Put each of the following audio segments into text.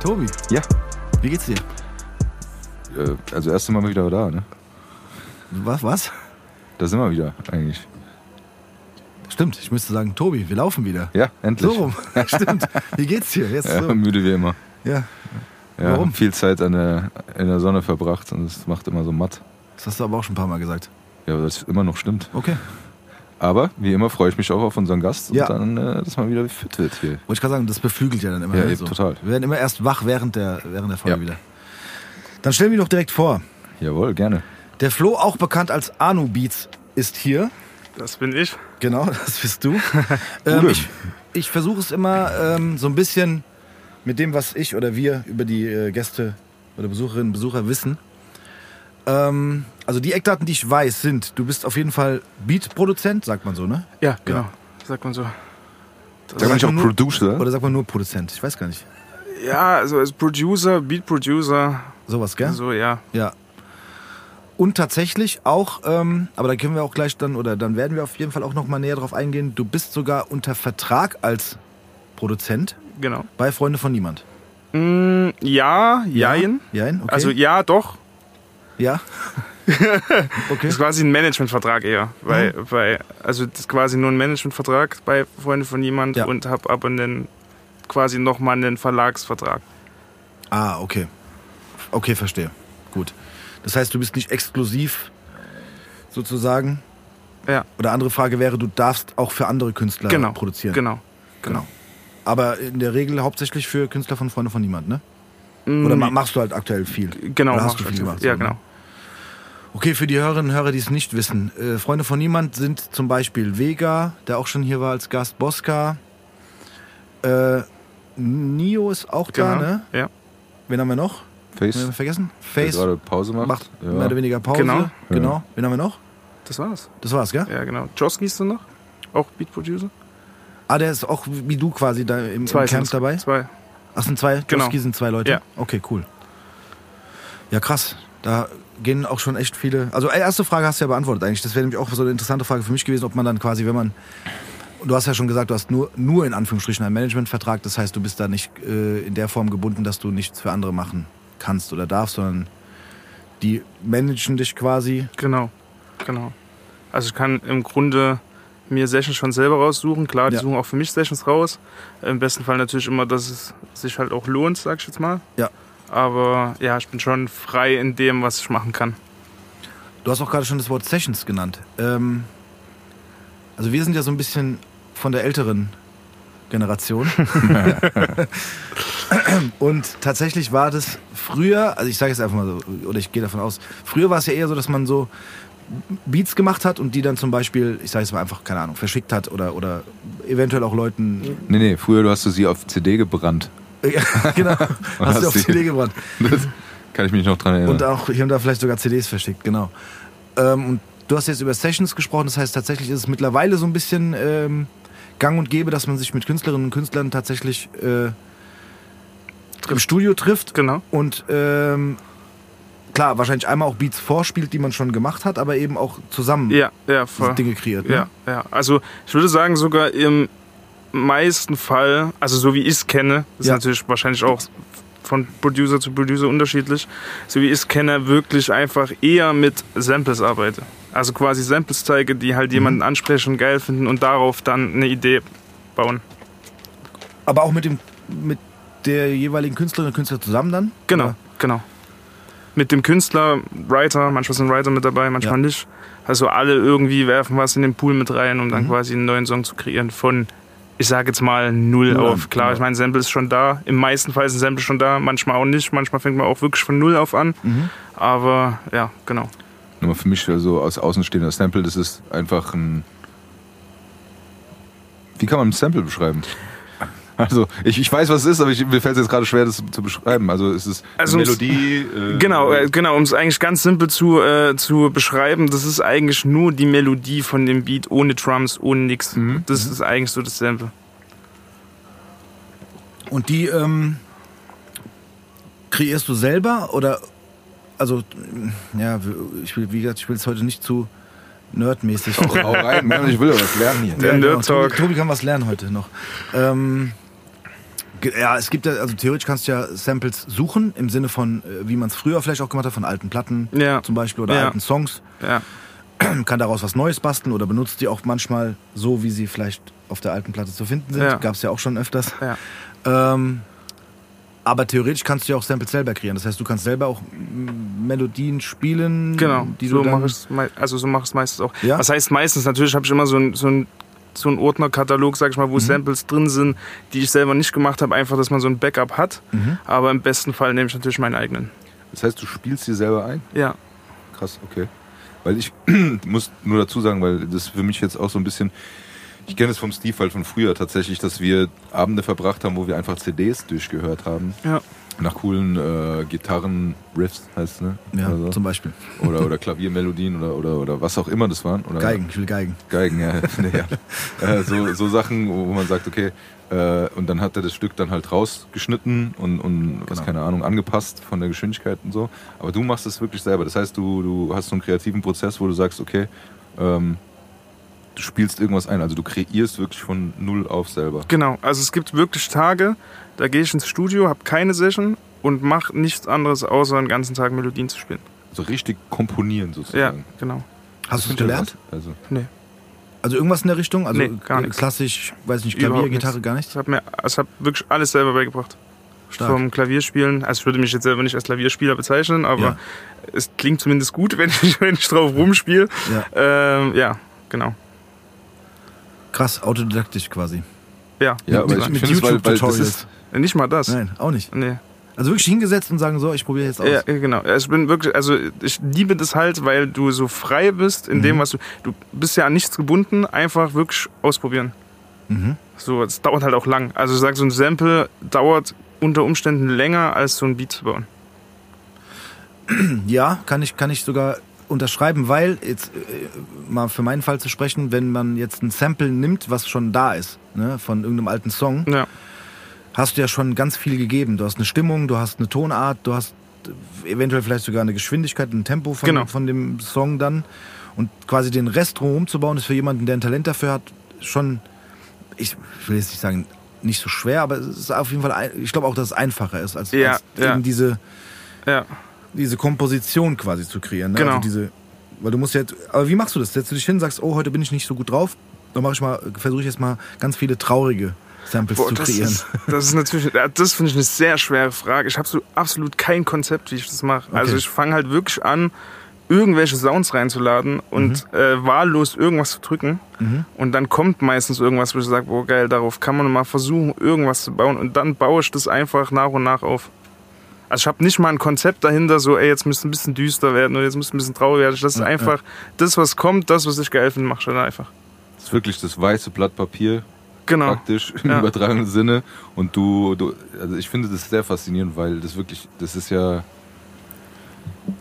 Tobi, Ja, wie geht's dir? äh, also erst wir wieder da, ne? Was, was? Da sind wir wieder eigentlich. Stimmt, ich müsste sagen, Tobi, wir laufen wieder. Ja, endlich. So rum. Stimmt. Wie geht's dir? Jetzt Ja, so. müde wie immer. Ja, Ja, Warum? viel Zeit an der, in der Sonne verbracht und es macht immer so matt. das hast du aber auch schon ein paar Mal gesagt. Ja, aber das immer noch stimmt. Okay. Aber wie immer freue ich mich auch auf unseren Gast Ja. und dann, äh, dass man wieder fit wird hier. Wollte ich gerade sagen, das beflügelt ja dann immer. Ja, ne, eben, total. Wir werden immer erst wach während der, während der Folge Ja. wieder. Dann stellen wir doch direkt vor. Jawohl, gerne. Der Flo, auch bekannt als Anu Beats, ist hier. Das bin ich. Genau, das bist du. ähm, ich ich versuche es immer ähm, so ein bisschen mit dem, was ich oder wir über die äh, Gäste oder Besucherinnen und Besucher wissen. Ähm, also die Eckdaten, die ich weiß, sind, du bist auf jeden Fall Beat-Produzent, sagt man so, ne? Ja, genau. Sagt man so. Sag mal nicht auch nur- Producer? Oder sagt man nur Produzent? Ich weiß gar nicht. Ja, also als Producer, Beat Producer, Sowas, gell? so ja. Ja. Und tatsächlich auch, ähm, aber da können wir auch gleich dann, oder dann werden wir auf jeden Fall auch noch mal näher drauf eingehen, du bist sogar unter Vertrag als Produzent Genau. bei Freunde von Niemand. Mm, ja, jein. Jein, okay. Also ja, doch. Ja. okay. Das ist quasi ein Managementvertrag eher. Weil, weil, also das ist quasi nur ein Managementvertrag bei Freunde von Niemand Ja. und habe aber einen quasi nochmal einen Verlagsvertrag. Ah, okay. Okay, verstehe. Gut. Das heißt, du bist nicht exklusiv sozusagen. Ja. Oder andere Frage wäre, du darfst auch für andere Künstler Genau. produzieren. Genau. Genau. Aber in der Regel hauptsächlich für Künstler von Freunde von Niemand, ne? Mm, Oder ma- machst du halt aktuell viel? Genau, Oder hast du viel gemacht? Ja, so, ne? Okay, für die Hörerinnen und Hörer, die es nicht wissen. Äh, Freunde von Niemand sind zum Beispiel Vega, der auch schon hier war als Gast, Bosca. Äh, Nio ist auch da, Genau. ne? Ja. Wen haben wir noch? Face, Haben wir vergessen? der Face gerade Pause macht. macht ja. mehr oder weniger Pause. Genau. genau. Wen haben wir noch? Das war's. Das war's, gell? Ja, genau. Joski ist noch. Auch Beat Producer. Ah, der ist auch wie du quasi da im, im Zwei Camp sind's. dabei? Zwei. Ach, sind zwei? Genau. Joski sind zwei Leute? Ja. Okay, cool. Ja, krass. Da gehen auch schon echt viele. Also, äh, erste Frage hast du ja beantwortet eigentlich. Das wäre nämlich auch so eine interessante Frage für mich gewesen, ob man dann quasi, wenn man. Du hast ja schon gesagt, du hast nur, nur in Anführungsstrichen einen Managementvertrag. Das heißt, du bist da nicht äh, in der Form gebunden, dass du nichts für andere machen kannst oder darfst, sondern die managen dich quasi. Genau, genau. Also ich kann im Grunde mir Sessions schon selber raussuchen. Klar, die Ja. suchen auch für mich Sessions raus. Im besten Fall natürlich immer, dass es sich halt auch lohnt, sag ich jetzt mal. Ja. Aber ja, ich bin schon frei in dem, was ich machen kann. Du hast auch gerade schon das Wort Sessions genannt. Ähm, also wir sind ja so ein bisschen von der älteren Generation. Und tatsächlich war das früher, also ich sage jetzt einfach mal so, oder ich gehe davon aus, früher war es ja eher so, dass man so Beats gemacht hat und die dann zum Beispiel, ich sage jetzt mal einfach, keine Ahnung, verschickt hat oder, oder eventuell auch Leuten, Nee, nee, früher du hast du sie auf CD gebrannt. Ja, genau, hast hast du auf die- CD gebrannt. Das kann ich mich noch dran erinnern. Und auch hier und da vielleicht sogar CDs verschickt, genau. Ähm, und du hast jetzt über Sessions gesprochen, das heißt tatsächlich ist es mittlerweile so ein bisschen ähm, gang und gäbe, dass man sich mit Künstlerinnen und Künstlern tatsächlich äh, im Studio trifft Genau. und ähm, klar, wahrscheinlich einmal auch Beats vorspielt, die man schon gemacht hat, aber eben auch zusammen Ja, ja, voll. Dinge kreiert. Ne? Ja, ja. Also ich würde sagen, sogar im meisten Fall, also so wie ich es kenne, ist Ja. natürlich wahrscheinlich auch von Producer zu Producer unterschiedlich, so wie ich es kenne, wirklich einfach eher mit Samples arbeite. Also quasi Samples zeige, die halt jemanden ansprechen, geil finden und darauf dann eine Idee bauen. Aber auch mit dem mit der jeweiligen Künstlerin und Künstler zusammen dann? Genau, Oder? genau. Mit dem Künstler, Writer, manchmal sind Writer mit dabei, manchmal Ja. nicht. Also alle irgendwie werfen was in den Pool mit rein, um dann Mhm. quasi einen neuen Song zu kreieren von, ich sage jetzt mal, null Null auf. Klar, genau. ich meine, Sample ist schon da. Im meisten Fall ist ein Sample schon da, manchmal auch nicht. Manchmal fängt man auch wirklich von null auf an. Mhm. Aber ja, genau. Nur für mich so als Außenstehender Sample, das ist einfach ein Wie kann man ein Sample beschreiben? Also, ich, ich weiß, was es ist, aber ich, mir fällt es jetzt gerade schwer, das zu beschreiben. Also, es ist Also, Melodie. Äh, Genau, äh, genau, um es eigentlich ganz simpel zu, äh, zu beschreiben, das ist eigentlich nur die Melodie von dem Beat, ohne Drums, ohne nix. Mhm. Das ist eigentlich so das Sample. Und die ähm, kreierst du selber oder also ja, ich will, wie gesagt, ich will es heute nicht zu nerdmäßig. Rein, Mann, ich will ja was lernen hier. Der Ja, genau. Nerd Talk. Tobi, Tobi kann was lernen heute noch. Ähm, ja, es gibt ja, also theoretisch kannst du ja Samples suchen, im Sinne von, äh, wie man es früher vielleicht auch gemacht hat, von alten Platten Ja. zum Beispiel oder Ja. alten Songs. Ja. Kann daraus was Neues basteln oder benutzt die auch manchmal so, wie sie vielleicht auf der alten Platte zu finden sind. Ja. Gab es ja auch schon öfters. Ja. Ähm, aber theoretisch kannst du ja auch Samples selber kreieren. Das heißt, du kannst selber auch Melodien spielen, Genau, die so du dann, mache ich also so mache ich es meistens auch. Ja? Was heißt meistens? Natürlich habe ich immer so ein, so ein so ein Ordnerkatalog, sag ich mal, wo Mhm. Samples drin sind, die ich selber nicht gemacht habe, einfach, dass man so ein Backup hat. Mhm. Aber im besten Fall nehme ich natürlich meinen eigenen. Das heißt, du spielst sie selber ein? Ja, Krass, okay. Weil ich muss nur dazu sagen, weil das für mich jetzt auch so ein bisschen, ich kenne es vom Steve halt von früher tatsächlich, dass wir Abende verbracht haben, wo wir einfach CDs durchgehört haben. ja, Nach coolen äh, Gitarren, Riffs heißt es, ne? Ja, Oder, so. zum Beispiel. oder, oder Klaviermelodien oder, oder, oder was auch immer das waren. Oder Geigen, ich will Geigen. Geigen, ja. ja. Äh, so, so Sachen, wo man sagt, okay, äh, und dann hat er das Stück dann halt rausgeschnitten und, und was Genau. keine Ahnung, angepasst von der Geschwindigkeit und so. Aber du machst es wirklich selber. Das heißt, du, du hast so einen kreativen Prozess, wo du sagst, okay, ähm, du spielst irgendwas ein. Also du kreierst wirklich von null auf selber. genau. Also es gibt wirklich Tage, da gehe ich ins Studio, habe keine Session und mache nichts anderes, außer den ganzen Tag Melodien zu spielen. So richtig komponieren Ja, sozusagen. genau. Hast du es gelernt? Also, Nee. Also irgendwas in der Richtung? Also Nee, gar nichts. klassisch, weiß nicht, Klavier, Überhaupt Gitarre, nichts. gar nichts? Ich habe mir, ich habe wirklich alles selber beigebracht. Stark. Vom Klavierspielen. Also ich würde mich jetzt selber nicht als Klavierspieler bezeichnen, aber Ja. es klingt zumindest gut, wenn ich, wenn ich drauf rumspiele. Ja. Ähm, ja, genau. Krass, autodidaktisch quasi. Ja, ja, aber mit, ich mit das YouTube-Tutorials. nicht mal das. Nein, auch nicht. Nee. Also wirklich hingesetzt und sagen, so, ich probiere jetzt aus. Ja, genau. Ich bin wirklich, also ich liebe das halt, weil du so frei bist in Mhm. dem, was du. Du bist ja an nichts gebunden, einfach wirklich ausprobieren. Mhm. So, es dauert halt auch lang. Also ich sag, so ein Sample dauert unter Umständen länger, als so ein Beat zu bauen. Ja, kann ich, kann ich sogar unterschreiben, weil, jetzt äh, mal für meinen Fall zu sprechen, wenn man jetzt ein Sample nimmt, was schon da ist, ne, von irgendeinem alten Song, Ja, hast du ja schon ganz viel gegeben. Du hast eine Stimmung, du hast eine Tonart, du hast eventuell vielleicht sogar eine Geschwindigkeit, ein Tempo von, Genau. von dem Song dann. Und quasi den Rest drumherum zu bauen, ist für jemanden, der ein Talent dafür hat, schon, ich will jetzt nicht sagen, nicht so schwer, aber es ist auf jeden Fall, ein, ich glaube auch, dass es einfacher ist, als, Ja, als ja. eben diese, ja. Diese Komposition quasi zu kreieren. Ne? Genau. Also diese, weil du musst jetzt, aber wie machst du das? Setzt du dich hin, sagst, oh, heute bin ich nicht so gut drauf, dann mache ich mal, versuche ich jetzt mal ganz viele traurige Samples Boah, zu das, kreieren. ist, das ist natürlich, das finde ich eine sehr schwere Frage. Ich habe so absolut kein Konzept, wie ich das mache. Also Okay. ich fange halt wirklich an, irgendwelche Sounds reinzuladen und äh, wahllos irgendwas zu drücken. Mhm. Und dann kommt meistens irgendwas, wo ich sage, boah geil, darauf kann man mal versuchen, irgendwas zu bauen. Und dann baue ich das einfach nach und nach auf. Also ich habe nicht mal ein Konzept dahinter, so, ey, jetzt müsste ein bisschen düster werden oder jetzt müsste ein bisschen traurig werden. Das ist Ja, einfach das, was kommt, das, was ich geil finde, mach dann einfach. das ist wirklich das weiße Blatt Papier, Genau. praktisch im Ja. übertragenen Sinne. Und du, du, also ich finde das sehr faszinierend, weil das wirklich, das ist ja,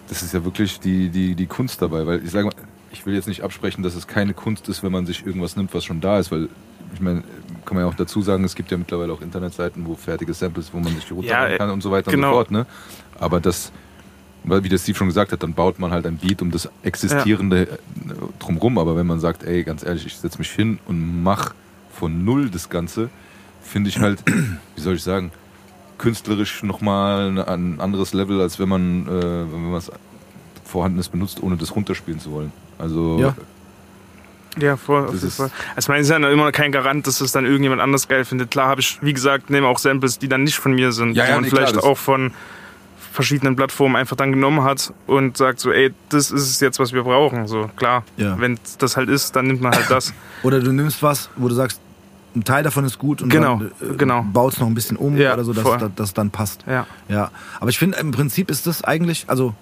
das ist ja wirklich die, die, die Kunst dabei. Weil ich sage mal, ich will jetzt nicht absprechen, dass es keine Kunst ist, wenn man sich irgendwas nimmt, was schon da ist, weil ich meine, kann man ja auch dazu sagen, es gibt ja mittlerweile auch Internetseiten, wo fertige Samples, wo man sich die runterladen Ja, kann und so weiter genau. und so fort. Ne? Aber das, weil wie der Steve schon gesagt hat, dann baut man halt ein Beat um das Existierende äh, drumrum. Aber wenn man sagt, ey, ganz ehrlich, ich setze mich hin und mach von null das Ganze, finde ich halt, wie soll ich sagen, künstlerisch nochmal ein anderes Level, als wenn man, äh, wenn man was Vorhandenes benutzt, ohne das runterspielen zu wollen. Also Ja. Ja, voll. Auf Das jeden ist- Fall. Also, ich meine, es ist ja noch immer kein Garant, dass es dann irgendjemand anders geil findet. Klar habe ich, wie gesagt, nehme auch Samples, die dann nicht von mir sind, Ja, die ja, man nee, klar, vielleicht das- auch von verschiedenen Plattformen einfach dann genommen hat und sagt so, ey, das ist es jetzt, was wir brauchen. So, klar. Ja. Wenn das halt ist, dann nimmt man halt das. Oder du nimmst was, wo du sagst, ein Teil davon ist gut und Genau, dann äh, genau. baust noch ein bisschen um Ja, oder so, dass dass das dann passt. Ja. Ja, aber ich finde, im Prinzip ist das eigentlich, also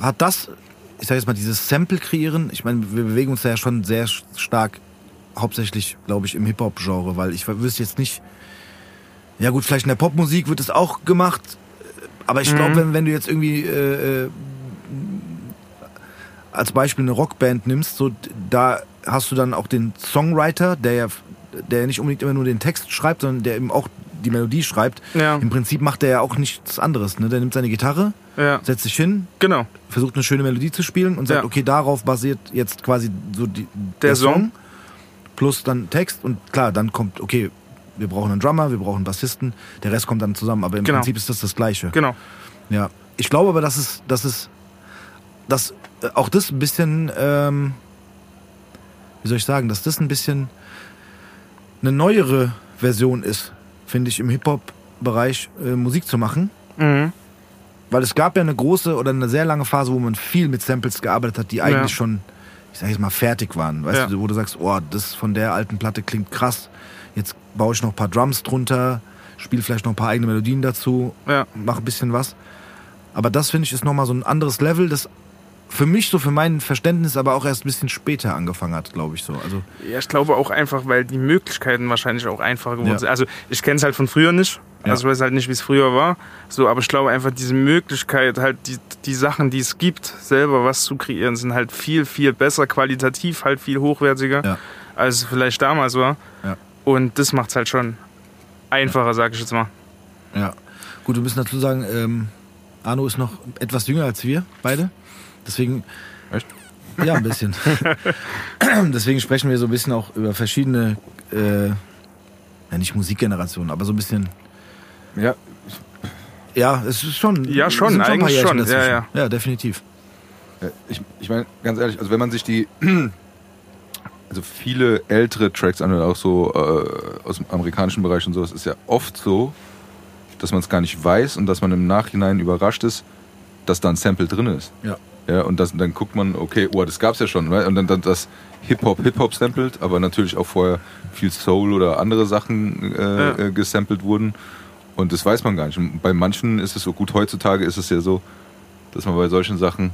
hat das, ich sage jetzt mal, dieses Sample kreieren, ich meine, wir bewegen uns da ja schon sehr stark hauptsächlich, glaube ich, im Hip-Hop-Genre, weil ich wüsste jetzt nicht. Ja gut, vielleicht in der Popmusik wird es auch gemacht, aber ich glaube, Mhm. wenn, wenn du jetzt irgendwie äh, äh, als Beispiel eine Rockband nimmst, so da hast du dann auch den Songwriter, der ja der nicht unbedingt immer nur den Text schreibt, sondern der eben auch die Melodie schreibt. Ja. Im Prinzip macht der ja auch nichts anderes. Ne? Der nimmt seine Gitarre, Ja, setzt sich hin, genau. versucht eine schöne Melodie zu spielen und sagt, Ja. okay, darauf basiert jetzt quasi so die, Der Song. plus dann Text und klar, dann kommt, okay, wir brauchen einen Drummer, wir brauchen einen Bassisten, der Rest kommt dann zusammen, aber im Genau. Prinzip ist das das Gleiche. Genau. Ja, ich glaube aber, dass es, dass es, dass äh, auch das ein bisschen, ähm, wie soll ich sagen, dass das ein bisschen eine neuere Version ist, finde ich, im Hip-Hop-Bereich äh, Musik zu machen. Mhm. Weil es gab ja eine große oder eine sehr lange Phase, wo man viel mit Samples gearbeitet hat, die eigentlich Ja. schon, ich sag jetzt mal, fertig waren. Weißt Ja. du, wo du sagst, oh, das von der alten Platte klingt krass. Jetzt baue ich noch ein paar Drums drunter, spiele vielleicht noch ein paar eigene Melodien dazu, Ja. mach ein bisschen was. Aber das finde ich ist nochmal so ein anderes Level, das für mich so für mein Verständnis aber auch erst ein bisschen später angefangen hat, glaube ich so. Also Ja, ich glaube auch einfach, weil die Möglichkeiten wahrscheinlich auch einfacher geworden Ja. sind. Also ich kenne es halt von früher nicht. Ja. Also ich weiß halt nicht, wie es früher war. So, aber ich glaube einfach, diese Möglichkeit, halt die, die Sachen, die es gibt, selber was zu kreieren, sind halt viel, viel besser, qualitativ halt viel hochwertiger, Ja. als es vielleicht damals war. Und das macht es halt schon einfacher, sag ich jetzt mal. Ja. Gut, wir müssen dazu sagen, ähm, Arno ist noch etwas jünger als wir beide. Deswegen. Echt? Ja, ein bisschen. Deswegen sprechen wir so ein bisschen auch über verschiedene, äh, ja nicht Musikgenerationen, aber so ein bisschen. Ja, Ja, es ist schon. Ja, schon, paar eigentlich schon, ja, ja. Ja, definitiv. Ja, Ich, ich meine, ganz ehrlich, also wenn man sich die, also viele ältere Tracks anhört, auch so äh, aus dem amerikanischen Bereich und sowas, ist ja oft so, dass man es gar nicht weiß und dass man im Nachhinein überrascht ist, dass da ein Sample drin ist. Ja. Ja, und das, dann guckt man, okay, oh, das gab's ja schon, right? und dann, dann das Hip-Hop, Hip-Hop sampled, aber natürlich auch vorher viel Soul oder andere Sachen äh, Ja. äh, gesampelt wurden. Und das weiß man gar nicht. Und bei manchen ist es so gut, heutzutage ist es ja so, dass man bei solchen Sachen,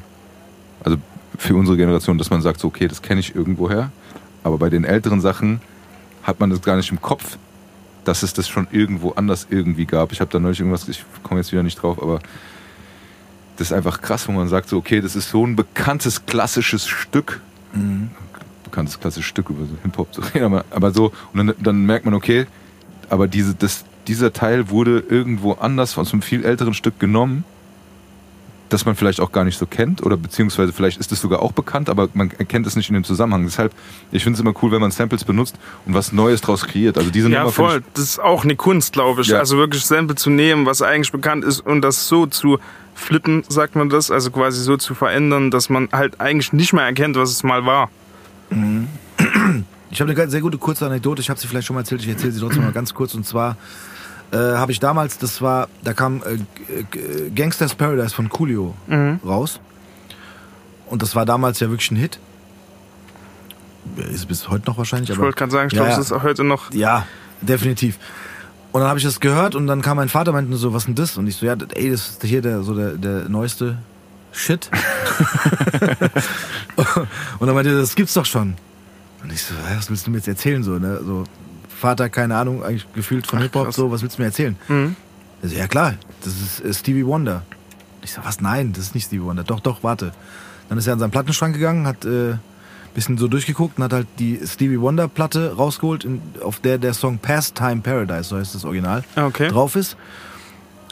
also für unsere Generation, dass man sagt, so, okay, das kenne ich irgendwoher. Aber bei den älteren Sachen hat man das gar nicht im Kopf, dass es das schon irgendwo anders irgendwie gab. Ich habe da neulich irgendwas, ich komme jetzt wieder nicht drauf, aber das ist einfach krass, wo man sagt, so, okay, das ist so ein bekanntes klassisches Stück. Bekanntes klassisches Stück über so Hip-Hop zu reden, aber, aber so, und dann, dann merkt man, okay, aber diese, das, dieser Teil wurde irgendwo anders aus einem viel älteren Stück genommen, das man vielleicht auch gar nicht so kennt, oder beziehungsweise vielleicht ist es sogar auch bekannt, aber man erkennt es nicht in dem Zusammenhang. Deshalb, ich finde es immer cool, wenn man Samples benutzt und was Neues draus kreiert. Also diese Ja, Nummer voll. Das ist auch eine Kunst, glaube ich. Ja. Also wirklich Sample zu nehmen, was eigentlich bekannt ist und das so zu flippen, sagt man das, also quasi so zu verändern, dass man halt eigentlich nicht mehr erkennt, was es mal war. Ich habe eine sehr gute kurze Anekdote, ich habe sie vielleicht schon mal erzählt, ich erzähle sie trotzdem mal ganz kurz. Und zwar äh, habe ich damals, das war, da kam äh, G- Gangsters Paradise von Coolio raus. Und das war damals ja wirklich ein Hit. Ist bis heute noch wahrscheinlich. Ich wollte gerade sagen, ich Ja, glaube, ja. es ist auch heute noch. Ja, definitiv. Und dann habe ich das gehört und dann kam mein Vater und meinte so, was denn das? Und ich so, ja, ey, das ist hier der, so der, der neueste Shit. und dann meinte er, das gibt's doch schon. Und ich so, was willst du mir jetzt erzählen? So, ne? so Vater, keine Ahnung, eigentlich gefühlt von Hip-Hop, so, was willst du mir erzählen? Mhm. Er so, ja klar, das ist Stevie Wonder. Ich so, was? Nein, das ist nicht Stevie Wonder. Doch, doch, warte. Dann ist er an seinen Plattenschrank gegangen, hat äh, bisschen so durchgeguckt und hat halt die Stevie Wonder Platte rausgeholt, in, auf der der Song Pastime Paradise, so heißt das Original, Ah, okay. drauf ist.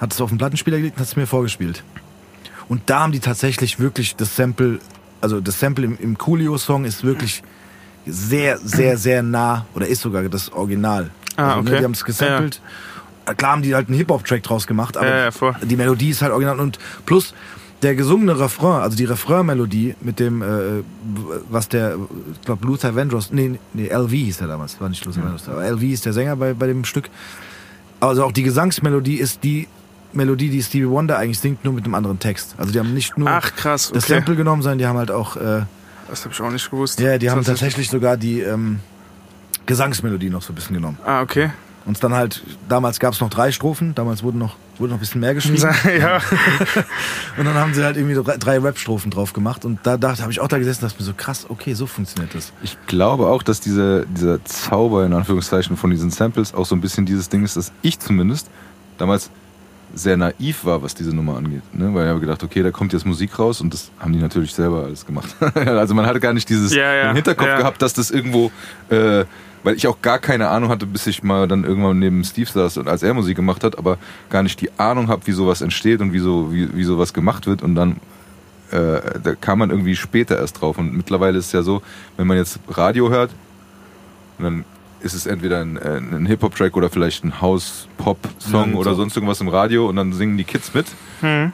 Hat es auf den Plattenspieler gelegt und hat es mir vorgespielt. Und da haben die tatsächlich wirklich das Sample, also das Sample im, im Coolio-Song ist wirklich sehr, sehr, sehr nah oder ist sogar das Original. Ah, also, ne, okay. die haben es gesampelt. Klar haben die halt einen Hip-Hop-Track draus gemacht, aber Ja, ja, die Melodie ist halt original. Und plus der gesungene Refrain, also die Refrain-Melodie mit dem, äh, was der, ich glaube Luther Vandross, nee, nee, LV hieß er damals, war nicht Luther Vandross, aber LV ist der Sänger bei, bei dem Stück. Also auch die Gesangsmelodie ist die Melodie, die Stevie Wonder eigentlich singt, nur mit einem anderen Text. Also die haben nicht nur Ach, krass, das okay. Sample genommen, sondern die haben halt auch, äh, Das habe ich auch nicht gewusst. ja, die haben Tatsächlich. tatsächlich sogar die ähm, Gesangsmelodie noch so ein bisschen genommen. Ah, okay. Und dann halt, damals gab es noch drei Strophen, damals wurden noch, wurde noch ein bisschen mehr geschrieben. ja. Und dann haben sie halt irgendwie drei, Rap-Strophen drauf gemacht. Und da dachte, habe ich auch da gesessen, dachte mir so, krass, okay, so funktioniert das. Ich glaube auch, dass diese, dieser Zauber in Anführungszeichen von diesen Samples auch so ein bisschen dieses Ding ist, dass ich zumindest damals sehr naiv war, was diese Nummer angeht. Ne? Weil ich habe gedacht, okay, da kommt jetzt Musik raus und das haben die natürlich selber alles gemacht. also man hatte gar nicht dieses Ja, ja, im Hinterkopf ja. gehabt, dass das irgendwo, äh, weil ich auch gar keine Ahnung hatte, bis ich mal dann irgendwann neben Steve saß und als er Musik gemacht hat, aber gar nicht die Ahnung habe, wie sowas entsteht und wie, so, wie, wie sowas gemacht wird und dann äh, da kam man irgendwie später erst drauf. Und mittlerweile ist es ja so, wenn man jetzt Radio hört, und dann ist es entweder ein, äh, ein Hip-Hop-Track oder vielleicht ein House-Pop-Song Ja, oder so. sonst irgendwas im Radio und dann singen die Kids mit. Hm.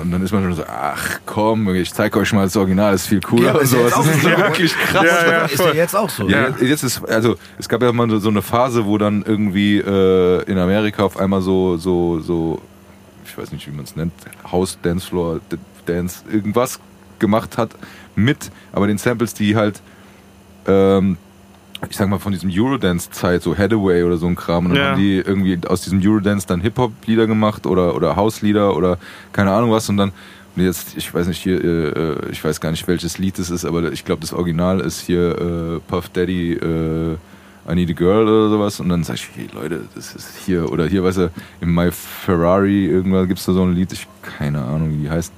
Und dann ist man schon so, ach komm, ich zeige euch mal das Original, ist viel cooler. Ja, ist ja auch Das ist so. ja wirklich krass. Ja, ja. ist ja jetzt auch so. Ja, jetzt ist, also es gab ja mal so- so eine Phase, wo dann irgendwie äh, in Amerika auf einmal so, so, so, ich weiß nicht, wie man es nennt, House, Dancefloor, D- Dance, irgendwas gemacht hat mit, aber den Samples, die halt, ähm, ich sag mal, von diesem Eurodance-Zeit, so Hathaway oder so ein Kram, und dann Ja. haben die irgendwie aus diesem Eurodance dann Hip-Hop-Lieder gemacht oder, oder House-Lieder oder keine Ahnung was und dann und jetzt, ich weiß nicht hier, äh, äh, ich weiß gar nicht welches Lied es ist, aber ich glaube das Original ist hier äh, Puff Daddy, äh, I Need a Girl oder sowas und dann sag ich, hey Leute, das ist hier oder hier, weißt du, in My Ferrari irgendwann gibt's da so ein Lied, ich keine Ahnung wie die heißt.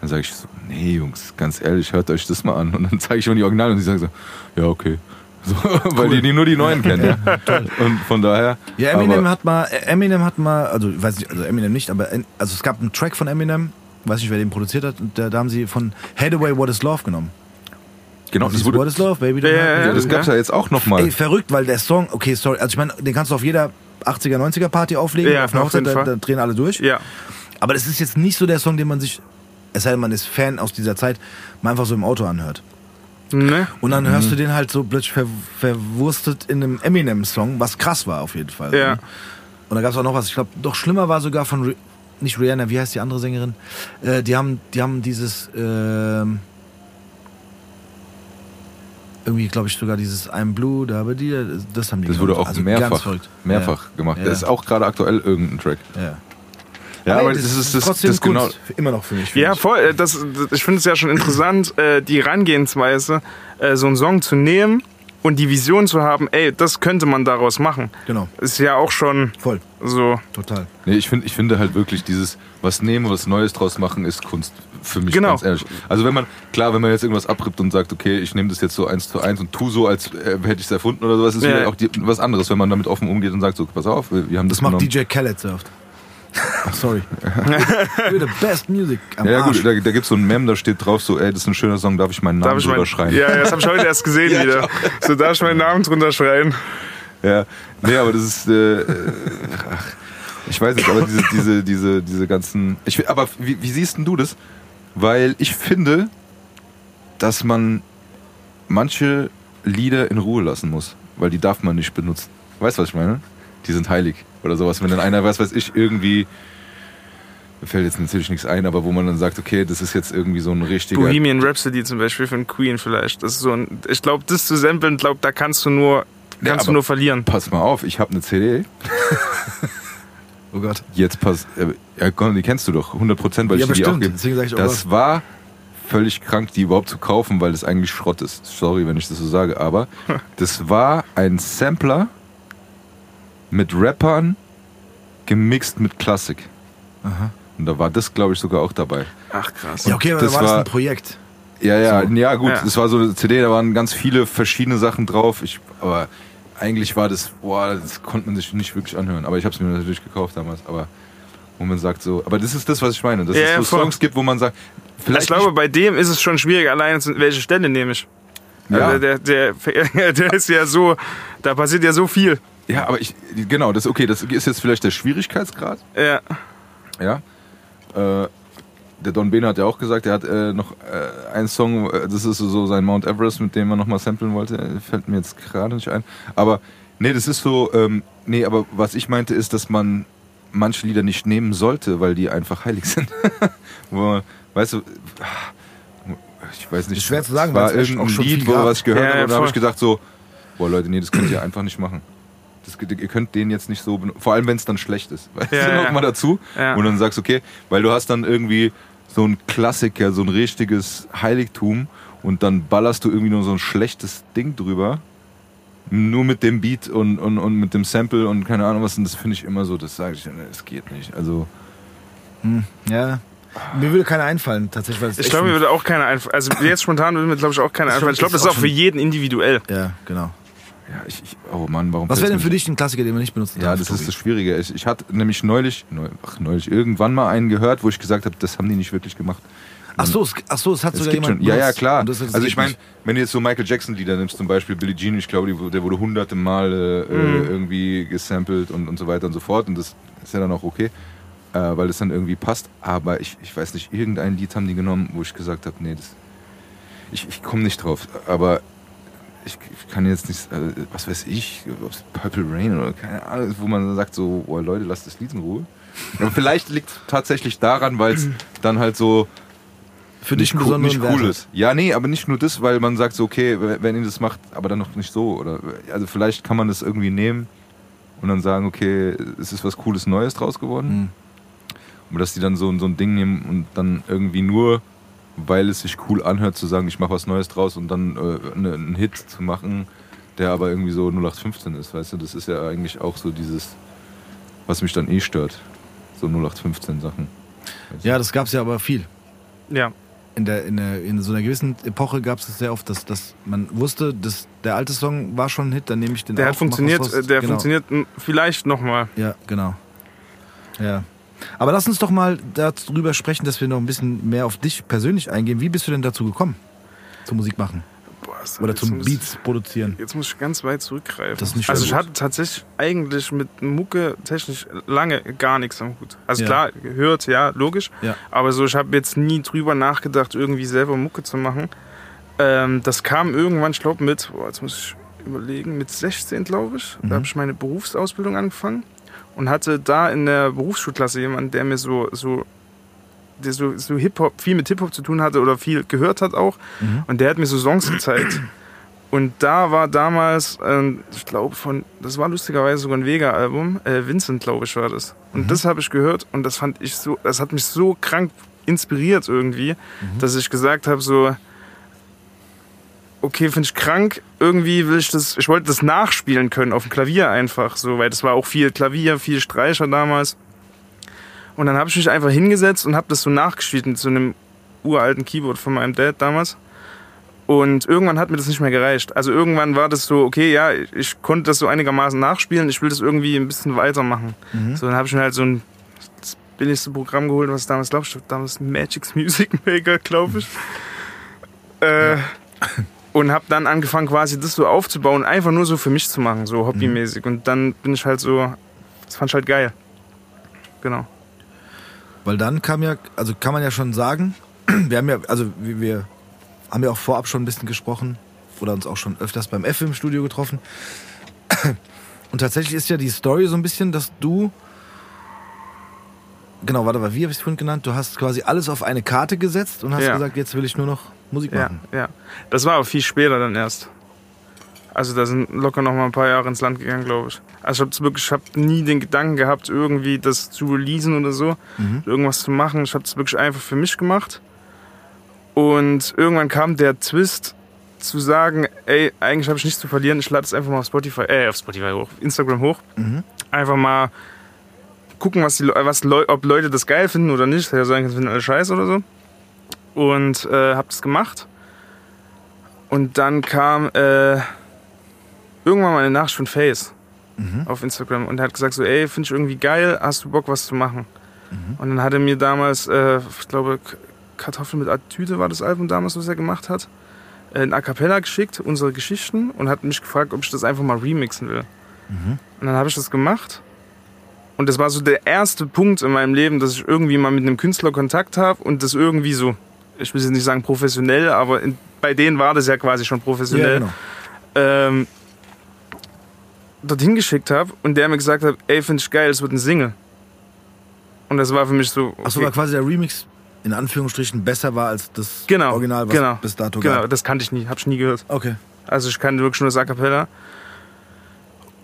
Dann sage ich so, nee Jungs, ganz ehrlich, hört euch das mal an und dann zeige ich mir die Original und sie sagen so, ja okay. So, weil die, die nur die neuen kennen, ja. Und von daher. Ja, Eminem hat mal, Eminem hat mal, also ich weiß nicht, also Eminem nicht, aber also es gab einen Track von Eminem, weiß nicht, wer den produziert hat, und da, da haben sie von Hathaway What is Love genommen. Genau, das wurde, What is Love, Baby? Ja, ja, ja, das gab's ja jetzt auch nochmal. Ey, verrückt, weil der Song, okay, sorry, also ich meine, den kannst du auf jeder 80er, 90er Party auflegen, Ja, auf einer Hochzeit, da, da drehen alle durch. Ja. Aber das ist jetzt nicht so der Song, den man sich, es sei denn, man ist Fan aus dieser Zeit, mal einfach so im Auto anhört. Ne? Und dann hörst du den halt so plötzlich ver verwurstet in einem Eminem-Song, was krass war auf jeden Fall. Ja. Und da gab es auch noch was, ich glaube, doch schlimmer war sogar von, Ri- nicht Rihanna, wie heißt die andere Sängerin? Äh, die, haben, die haben dieses, ähm, irgendwie, glaube ich, sogar dieses I'm Blue, da aber die, das haben die Das wurde gemacht. auch Also mehrfach, mehrfach gemacht. Ja. Das ist auch gerade aktuell irgendein Track. Ja. Ja. Ja, aber, ey, das, ist das, trotzdem das genau. Immer noch für mich. Ja, ich. voll. äh, Das, das- ich finde es ja schon interessant, äh, die Herangehensweise, äh, so einen Song zu nehmen und die Vision zu haben, ey, das könnte man daraus machen. Genau, Ist ja auch schon voll, so. total. Nee, ich finde ich finde halt wirklich dieses, was nehmen, was Neues draus machen, ist Kunst. Für mich Genau. ganz ehrlich. Also wenn man, klar, wenn man jetzt irgendwas abrippt und sagt, okay, ich nehme das jetzt so eins zu eins und tu so, als äh, hätte ich es erfunden oder sowas, ist Ja. auch die, was anderes, wenn man damit offen umgeht und sagt, so, pass auf, wir wir haben das, Das macht genommen. DJ Khaled sehr oft. Ach, sorry. You're the best music am Ja, ja Arsch. gut, da, da gibt es so ein Mem, da steht drauf, so, ey, das ist ein schöner Song, darf ich meinen Namen drüber mein, schreiben? ja, ja, das habe ich heute erst gesehen Ja, wieder. So darf ich meinen Namen drunter schreien. Ja, nee, aber das ist, äh, ach, ich weiß nicht, aber diese, diese, diese, diese ganzen, ich, aber wie, wie siehst denn du das? Weil ich finde, dass man manche Lieder in Ruhe lassen muss, weil die darf man nicht benutzen. Weißt du, was ich meine? Die sind heilig oder sowas. Wenn dann einer, was weiß ich, irgendwie, mir fällt jetzt natürlich nichts ein, aber wo man dann sagt, okay, das ist jetzt irgendwie so ein richtiger, Bohemian Rhapsody zum Beispiel von Queen vielleicht. Das ist so ein, ich glaube, das zu samplen, glaub, da kannst du nur, Ja, kannst du aber- nur verlieren. pass mal auf, ich habe eine CD, Oh Gott. Jetzt pass, äh, ja, komm, die kennst du doch, 100 Prozent, weil Ja, ich die auch bestimmt. Deswegen sag ich auch Das war völlig krank, die überhaupt zu kaufen, weil das eigentlich Schrott ist. Sorry, wenn ich das so sage, aber das war ein Sampler mit Rappern gemixt mit Klassik. Und da war das, glaube ich, sogar auch dabei. Ach krass. Ja, okay, aber das da war das ein Projekt. Ja, ja, So. ja, gut, Ja. das war so eine CD, da waren ganz viele verschiedene Sachen drauf. Ich, aber eigentlich war das, boah, das konnte man sich nicht wirklich anhören. Aber ich habe es mir natürlich gekauft damals. Aber wo man sagt so, aber das ist das, was ich meine, dass Ja, es so. Songs gibt, wo man sagt, vielleicht ich glaube, bei dem ist es schon schwierig, allein welche Stelle nehme ich. Ja. Also der, der, der ist ja so, da passiert ja so viel. Ja, aber ich, genau, das okay, das ist jetzt vielleicht der Schwierigkeitsgrad. Ja. Ja. Äh, der Don Bene hat ja auch gesagt, er hat äh, noch äh, einen Song, äh, das ist so sein Mount Everest, mit dem er nochmal samplen wollte. Fällt mir jetzt gerade nicht ein. Aber nee, das ist so, ähm, nee, aber was ich meinte ist, dass man manche Lieder nicht nehmen sollte, weil die einfach heilig sind. Wo man, weißt du, ich weiß nicht. Ist schwer zu sagen, war weil es echt irgendein Lied, wo was ich gehört Ja, habe, ja, und da habe ich gedacht so, boah Leute, nee, das könnt ihr einfach nicht machen. Das, ihr könnt den jetzt nicht so benutzen. Vor allem, wenn es dann schlecht ist. Weißt Ja, du ja. noch mal dazu? Ja. Und dann sagst okay, weil du hast dann irgendwie so ein Klassiker, so ein richtiges Heiligtum und dann ballerst du irgendwie nur so ein schlechtes Ding drüber. Nur mit dem Beat und, und, und mit dem Sample und keine Ahnung was. Und das finde ich immer so, das sage ich, ne, das geht nicht. Also, Ja. Mir würde keiner einfallen, tatsächlich. Es Ich glaube, mir würde auch keiner einfallen. Also jetzt spontan würde mir, glaube ich, auch keiner einfallen. Ich glaub, glaube, das ist auch für jeden individuell. Ja, genau. Ja, ich, ich oh Mann, warum Was wäre denn für dich ein Klassiker, den man nicht benutzen Ja, darf, das ist das Schwierige. Ich, ich hatte nämlich neulich, neu, ach, neulich irgendwann mal einen gehört, wo ich gesagt habe, das haben die nicht wirklich gemacht. Ach so, es, ach so, es hat Es sogar gibt jemand schon, ja, ja, benutzt. klar. Und das- das also geht ich meine, nicht. wenn du jetzt so Michael Jackson Lieder nimmst, zum Beispiel Billie Jean, ich glaube, die- der wurde hunderte Male äh, Mhm. irgendwie gesampelt und, und so weiter und so fort. Und das ist ja dann auch okay, äh, weil das dann irgendwie passt. Aber ich, ich weiß nicht, irgendein Lied haben die genommen, wo ich gesagt habe, nee, das, ich, ich komme nicht drauf. Aber ich, kann jetzt nicht, äh, was weiß ich, Purple Rain oder keine Ahnung, wo man sagt so, boah Leute, lasst das Lied in Ruhe. Aber vielleicht liegt es tatsächlich daran, weil es dann halt so Für dich nicht, nicht cool ist. Ja, nee, aber nicht nur das, weil man sagt so, okay, wenn ihr das macht, aber dann noch nicht so. Oder also vielleicht kann man das irgendwie nehmen und dann sagen, okay, es ist was Cooles Neues draus geworden. Mhm. Aber dass die dann so, so ein Ding nehmen und dann irgendwie nur, weil es sich cool anhört, zu sagen, ich mache was Neues draus und dann äh, ne, einen Hit zu machen, der aber irgendwie so 0815 ist, weißt du, das ist ja eigentlich auch so dieses, was mich dann eh stört. So 0815 Sachen. Weißt du? Ja, das gab es ja aber viel. Ja. In, der, in, der, in so einer gewissen Epoche gab es das sehr oft, dass, dass man wusste, dass der alte Song war schon ein Hit, dann nehme ich den Der auf, hat funktioniert, äh, der genau. funktioniert m, vielleicht nochmal. Ja, genau. Ja. Aber lass uns doch mal darüber sprechen, dass wir noch ein bisschen mehr auf dich persönlich eingehen. Wie bist du denn dazu gekommen? Zum Musik machen? Oder zum Beats produzieren? Jetzt muss ich ganz weit zurückgreifen. Das ist nicht also ich hatte tatsächlich eigentlich mit Mucke technisch lange gar nichts am Hut. Also Ja. klar, gehört, ja, logisch. Ja. Aber so, ich habe jetzt nie drüber nachgedacht, irgendwie selber Mucke zu machen. Ähm, das kam irgendwann, ich glaube mit, boah, jetzt muss ich überlegen, mit 16, glaube ich. Mhm. Da habe ich meine Berufsausbildung angefangen und hatte da in der Berufsschulklasse jemanden, der mir so, so, der so, so Hip-Hop, viel mit Hip-Hop zu tun hatte oder viel gehört hat auch. Mhm. Und der hat mir so Songs gezeigt. Und da war damals, ähm, ich glaube, von, das war lustigerweise sogar ein Vega-Album, äh, Vincent, glaube ich, war das. Und das habe ich gehört und das fand ich so, das hat mich so krank inspiriert irgendwie, dass ich gesagt habe, so, okay, finde ich krank, irgendwie will ich das, ich wollte das nachspielen können auf dem Klavier einfach, so, weil das war auch viel Klavier, viel Streicher damals. Und dann habe ich mich einfach hingesetzt und habe das so nachgespielt mit so einem uralten Keyboard von meinem Dad damals. Und irgendwann hat mir das nicht mehr gereicht. Also irgendwann war das so, okay, ja, ich konnte das so einigermaßen nachspielen, ich will das irgendwie ein bisschen weitermachen. So, dann habe ich mir halt so ein das billigste Programm geholt, was damals, glaube ich, damals Magic's Music Maker, glaube ich. Äh, und habe dann angefangen, quasi das so aufzubauen, einfach nur so für mich zu machen, so hobbymäßig. Und dann bin ich halt so, das fand ich halt geil. Genau. Weil dann kam ja, also kann man ja schon sagen, wir haben ja, also wir, haben ja auch vorab schon ein bisschen gesprochen oder uns auch schon öfters beim F im Studio getroffen. Und tatsächlich ist ja die Story so ein bisschen, dass du, genau, warte mal, wie habe ich es vorhin genannt? Du hast quasi alles auf eine Karte gesetzt und hast Ja. gesagt, jetzt will ich nur noch Musik Ja, machen. ja. Das war aber viel später dann erst. Also da sind locker noch mal ein paar Jahre ins Land gegangen, glaube ich. Also ich habe wirklich, ich habe nie den Gedanken gehabt, irgendwie das zu releasen oder so, irgendwas zu machen. Ich habe es wirklich einfach für mich gemacht. Und irgendwann kam der Twist zu sagen, ey, eigentlich habe ich nichts zu verlieren, ich lade es einfach mal auf Spotify, äh, auf Spotify hoch, Instagram hoch. Einfach mal gucken, was die, was Leu ob Leute das geil finden oder nicht. Hätte ja sein können, finden alle scheiße oder so. Und äh, habe das gemacht. Und dann kam äh, irgendwann mal eine Nachricht von Face auf Instagram und er hat gesagt so, ey, finde ich irgendwie geil, hast du Bock, was zu machen? Und dann hat er mir damals, äh, ich glaube, Kartoffeln mit Attitüde war das Album damals, was er gemacht hat, äh, ein A Cappella geschickt, unsere Geschichten, und hat mich gefragt, ob ich das einfach mal remixen will. Und dann habe ich das gemacht. Und das war so der erste Punkt in meinem Leben, dass ich irgendwie mal mit einem Künstler Kontakt habe und das irgendwie so, ich will jetzt nicht sagen professionell, aber in, bei denen war das ja quasi schon professionell, genau. ähm, dorthin geschickt habe und der mir gesagt hat, ey, finde ich geil, es wird ein Single. Und das war für mich so, okay, Achso, weil quasi der Remix in Anführungsstrichen besser war als das genau, Original, was genau, bis dato genau, gab. das kannte ich nie, habe ich nie gehört. Okay. Also ich kannte wirklich nur das A Cappella.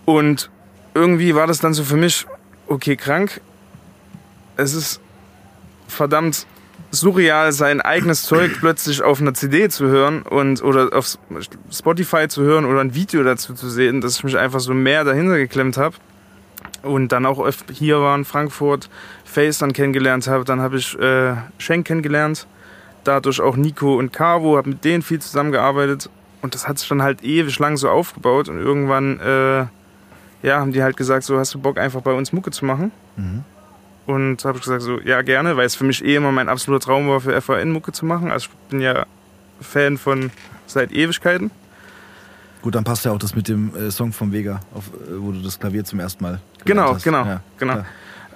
Und irgendwie war das dann so für mich, okay, krank. Es ist verdammt surreal, sein eigenes Zeug plötzlich auf einer CD zu hören und oder auf Spotify zu hören oder ein Video dazu zu sehen, dass ich mich einfach so mehr dahinter geklemmt habe. Und dann auch hier war in Frankfurt, Face dann kennengelernt habe. Dann habe ich äh, Schenk kennengelernt. Dadurch auch Nico und Cavo, habe mit denen viel zusammengearbeitet. Und das hat sich dann halt ewig lang so aufgebaut. Und irgendwann äh, ja, haben die halt gesagt, so hast du Bock einfach bei uns Mucke zu machen. Und habe ich gesagt, so ja gerne, weil es für mich eh immer mein absoluter Traum war, für FAN Mucke zu machen. Also ich bin ja Fan von seit Ewigkeiten. Gut, dann passt ja auch das mit dem äh, Song vom Vega, auf, äh, wo du das Klavier zum ersten Mal Genau, hast. genau, Ja, genau.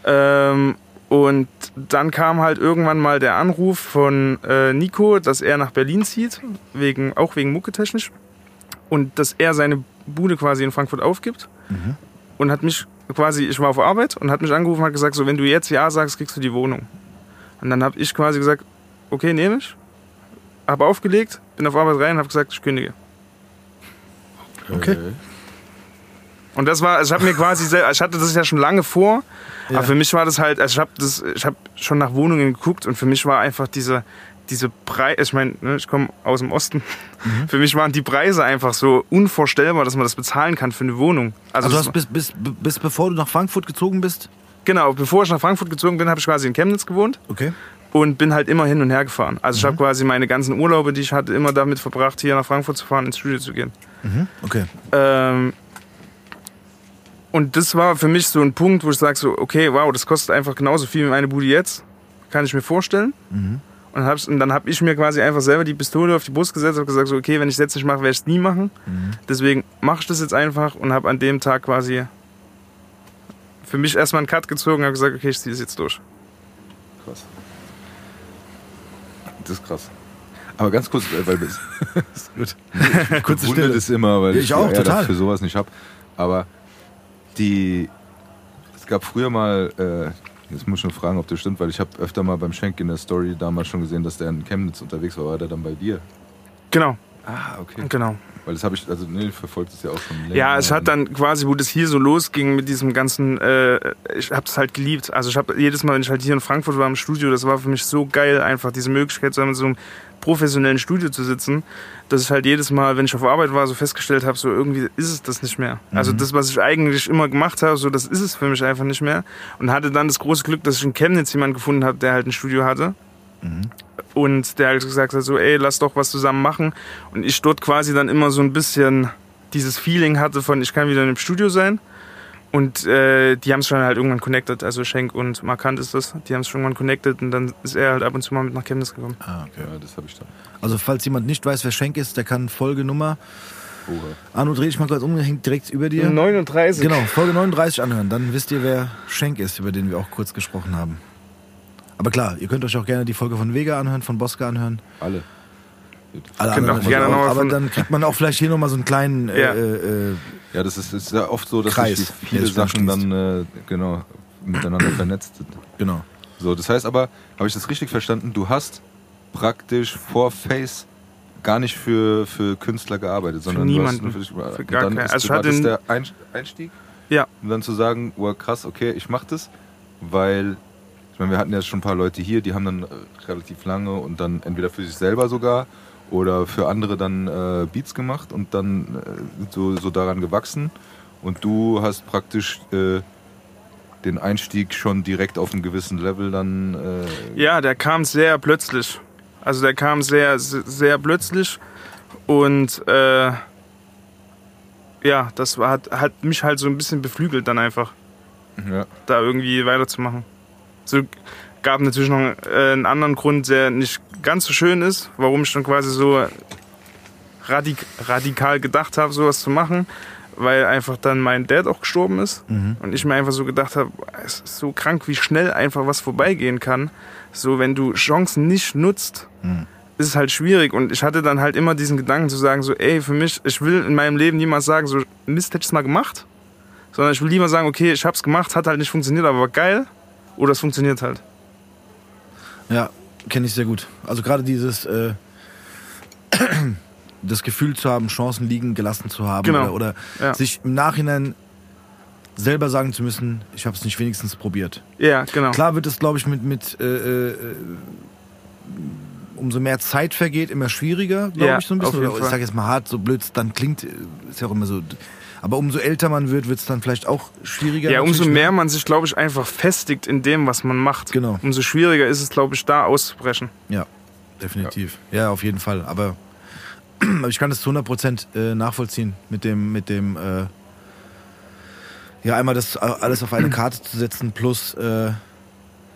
Ähm, und dann kam halt irgendwann mal der Anruf von äh, Nico, dass er nach Berlin zieht, wegen, auch wegen Mucke technisch. Und dass er seine Bude quasi in Frankfurt aufgibt. Und hat mich quasi, ich war auf Arbeit und hat mich angerufen und hat gesagt, so wenn du jetzt Ja sagst, kriegst du die Wohnung. Und dann habe ich quasi gesagt, okay, nehme ich. Habe aufgelegt, bin auf Arbeit rein und habe gesagt, ich kündige. Okay. Und das war, ich habe mir quasi, sel- ich hatte das ja schon lange vor, Ja. aber für mich war das halt, also ich habe das, ich habe schon nach Wohnungen geguckt und für mich war einfach diese, diese Preise, ich meine, ne, ich komme aus dem Osten, Mhm. für mich waren die Preise einfach so unvorstellbar, dass man das bezahlen kann für eine Wohnung. Also du das- hast bis, bis, bis bevor du nach Frankfurt gezogen bist? genau, bevor ich nach Frankfurt gezogen bin, habe ich quasi in Chemnitz gewohnt Okay. und bin halt immer hin und her gefahren. Also Mhm. ich habe quasi meine ganzen Urlaube, die ich hatte, immer damit verbracht, hier nach Frankfurt zu fahren, ins Studio zu gehen. Okay. Ähm, und das war für mich so ein Punkt, wo ich sage so, okay, wow, das kostet einfach genauso viel wie meine Bude jetzt. Kann ich mir vorstellen. Und, hab's, und dann habe ich mir quasi einfach selber die Pistole auf die Brust gesetzt und gesagt so, okay, wenn ich es jetzt nicht mache, werde ich es nie machen. Deswegen mache ich das jetzt einfach und habe an dem Tag quasi für mich erstmal einen Cut gezogen und habe gesagt, okay, ich ziehe das jetzt durch. Krass. Das ist krass. Aber ganz kurz, äh, weil das ist gut. ich Kurze Stille. das immer, weil Ich ich, auch, total. für sowas nicht habe. Aber die, es gab früher mal, äh, jetzt muss ich nur fragen, ob das stimmt, weil ich habe öfter mal beim Schenk in der Story damals schon gesehen, dass der in Chemnitz unterwegs war. War der dann bei dir? Genau, Ah, okay. genau. Weil das habe ich, also nee, verfolgt es ja auch schon länger. Ja, es hat dann quasi, wo das hier so losging mit diesem ganzen, äh, ich habe es halt geliebt. Also ich habe jedes Mal, wenn ich halt hier in Frankfurt war im Studio, das war für mich so geil, einfach diese Möglichkeit, so in so einem professionellen Studio zu sitzen, dass ich halt jedes Mal, wenn ich auf Arbeit war, so festgestellt habe, so irgendwie ist es das nicht mehr. Also das, was ich eigentlich immer gemacht habe, so das ist es für mich einfach nicht mehr. Und hatte dann das große Glück, dass ich in Chemnitz jemanden gefunden habe, der halt ein Studio hatte. Und der halt gesagt hat, so, ey, lass doch was zusammen machen. Und ich dort quasi dann immer so ein bisschen dieses Feeling hatte von, ich kann wieder in dem Studio sein. Und äh, die haben es schon halt irgendwann connected, also Schenk und Markant ist das. Die haben es schon irgendwann connected und dann ist er halt ab und zu mal mit nach Chemnitz gekommen. Ah, okay. Ja, das habe ich dann. Also falls jemand nicht weiß, wer Schenk ist, der kann Folgenummer. Oha. Arno, dreh dich mal kurz um, der hängt direkt über dir. 39. Genau, Folge 39 anhören. Dann wisst ihr, wer Schenk ist, über den wir auch kurz gesprochen haben. Aber klar, ihr könnt euch auch gerne die Folge von Vega anhören, von Bosca anhören. Alle. Alle anderen auch gerne auch, aber dann kriegt man auch vielleicht hier nochmal so einen kleinen äh, Ja. äh, äh, Ja, das ist, ist ja oft so, dass Kreis, viele Sachen schließt. dann äh, genau miteinander vernetzt sind. genau. So, das heißt aber, habe ich das richtig verstanden? Du hast praktisch vor Face gar nicht für, für Künstler gearbeitet, sondern niemanden. du hast für, Für gar dann keinen. ist, Also war das der Ein- Einstieg? Ja. Und dann zu sagen, wow, krass, okay, ich mach das, weil meine, wir hatten ja schon ein paar Leute hier, die haben dann äh, relativ lange und dann entweder für sich selber sogar oder für andere dann äh, Beats gemacht und dann äh, so, so daran gewachsen. Und du hast praktisch äh, den Einstieg schon direkt auf einem gewissen Level dann. Äh, Ja, der kam sehr plötzlich. Also der kam sehr, sehr, plötzlich und äh, ja, das war, hat, hat mich halt so ein bisschen beflügelt dann einfach, ja. da irgendwie weiterzumachen. So gab natürlich noch äh, einen anderen Grund, der nicht ganz so schön ist, warum ich dann quasi so radik radikal gedacht habe, sowas zu machen, weil einfach dann mein Dad auch gestorben ist und ich mir einfach so gedacht habe, es ist so krank, wie schnell einfach was vorbeigehen kann. So, wenn du Chancen nicht nutzt, ist es halt schwierig. Und ich hatte dann halt immer diesen Gedanken zu sagen, so, ey, für mich, ich will in meinem Leben niemals sagen, so, Mist, hätte ich es mal gemacht. Sondern ich will lieber sagen, okay, ich hab's gemacht, hat halt nicht funktioniert, aber war geil. Oder es funktioniert halt. Ja, kenne ich sehr gut. Also gerade dieses äh, das Gefühl zu haben, Chancen liegen gelassen zu haben Genau. oder, oder Ja. sich im Nachhinein selber sagen zu müssen, ich habe es nicht wenigstens probiert. Ja, genau. Klar wird es, glaube ich, mit, mit äh, äh, umso mehr Zeit vergeht, immer schwieriger, glaube Ja, ich, so ein bisschen. Oder ich sage jetzt mal hart, so blöd es dann klingt, äh, ist ja auch immer so. Aber umso älter man wird, wird es dann vielleicht auch schwieriger. Ja, umso ne? mehr man sich, glaube ich, einfach festigt in dem, was man macht. Genau. Umso schwieriger ist es, glaube ich, da auszubrechen. Ja, definitiv. Ja, auf jeden Fall. Aber, ich kann das zu 100% äh, nachvollziehen mit dem, mit dem, äh, ja, einmal das äh, alles auf eine Karte zu setzen, plus äh,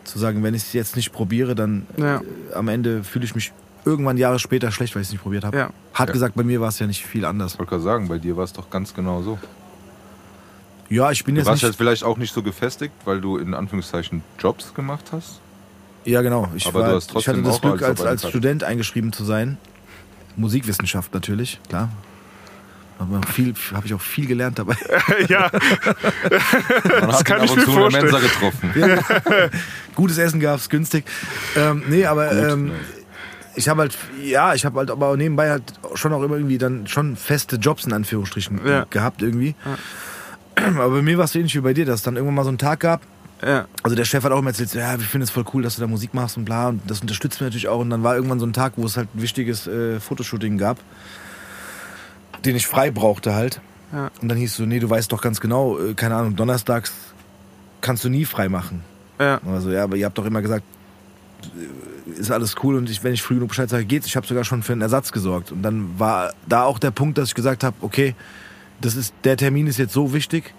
zu sagen, wenn ich es jetzt nicht probiere, dann Ja. äh, am Ende fühle ich mich irgendwann Jahre später schlecht, weil ich es nicht probiert habe. Ja. Hart Ja. gesagt, bei mir war es ja nicht viel anders. Ich wollte gerade sagen, bei dir war es doch ganz genau so. Ja, ich bin Du jetzt warst nicht. jetzt vielleicht auch nicht so gefestigt, weil du in Anführungszeichen Jobs gemacht hast. Ja, genau. Ich, Aber du war, hast ich hatte trotzdem das auch Glück, als als. Student eingeschrieben zu sein. Musikwissenschaft natürlich, klar. Aber viel, habe ich auch viel gelernt dabei. ja, Man hat kann ihn ich ab mir und zu in der vorstellen. Mensa getroffen. Gutes Essen gab's, günstig. Ähm, nee, aber Gut, ähm, ne. Ich habe halt, ja, ich habe halt aber nebenbei halt schon auch immer irgendwie dann schon feste Jobs in Anführungsstrichen Ja. gehabt irgendwie. Aber bei mir war es so ähnlich wie bei dir, dass es dann irgendwann mal so einen Tag gab. ja, Also der Chef hat auch immer erzählt, ja, wir finden es voll cool, dass du da Musik machst und bla. Und das unterstützt mich natürlich auch. Und dann war irgendwann so ein Tag, wo es halt ein wichtiges äh, Fotoshooting gab, den ich frei brauchte halt. Ja. Und dann hieß es so, nee, du weißt doch ganz genau, äh, keine Ahnung, donnerstags kannst du nie frei machen. ja, Also ja, aber ihr habt doch immer gesagt, äh, ist alles cool und ich, wenn ich früh genug Bescheid sage, geht's. Ich habe sogar schon für einen Ersatz gesorgt. Und dann war da auch der Punkt, dass ich gesagt habe, okay, das ist, der Termin ist jetzt so wichtig,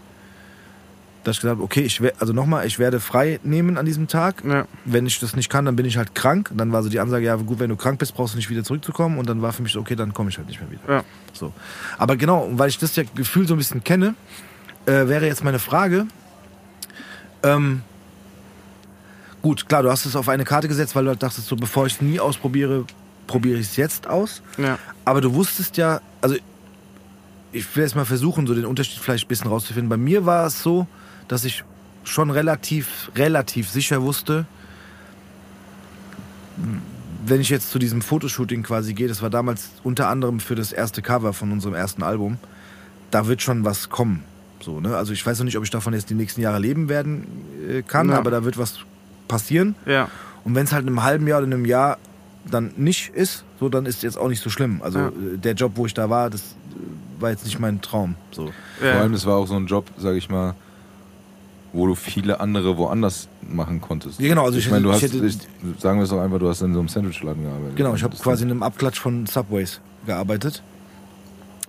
dass ich gesagt habe, okay, ich also nochmal, ich werde frei nehmen an diesem Tag. ja. Wenn ich das nicht kann, dann bin ich halt krank. Und dann war so die Ansage, ja gut, wenn du krank bist, brauchst du nicht wieder zurückzukommen. Und dann war für mich so, okay, dann komme ich halt nicht mehr wieder. Ja. So. Aber genau, weil ich das ja Gefühl so ein bisschen kenne, äh, wäre jetzt meine Frage, ähm, gut, klar, du hast es auf eine Karte gesetzt, weil du halt dachtest, so bevor ich es nie ausprobiere, probiere ich es jetzt aus. ja. Aber du wusstest ja, also ich will jetzt mal versuchen, so den Unterschied vielleicht ein bisschen rauszufinden. Bei mir war es so, dass ich schon relativ, relativ sicher wusste, wenn ich jetzt zu diesem Fotoshooting quasi gehe, das war damals unter anderem für das erste Cover von unserem ersten Album, da wird schon was kommen. So, ne? Also ich weiß noch nicht, ob ich davon jetzt die nächsten Jahre leben werden äh, kann, Ja. aber da wird was passieren. ja. Und wenn es halt in einem halben Jahr oder in einem Jahr dann nicht ist, so dann ist jetzt auch nicht so schlimm. Also Ja. äh, der Job, wo ich da war, das äh, war jetzt nicht mein Traum. So. Vor ja. allem, es war auch so ein Job, sag ich mal, wo du viele andere woanders machen konntest. Ja, genau, also ich, ich meine, du hätte- hast, ich ich, sagen wir es doch einfach, du hast in so einem Sandwichladen gearbeitet. Genau, ich habe Das- quasi in einem Abklatsch von Subways gearbeitet.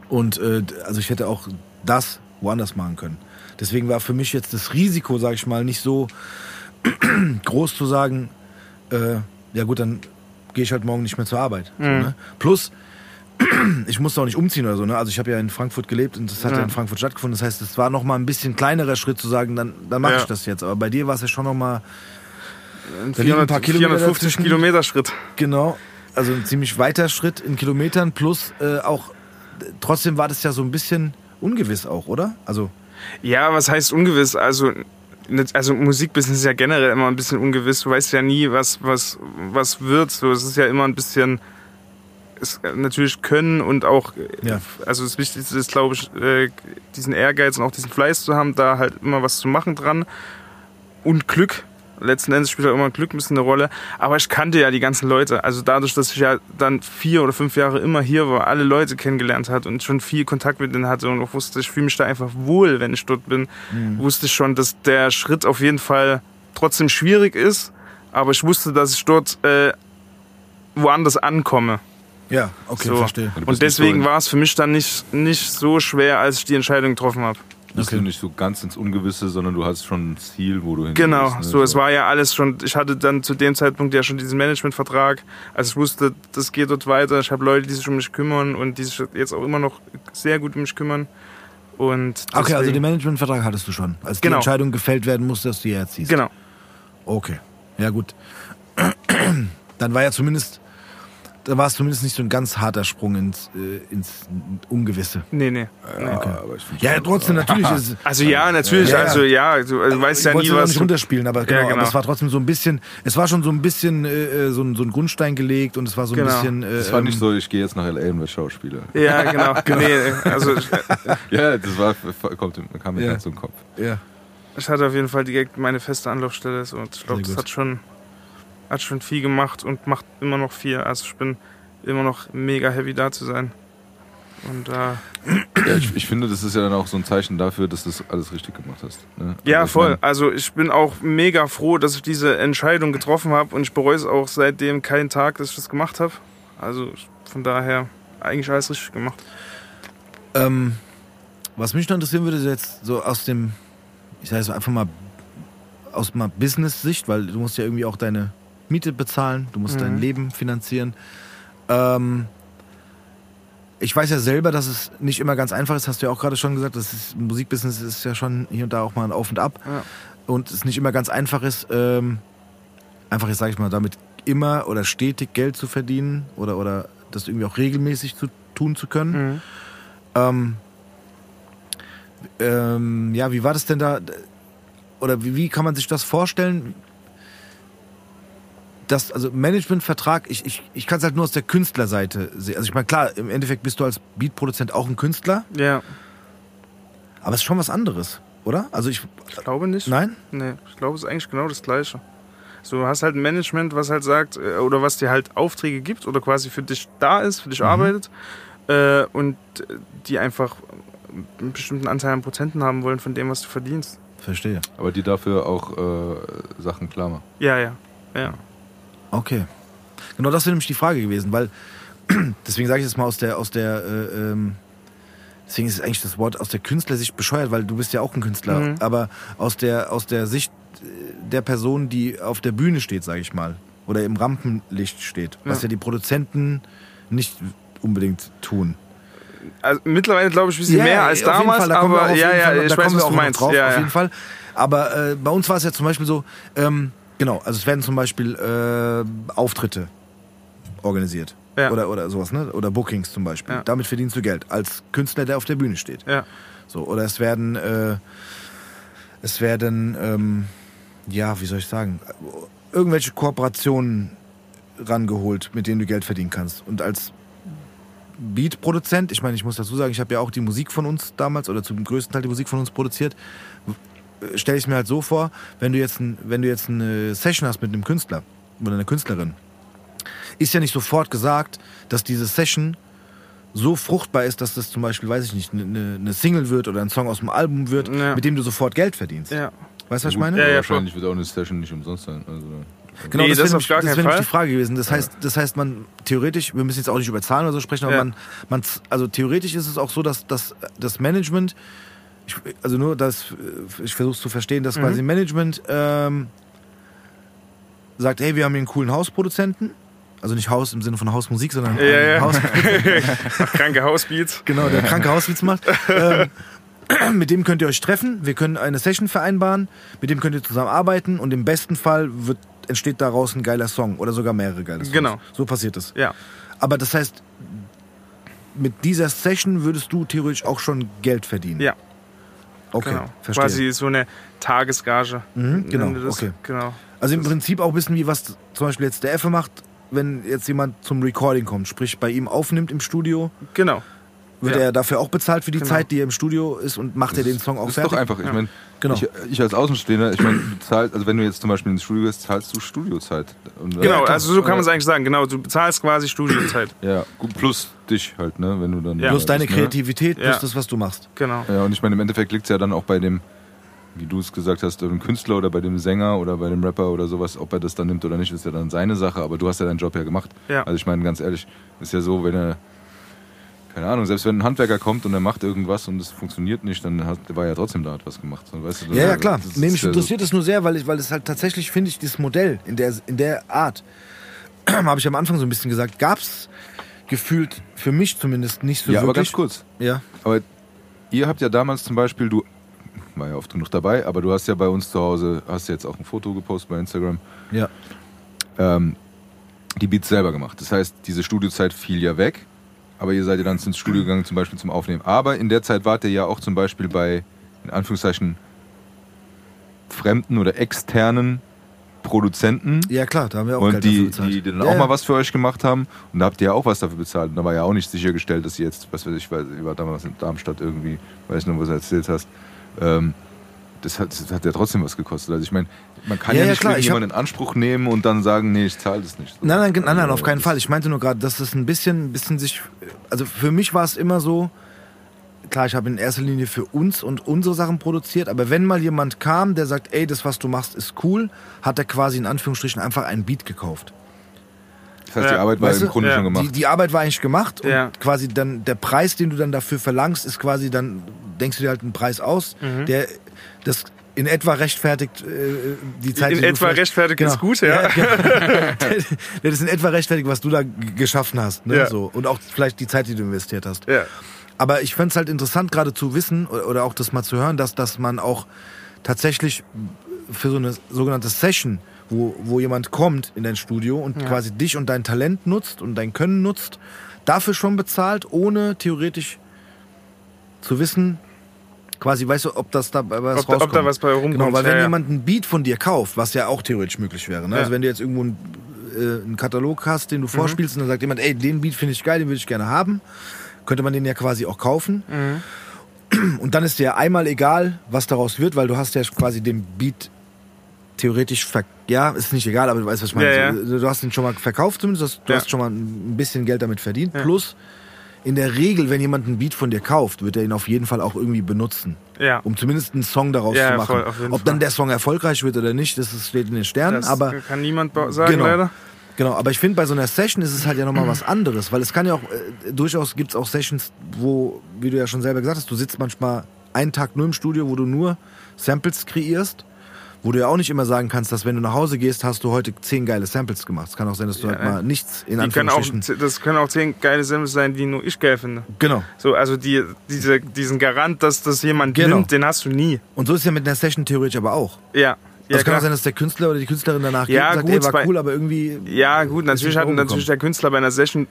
Und äh, also ich hätte auch das woanders machen können. Deswegen war für mich jetzt das Risiko, sage ich mal, nicht so groß zu sagen, äh, ja gut, dann gehe ich halt morgen nicht mehr zur Arbeit. So, Mhm. ne? Plus, ich musste auch nicht umziehen oder so. Ne? Also ich habe ja in Frankfurt gelebt und das hat ja, Ja. in Frankfurt stattgefunden. Das heißt, es war noch mal ein bisschen kleinerer Schritt zu sagen, dann, dann mache Ja. ich das jetzt. Aber bei dir war es ja schon noch mal Ein Da liegen ein paar Kilometer 450 dazwischen. Kilometer Schritt. Genau, also ein ziemlich weiter Schritt in Kilometern plus äh, auch, trotzdem war das ja so ein bisschen ungewiss auch, oder? Also, Ja, was heißt ungewiss? Also, also Musikbusiness ist ja generell immer ein bisschen ungewiss. Du weißt ja nie, was, was, was wird. So, es ist ja immer ein bisschen es, natürlich können und auch, äh, Ja. also das Wichtigste ist, glaube ich, äh, diesen Ehrgeiz und auch diesen Fleiß zu haben, da halt immer was zu machen dran. Und Glück. Letzten Endes spielt auch immer Glück ein bisschen eine Rolle. Aber ich kannte ja die ganzen Leute. Also dadurch, dass ich ja dann vier oder fünf Jahre immer hier war, alle Leute kennengelernt hat und schon viel Kontakt mit denen hatte und auch wusste, ich fühle mich da einfach wohl, wenn ich dort bin, wusste ich schon, dass der Schritt auf jeden Fall trotzdem schwierig ist. Aber ich wusste, dass ich dort äh, woanders ankomme. ja, okay, So. verstehe. Und deswegen war es für mich dann nicht, nicht so schwer, als ich die Entscheidung getroffen habe. Bist Okay. du nicht so ganz ins Ungewisse, sondern du hast schon ein Ziel, wo du hin Genau, willst, ne? so es war ja alles schon, ich hatte dann zu dem Zeitpunkt ja schon diesen Managementvertrag, also ich wusste, das geht dort weiter, ich habe Leute, die sich um mich kümmern und die sich jetzt auch immer noch sehr gut um mich kümmern. Und Okay, also deswegen- den Managementvertrag hattest du schon, als die Genau. Entscheidung gefällt werden musste, dass du hierher ziehst. Genau, Okay, ja gut. Dann war ja zumindest da war es zumindest nicht so ein ganz harter Sprung ins, äh, ins Ungewisse. Nee, nee. Ja, aber ich find's Ja, trotzdem, natürlich ist es. Also ja, natürlich, Ja, also ja, du, also, du weißt ja ich wollte nie, es auch was. nicht runterspielen, aber genau, Ja, genau. Aber es war trotzdem so ein bisschen, es war schon so ein bisschen äh, äh, so, ein, so ein Grundstein gelegt und es war so ein Genau. bisschen. Äh, Es war nicht ähm, so, ich gehe jetzt nach L.A. und werde Schauspieler. Ja, genau. Nee, also Ja, das war, kommt, kam mir Ja. ganz im Kopf. Ja. ich hatte auf jeden Fall direkt meine feste Anlaufstelle so, und ich glaube, das hat schon, hat schon viel gemacht und macht immer noch viel. Also ich bin immer noch mega heavy da zu sein. Und äh, Ja, ich, ich finde, das ist ja dann auch so ein Zeichen dafür, dass du das alles richtig gemacht hast. Ne? Ja, Also voll. mein, Also ich bin auch mega froh, dass ich diese Entscheidung getroffen habe und ich bereue es auch seitdem keinen Tag, dass ich das gemacht habe. Also von daher eigentlich alles richtig gemacht. Ähm, was mich noch interessieren würde, ist jetzt so aus dem, ich sage jetzt einfach mal aus mal Business-Sicht, weil du musst ja irgendwie auch deine Miete bezahlen, du musst Mhm. dein Leben finanzieren. Ähm, ich weiß ja selber, dass es nicht immer ganz einfach ist, hast du ja auch gerade schon gesagt, das ist, Musikbusiness ist ja schon hier und da auch mal ein Auf und Ab Ja. und es nicht immer ganz einfach ist, ähm, einfach jetzt sage ich mal, damit immer oder stetig Geld zu verdienen oder, oder das irgendwie auch regelmäßig zu tun zu können. Mhm. Ähm, ähm, ja, wie war das denn da? Oder wie, wie kann man sich das vorstellen? Das, also Managementvertrag, ich, ich, ich kann es halt nur aus der Künstlerseite sehen. Also ich meine, klar, im Endeffekt bist du als Beatproduzent auch ein Künstler, Ja, aber es ist schon was anderes, oder? Also ich, ich glaube nicht. nein? Nee, ich glaube, es ist eigentlich genau das Gleiche. So, du hast halt ein Management, was halt sagt, äh, oder was dir halt Aufträge gibt oder quasi für dich da ist, für dich arbeitet äh, und äh, die einfach einen bestimmten Anteil an Prozenten haben wollen von dem, was du verdienst. Verstehe. Aber die dafür auch äh, Sachen klar machen. Ja, ja, ja. Okay. Genau das wäre nämlich die Frage gewesen, weil deswegen sage ich das mal aus der, aus der, äh, ähm, deswegen ist eigentlich das Wort aus der Künstlersicht bescheuert, weil du bist ja auch ein Künstler, Mhm. aber aus der, aus der Sicht äh, der Person, die auf der Bühne steht, sage ich mal, oder im Rampenlicht steht, was Ja. ja die Produzenten nicht unbedingt tun. Also mittlerweile glaube ich ein bisschen Ja, mehr ja, als damals, Fall, da aber ja, ja, Fall ich weiß, was auch du meinst. Drauf, ja, auf ja. jeden Fall. Aber äh, bei uns war es ja zum Beispiel so, ähm, genau, also es werden zum Beispiel äh, Auftritte organisiert. Ja. Oder, oder sowas, ne? Oder Bookings zum Beispiel. Ja. Damit verdienst du Geld. Als Künstler, der auf der Bühne steht. Ja. So, oder es werden, äh, es werden, ähm, ja, wie soll ich sagen, irgendwelche Kooperationen rangeholt, mit denen du Geld verdienen kannst. Und als Beat-Produzent, ich meine, ich muss dazu sagen, ich habe ja auch die Musik von uns damals oder zum größten Teil die Musik von uns produziert, stelle ich mir halt so vor, wenn du jetzt, ein, wenn du jetzt eine Session hast mit einem Künstler oder einer Künstlerin, ist ja nicht sofort gesagt, dass diese Session so fruchtbar ist, dass das zum Beispiel, weiß ich nicht, eine, eine Single wird oder ein Song aus dem Album wird, Ja. mit dem du sofort Geld verdienst. ja. Weißt du, was ich meine? Ja, ja, wahrscheinlich wird auch eine Session nicht umsonst sein. Also, Genau, Nee, das, das wäre auf gar nämlich- das keinen wäre nämlich Fall. die Frage gewesen. Das heißt, das heißt, man theoretisch, wir müssen jetzt auch nicht über Zahlen oder so sprechen, aber Ja. man, man, also theoretisch ist es auch so, dass, dass das Management, ich, also nur, dass ich versuche es zu verstehen, dass Mhm. quasi Management ähm, sagt, hey, wir haben hier einen coolen Hausproduzenten, also nicht Haus im Sinne von Hausmusik, sondern Ja, ja. Haus, Kranke Hausbeats. genau, der kranke Hauswitz macht. ähm, mit dem könnt ihr euch treffen, wir können eine Session vereinbaren, mit dem könnt ihr zusammen arbeiten und im besten Fall wird, entsteht daraus ein geiler Song oder sogar mehrere geile Songs. Genau. So passiert es. Ja. Aber das heißt, mit dieser Session würdest du theoretisch auch schon Geld verdienen. Ja. Okay, genau. verstehe. Quasi so eine Tagesgage. Mhm, genau, das. okay. Genau. also im Prinzip auch ein bisschen wie was zum Beispiel jetzt der Effe macht, wenn jetzt jemand zum Recording kommt, sprich bei ihm aufnimmt im Studio, Genau. wird Ja. er dafür auch bezahlt für die Genau. Zeit, die er im Studio ist und macht er den Song auch ist fertig? doch einfach. Ich Ja. meine, Genau. ich, ich als Außenstehender, ich meine, du zahlst, also wenn du jetzt zum Beispiel ins Studio gehst, zahlst du Studiozeit. Und, äh, Genau, also so kann man es eigentlich sagen. Genau, du bezahlst quasi Studiozeit. Ja, gut, plus dich halt, ne, wenn du dann. Ja. Plus deine bist, ne? Kreativität, plus Ja. das, was du machst. Genau. Ja, und ich meine, im Endeffekt liegt es ja dann auch bei dem, wie du es gesagt hast, dem Künstler oder bei dem Sänger oder bei dem Rapper oder sowas, ob er das dann nimmt oder nicht, ist ja dann seine Sache, aber du hast ja deinen Job ja gemacht. Ja. Also ich meine, ganz ehrlich, ist ja so, wenn er, keine Ahnung, selbst wenn ein Handwerker kommt und er macht irgendwas und es funktioniert nicht, dann hat, war er ja trotzdem da, hat was gemacht. So, weißt du, Ja, ja, klar. das Nee, mich ja so- interessiert es nur sehr, weil, ich, weil es halt tatsächlich, finde ich, dieses Modell in der, in der Art, habe ich am Anfang so ein bisschen gesagt, gab es gefühlt, für mich zumindest, nicht so Ja, aber wirklich. ganz kurz. Ja, Aber ihr habt ja damals zum Beispiel, du war ja oft genug dabei, aber du hast ja bei uns zu Hause, hast jetzt auch ein Foto gepostet bei Instagram. ja. Ähm, die Beats selber gemacht. Das heißt, diese Studiozeit fiel ja weg, aber ihr seid ja dann ins Studio gegangen, zum Beispiel zum Aufnehmen. Aber in der Zeit wart ihr ja auch zum Beispiel bei, in Anführungszeichen, fremden oder externen Produzenten. Ja klar, da haben wir auch Und Geld die, dafür bezahlt. die dann Ja, auch ja. mal was für euch gemacht haben. Und da habt ihr ja auch was dafür bezahlt. Und da war ja auch nicht sichergestellt, dass ihr jetzt, was weiß ich, weil ihr war damals in Darmstadt irgendwie, weiß nicht, was du erzählt hast. Ähm, das hat, das hat ja trotzdem was gekostet. Also ich meine, man kann Ja, ja, ja, nicht klar, jemanden in Anspruch nehmen und dann sagen, nee, ich zahle das nicht. Nein, nein, nein, nein, auf keinen Das- Fall. Ich meinte nur gerade, dass es ein bisschen, ein bisschen sich. Also für mich war es immer so. Klar, ich habe in erster Linie für uns und unsere Sachen produziert, aber wenn mal jemand kam, der sagt, ey, das, was du machst, ist cool, hat er quasi in Anführungsstrichen einfach einen Beat gekauft. Das heißt, die Ja, Arbeit war weißt im du? Grunde Ja. schon gemacht. Die, die Arbeit war eigentlich gemacht und Ja. quasi dann der Preis, den du dann dafür verlangst, ist quasi dann, denkst du dir halt einen Preis aus, Mhm. der das in etwa rechtfertigt äh, die Zeit, In die du etwa rechtfertigt Genau. ist gut, ja. genau. der ist in etwa rechtfertigt, was du da geschaffen hast. Ne? Ja. So. Und auch vielleicht die Zeit, die du investiert hast. Ja. Aber ich fände es halt interessant, gerade zu wissen oder auch das mal zu hören, dass, dass man auch tatsächlich für so eine sogenannte Session, wo, wo jemand kommt in dein Studio und quasi dich und dein Talent nutzt und dein Können nutzt, dafür schon bezahlt, ohne theoretisch zu wissen, quasi, weißt du, ob das da was Ob da- ob rauskommt. da was bei rumkommt, Genau, weil ja, wenn ja. jemand einen Beat von dir kauft, was ja auch theoretisch möglich wäre, ne? Also wenn du jetzt irgendwo einen, äh, einen Katalog hast, den du Mhm. vorspielst und dann sagt jemand, ey, den Beat finde ich geil, den würde ich gerne haben, könnte man den ja quasi auch kaufen. Mhm. Und dann ist dir ja einmal egal, was daraus wird, weil du hast ja quasi den Beat theoretisch ver ja, ist nicht egal, aber du weißt, was ich meine. Ja, ja. Du hast ihn schon mal verkauft zumindest, du Ja. hast schon mal ein bisschen Geld damit verdient. Plus, in der Regel, wenn jemand einen Beat von dir kauft, wird er ihn auf jeden Fall auch irgendwie benutzen. Ja. Um zumindest einen Song daraus Ja, zu machen. voll, Ob dann der Song erfolgreich wird oder nicht, das ist- steht in den Sternen. Das aber kann niemand sagen, Genau. leider. Genau, aber ich finde, bei so einer Session ist es halt ja nochmal was anderes, weil es kann ja auch, äh, durchaus gibt es auch Sessions, wo, wie du ja schon selber gesagt hast, du sitzt manchmal einen Tag nur im Studio, wo du nur Samples kreierst, wo du ja auch nicht immer sagen kannst, dass wenn du nach Hause gehst, hast du heute zehn geile Samples gemacht. Es kann auch sein, dass du Ja, halt mal nichts in Die können auch, Anführungsstrichen... das können auch zehn geile Samples sein, die nur ich geil finde. Genau. So, also die, diese, diesen Garant, dass das jemand Genau. nimmt, den hast du nie. Und so ist es ja mit einer Session theoretisch aber auch. Ja. Ja, Also es kann klar. auch sein, dass der Künstler oder die Künstlerin danach geht Ja, und sagt, gut, ey, war cool, aber irgendwie... ja gut, natürlich hat natürlich der Künstler bei einer Session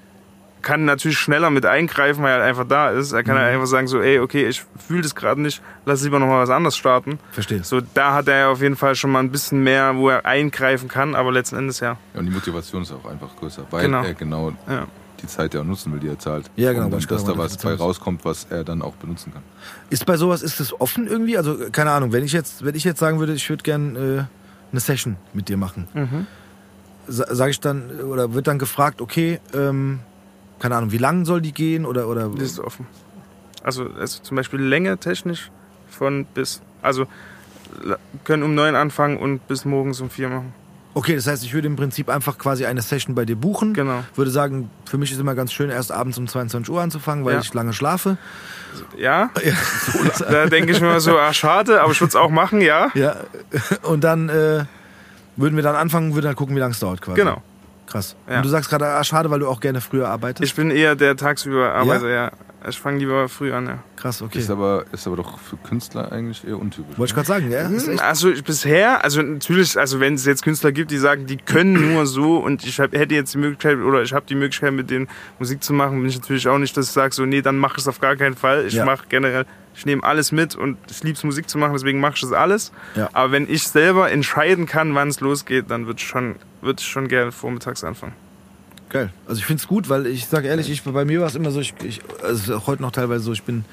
kann natürlich schneller mit eingreifen, weil er einfach da ist. Er kann Mhm. halt einfach sagen so, ey, okay, ich fühle das gerade nicht, lass lieber noch mal was anderes starten. Verstehe. So, da hat er ja auf jeden Fall schon mal ein bisschen mehr, wo er eingreifen kann, aber letzten Endes ja. Ja, und die Motivation ist auch einfach größer, weil Genau. er genau Ja. die Zeit ja auch nutzen will, die er zahlt. Ja, genau, Und dann, dass da was bei rauskommt, was er dann auch benutzen kann. Ist bei sowas, ist es offen irgendwie? Also, keine Ahnung, wenn ich jetzt, wenn ich jetzt sagen würde, ich würde gern äh, eine Session mit dir machen, Mhm. sa sage ich dann, oder wird dann gefragt, okay, ähm, keine Ahnung, wie lang soll die gehen oder, oder Das ist offen. Also, also zum Beispiel Länge technisch von bis. Also können um neun anfangen und bis morgens um vier machen. Okay, das heißt, ich würde im Prinzip einfach quasi eine Session bei dir buchen. Genau. Würde sagen, für mich ist immer ganz schön, erst abends um 22 Uhr anzufangen, weil Ja. ich lange schlafe. Ja, Ja. da denke ich mir immer so, ah, schade, aber ich würde es auch machen, ja. ja. Und dann äh, würden wir dann anfangen, würden dann gucken, wie lange es dauert quasi. Genau. Krass. Ja. Und du sagst gerade, ah, schade, weil du auch gerne früher arbeitest. Ich bin eher der tagsüber Arbeiter, ja. Ich fange lieber früh an, ja. Krass, okay. Ist, aber, ist aber doch für Künstler eigentlich eher untypisch. Wollte ich gerade sagen, ja? Echt Also ich- bisher, also natürlich, also wenn es jetzt Künstler gibt, die sagen, die können nur so und ich hab, hätte jetzt die Möglichkeit oder ich habe die Möglichkeit mit denen Musik zu machen, bin ich natürlich auch nicht, dass ich sage so, nee, dann mach ich es auf gar keinen Fall. Ich Ja. mache generell, ich nehme alles mit und ich liebe es Musik zu machen, deswegen mache ich das alles. Ja. Aber wenn ich selber entscheiden kann, wann es losgeht, dann würde ich schon, würde ich schon gerne vormittags anfangen. Geil. Also ich finde es gut, weil ich sage ehrlich, ich, bei mir war es immer so, ich, ich, also auch heute noch teilweise so, ich bin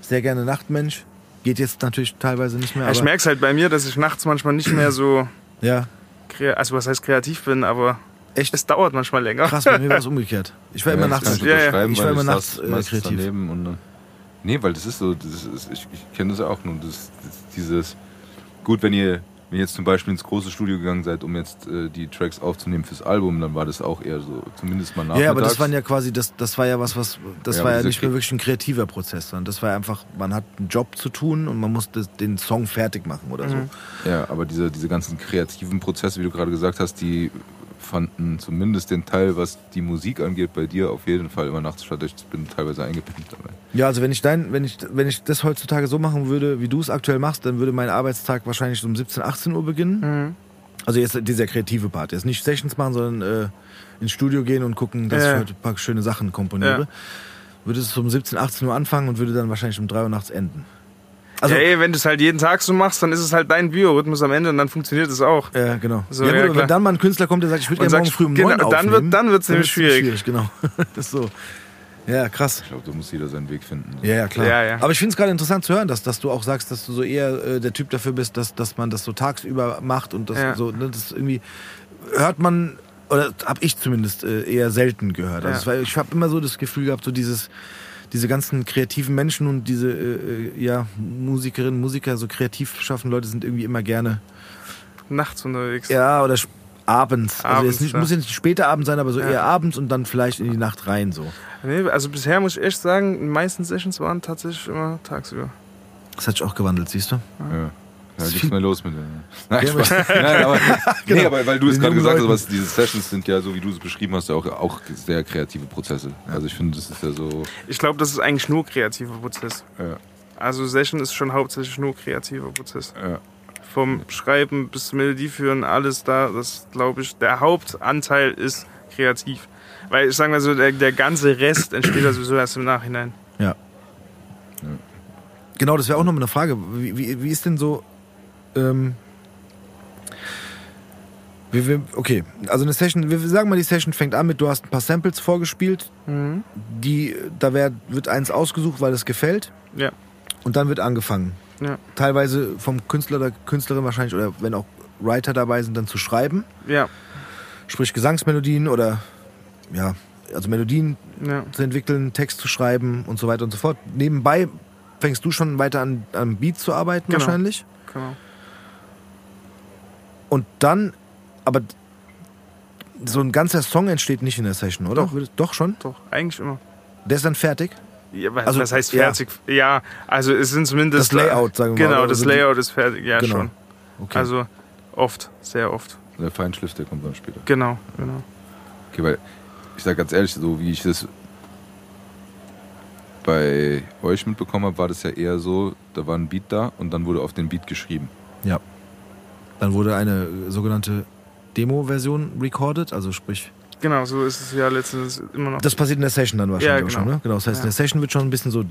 sehr gerne Nachtmensch. Geht jetzt natürlich teilweise nicht mehr. ich aber, merke es halt bei mir, dass ich nachts manchmal nicht mehr so, Ja, also was heißt kreativ bin, aber echt es dauert manchmal länger. krass, bei mir war es umgekehrt. Ich war immer das nachts. ich Ja, ja. Ich war immer ich nachts, äh, kreativ. Daneben und, äh, nee, weil das ist so, das ist, ich, ich kenne das ja auch nur. Das, das, dieses, gut, wenn ihr, wenn ihr jetzt zum Beispiel ins große Studio gegangen seid, um jetzt äh, die Tracks aufzunehmen fürs Album, dann war das auch eher so, zumindest mal nachmittags. Ja, aber das waren ja quasi, das, das war ja was, was, das Ja, war ja nicht mehr wirklich ein kreativer Prozess, sondern das war einfach, man hat einen Job zu tun und man musste den Song fertig machen oder so. Ja, aber diese, diese ganzen kreativen Prozesse, wie du gerade gesagt hast, die fanden zumindest den Teil, was die Musik angeht, bei dir auf jeden Fall immer nachts statt. Ich bin teilweise eingepennt dabei. Ja, also wenn ich dein, wenn ich, wenn ich das heutzutage so machen würde, wie du es aktuell machst, dann würde mein Arbeitstag wahrscheinlich so um 17, 18 Uhr beginnen. Also jetzt dieser kreative Part. Jetzt nicht Sessions machen, sondern äh, ins Studio gehen und gucken, dass Ja. ich heute ein paar schöne Sachen komponiere. Ja. Würde es um 17, 18 Uhr anfangen und würde dann wahrscheinlich um 3 Uhr nachts enden. Also, ja, ey, wenn du es halt jeden Tag so machst, dann ist es halt dein Biorhythmus am Ende und dann funktioniert es auch. Ja, genau. So, ja, ja, gut, klar. wenn dann mal ein Künstler kommt, der sagt, ich würde Und gerne morgen sagt, früh um genau, 9 dann wird- dann wird's nämlich wird's schwierig. Genau. das ist so. Ja, krass. Ich glaube, da muss jeder seinen Weg finden. Ja, ja, klar. Ja, ja. Aber ich finde es gerade interessant zu hören, dass, dass du auch sagst, dass du so eher äh, der Typ dafür bist, dass, dass man das so tagsüber macht und das Ja. so, ne, das irgendwie hört man, oder habe ich zumindest äh, eher selten gehört. Also Ja. es war, ich habe immer so das Gefühl gehabt, so dieses, diese ganzen kreativen Menschen und diese äh, äh, ja, Musikerinnen, Musiker, so kreativ schaffen Leute sind irgendwie immer gerne, Nachts unterwegs. ja, oder sch- abends. also Abends, jetzt nicht, ja. muss jetzt nicht später Abend sein, aber so Ja. eher abends und dann vielleicht in die Nacht rein so. Nee, also bisher muss ich echt sagen, die meisten Sessions waren tatsächlich immer tagsüber. Das hat sich auch gewandelt, siehst du? Ja. Da ist nichts mehr los mit denen. Nein, Ja, Spaß. Nein, aber, nee, aber weil du es gerade gesagt hast, was, diese Sessions sind ja, so wie du es beschrieben hast, ja auch, auch sehr kreative Prozesse. Also ich finde, das ist ja so. Ich glaube, das ist eigentlich nur kreativer Prozess. Ja, Also Session ist schon hauptsächlich nur kreativer Prozess. ja. Vom Schreiben bis zum Melodie führen, alles da, das glaube ich, der Hauptanteil ist kreativ. Weil ich sage mal so, der, der ganze Rest entsteht ja sowieso erst im Nachhinein. Ja. Genau, das wäre auch noch mal eine Frage. Wie, wie, wie ist denn so. Ähm, wie, wir, okay, also eine Session, wir sagen mal, die Session fängt an mit, du hast ein paar Samples vorgespielt, Mhm. die, da wär, wird eins ausgesucht, weil es gefällt, Ja. und dann wird angefangen. Ja. Teilweise vom Künstler oder Künstlerin wahrscheinlich, oder wenn auch Writer dabei sind, dann zu schreiben, Ja. sprich Gesangsmelodien oder, ja, also Melodien Ja. zu entwickeln, Text zu schreiben und so weiter und so fort. Nebenbei fängst du schon weiter an, am Beat zu arbeiten Genau. wahrscheinlich. Genau. Und dann, aber so ein ganzer Song entsteht nicht in der Session, oder? Doch. Doch schon? Doch, eigentlich immer. Der ist dann fertig? Ja, was, Also, was heißt ja. fertig? Ja. also es sind zumindest. Das Layout, sagen wir mal, Genau, das Layout ist fertig, ja Genau. schon. Okay. Also oft, sehr oft. Der Feinschliff, der kommt dann später. Genau, genau. Okay, weil ich sag ganz ehrlich, so wie ich das bei euch mitbekommen habe, war das ja eher so, da war ein Beat da und dann wurde auf den Beat geschrieben. ja. Dann wurde eine sogenannte Demo-Version recorded, also sprich, Genau, so ist es ja letztens immer noch. das passiert in der Session dann wahrscheinlich Ja, auch schon, genau. ne? Genau, das heißt, in Ja. der Session wird schon ein bisschen so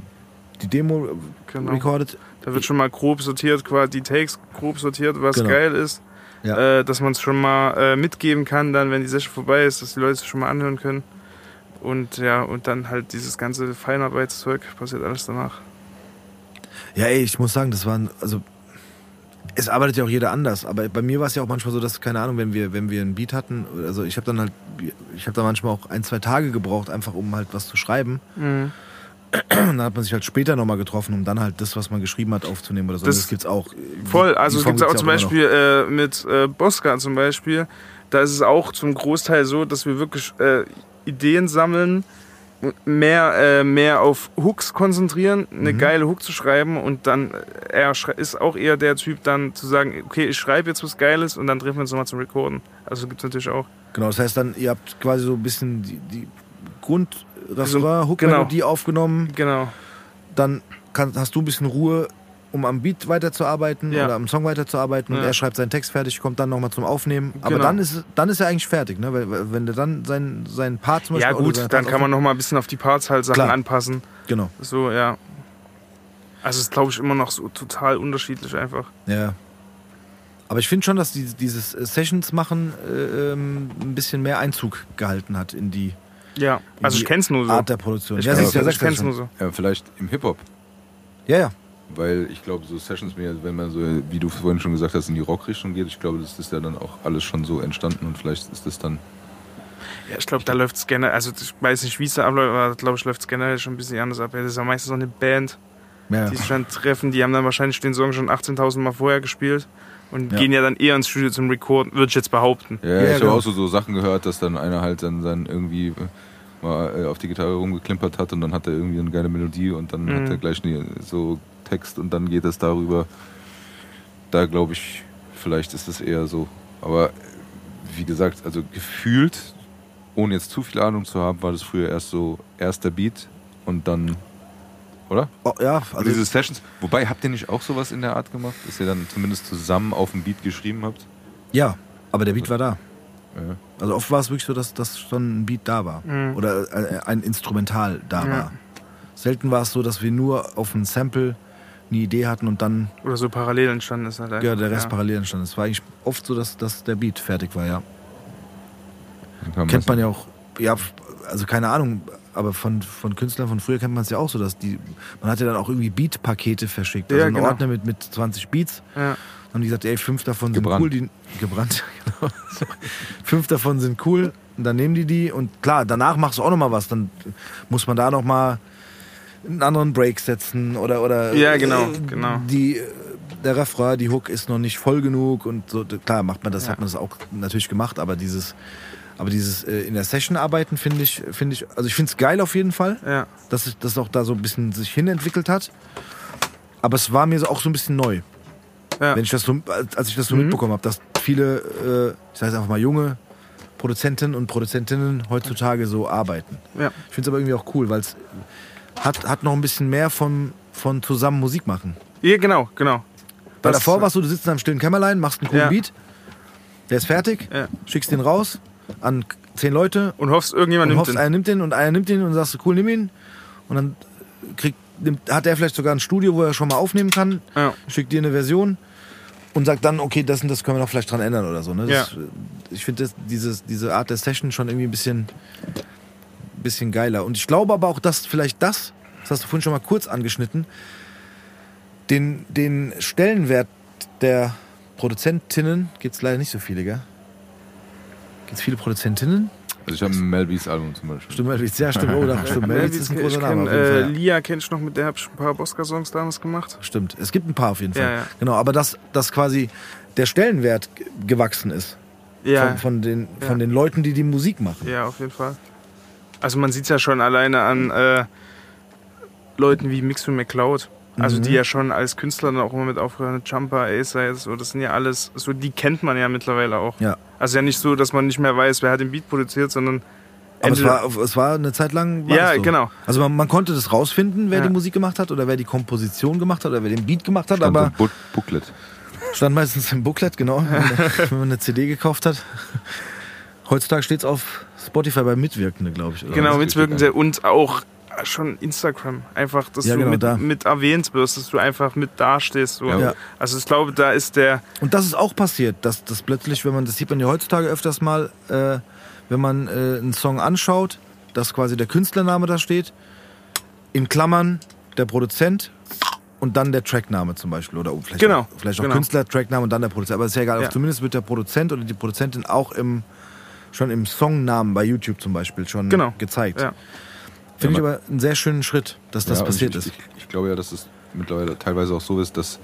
die Demo äh, Genau. recorded. Da wird schon mal grob sortiert, quasi die Takes grob sortiert, was Genau. geil ist. Ja. Äh, dass man es schon mal äh, mitgeben kann, dann, wenn die Session vorbei ist, dass die Leute es schon mal anhören können. Und ja, und dann halt dieses ganze Feinarbeitszeug passiert alles danach. Ja, ey, ich muss sagen, das waren, also es arbeitet ja auch jeder anders, aber bei mir war es ja auch manchmal so, dass, keine Ahnung, wenn wir, wenn wir einen Beat hatten, also ich habe dann halt, ich habe da manchmal auch ein, zwei Tage gebraucht, einfach um halt was zu schreiben. Mhm. Und dann hat man sich halt später nochmal getroffen, um dann halt das, was man geschrieben hat, aufzunehmen oder so. Das- Das, gibt's auch. Voll, also Form gibt es auch gibt's zum. Beispiel äh, mit äh, Bosca zum Beispiel, da ist es auch zum Großteil so, dass wir wirklich äh, Ideen sammeln, mehr, äh, mehr auf Hooks konzentrieren, eine Mhm. geile Hook zu schreiben und dann, äh, er ist auch eher der Typ dann zu sagen, okay, ich schreibe jetzt was Geiles und dann treffen wir uns nochmal zum Recorden. Also gibt es natürlich auch. Genau, das heißt dann, ihr habt quasi so ein bisschen die, die Grund, das So, war Hook-Melodie aufgenommen, Genau. dann kann, hast du ein bisschen Ruhe, um am Beat weiterzuarbeiten Ja. oder am Song weiterzuarbeiten und Ja. er schreibt seinen Text fertig, kommt dann nochmal zum Aufnehmen. Aber Genau. dann ist, dann ist er eigentlich fertig, ne? Weil, wenn der dann seinen, seinen Part zum Ja Beispiel... oder gut, dann kann man nochmal ein bisschen auf die Parts halt Sachen Klar. anpassen. Genau, So, ja. Also es ist, glaube ich, immer noch so total unterschiedlich einfach. ja. Aber ich finde schon, dass die, dieses Sessions machen äh, ähm, ein bisschen mehr Einzug gehalten hat in die Ja, also ich kenn's nur so. Art der Produktion. ich ja, kenn's, ja, ich ja kenn's nur so. Ja, vielleicht im Hip-Hop. Ja, ja. Weil ich glaube, so Sessions, mehr, wenn man so, wie du vorhin schon gesagt hast, in die Rockrichtung geht, ich glaube, das ist ja dann auch alles schon so entstanden und vielleicht ist das dann. Ja, ich glaube, da läuft's generell, also ich weiß nicht, wie es da abläuft, aber glaube ich, läuft's generell schon ein bisschen anders ab. Ja, Das ist ja meistens so eine Band, ja. die sich dann treffen, die haben dann wahrscheinlich den Song schon 18.000 Mal vorher gespielt und Ja. gehen ja dann eher ins Studio zum Recorden, würde ich jetzt behaupten. Ja, Ja, ich habe genau. auch so, so Sachen gehört, dass dann einer halt dann, dann irgendwie äh, mal äh, auf die Gitarre rumgeklimpert hat und dann hat er irgendwie eine geile Melodie und dann Mhm. hat er gleich so Text und dann geht es darüber. Da glaube ich, vielleicht ist es eher so. Aber wie gesagt, also gefühlt, ohne jetzt zu viel Ahnung zu haben, war das früher erst so erster Beat und dann, oder? Oh, ja, Also also diese Sessions. Wobei, habt ihr nicht auch sowas in der Art gemacht, dass ihr dann zumindest zusammen auf dem Beat geschrieben habt? ja. Aber der Beat war da. Ja. Also oft war es wirklich so, dass, dass schon ein Beat da war. Mhm. Oder äh, ein Instrumental da Ja. war. Selten war es so, dass wir nur auf ein Sample eine Idee hatten und dann Oder so parallel entstanden ist halt. ja, der Rest ja. parallel entstand. Es war eigentlich oft so, dass, dass der Beat fertig war, ja. Dann Kennt man ja auch, ja, also keine Ahnung, aber von, von Künstlern von früher kennt man es ja auch so, dass die, man hat ja dann auch irgendwie Beat-Pakete verschickt. Also Ja, einen genau. Ordner mit, mit 20 Beats. Ja. haben die gesagt, ey, fünf davon sind Gebrannt. cool, die gebrannt, genau. fünf davon sind cool, und dann nehmen die die und klar, danach machst du auch noch mal was, dann muss man da noch mal einen anderen Break setzen oder oder Ja, genau, äh, genau. die der Refrain, die Hook ist noch nicht voll genug und so klar macht man das, Ja. hat man das auch natürlich gemacht, aber dieses aber dieses äh, in der Session arbeiten finde ich finde ich also ich finde es geil auf jeden Fall Ja. dass es das auch da so ein bisschen sich hinentwickelt hat. Aber es war mir so auch so ein bisschen neu. Ja. Wenn ich das so, als- als ich das so Mhm. mitbekommen habe, dass viele, äh, ich sage einfach mal junge Produzenten und Produzentinnen heutzutage so arbeiten. Ja. Ich finde es aber irgendwie auch cool, weil es hat, hat noch ein bisschen mehr von, von zusammen Musik machen. ja, genau, genau. Weil Das- davor warst du, du sitzt in einem stillen Kämmerlein, machst einen coolen Ja. Beat, der ist fertig, Ja. schickst den raus an zehn Leute Und hoffst, irgendjemand und nimmt hoffst, den. einer nimmt den und einer nimmt den und sagst cool, nimm ihn. Und dann kriegt, nimmt, hat er vielleicht sogar ein Studio, wo er schon mal aufnehmen kann, Ja. schickt dir eine Version und sagt dann, okay, das und das können wir noch vielleicht dran ändern oder so. Ne? Das, Ich finde diese Art der Session schon irgendwie ein bisschen, bisschen geiler. Und ich glaube aber auch, dass vielleicht das, das hast du vorhin schon mal kurz angeschnitten, den, den Stellenwert der Produzentinnen, gibt es leider nicht so viele, gell? Gibt es viele Produzentinnen? Also ich habe ein Melbys Album zum Beispiel. Stimmt, Melvitz, ja, stimmt. Oh, da, stimmt. Melvitz ist ein ich großer kenn, Name. Auf jeden äh, Fall, ja. Lia kenn ich noch, mit der habe ich ein paar Bosca-Songs damals gemacht. Stimmt. Es gibt ein paar auf jeden Fall. Ja, ja. Genau, aber dass, dass quasi der Stellenwert gewachsen ist Ja, von, von, den, Ja. von den Leuten, die die Musik machen. ja, auf jeden Fall. Also man sieht es ja schon alleine an äh, Leuten wie Mixu McCloud. Also Mhm. die ja schon als Künstler dann auch immer mit aufgehören, Jumper, Acer, so, das sind ja alles, so die kennt man ja mittlerweile auch. Ja. Also ja nicht so, dass man nicht mehr weiß, wer hat den Beat produziert, sondern Aber es war, es war eine Zeit lang. War Ja, so. genau. Also man, man konnte das rausfinden, wer Ja. die Musik gemacht hat oder wer die Komposition gemacht hat oder wer den Beat gemacht hat, Stand aber im Bu Booklet. stand meistens im Booklet, genau, wenn man, wenn man eine CD gekauft hat. Heutzutage steht es auf Spotify bei Mitwirkende, glaube ich. Genau, Mitwirkende und auch schon Instagram. Einfach, dass Ja, du genau, mit, da. mit erwähnt wirst, dass du einfach mit dastehst. Ja. Also ich glaube, da ist der, Und das ist auch passiert, dass das plötzlich, wenn man, das sieht man ja heutzutage öfters mal, äh, wenn man äh, einen Song anschaut, dass quasi der Künstlername da steht, in Klammern der Produzent und dann der Trackname zum Beispiel. Oder vielleicht Genau, auch, vielleicht auch genau. Künstler, Trackname und dann der Produzent. Aber ist ja egal. Ja. Zumindest wird der Produzent oder die Produzentin auch im, schon im Songnamen bei YouTube zum Beispiel schon Genau. gezeigt. ja. Finde ich Ja, aber einen sehr schönen Schritt, dass das Ja, passiert ich, ist. Ich, ich glaube ja, dass es mittlerweile teilweise auch so ist, dass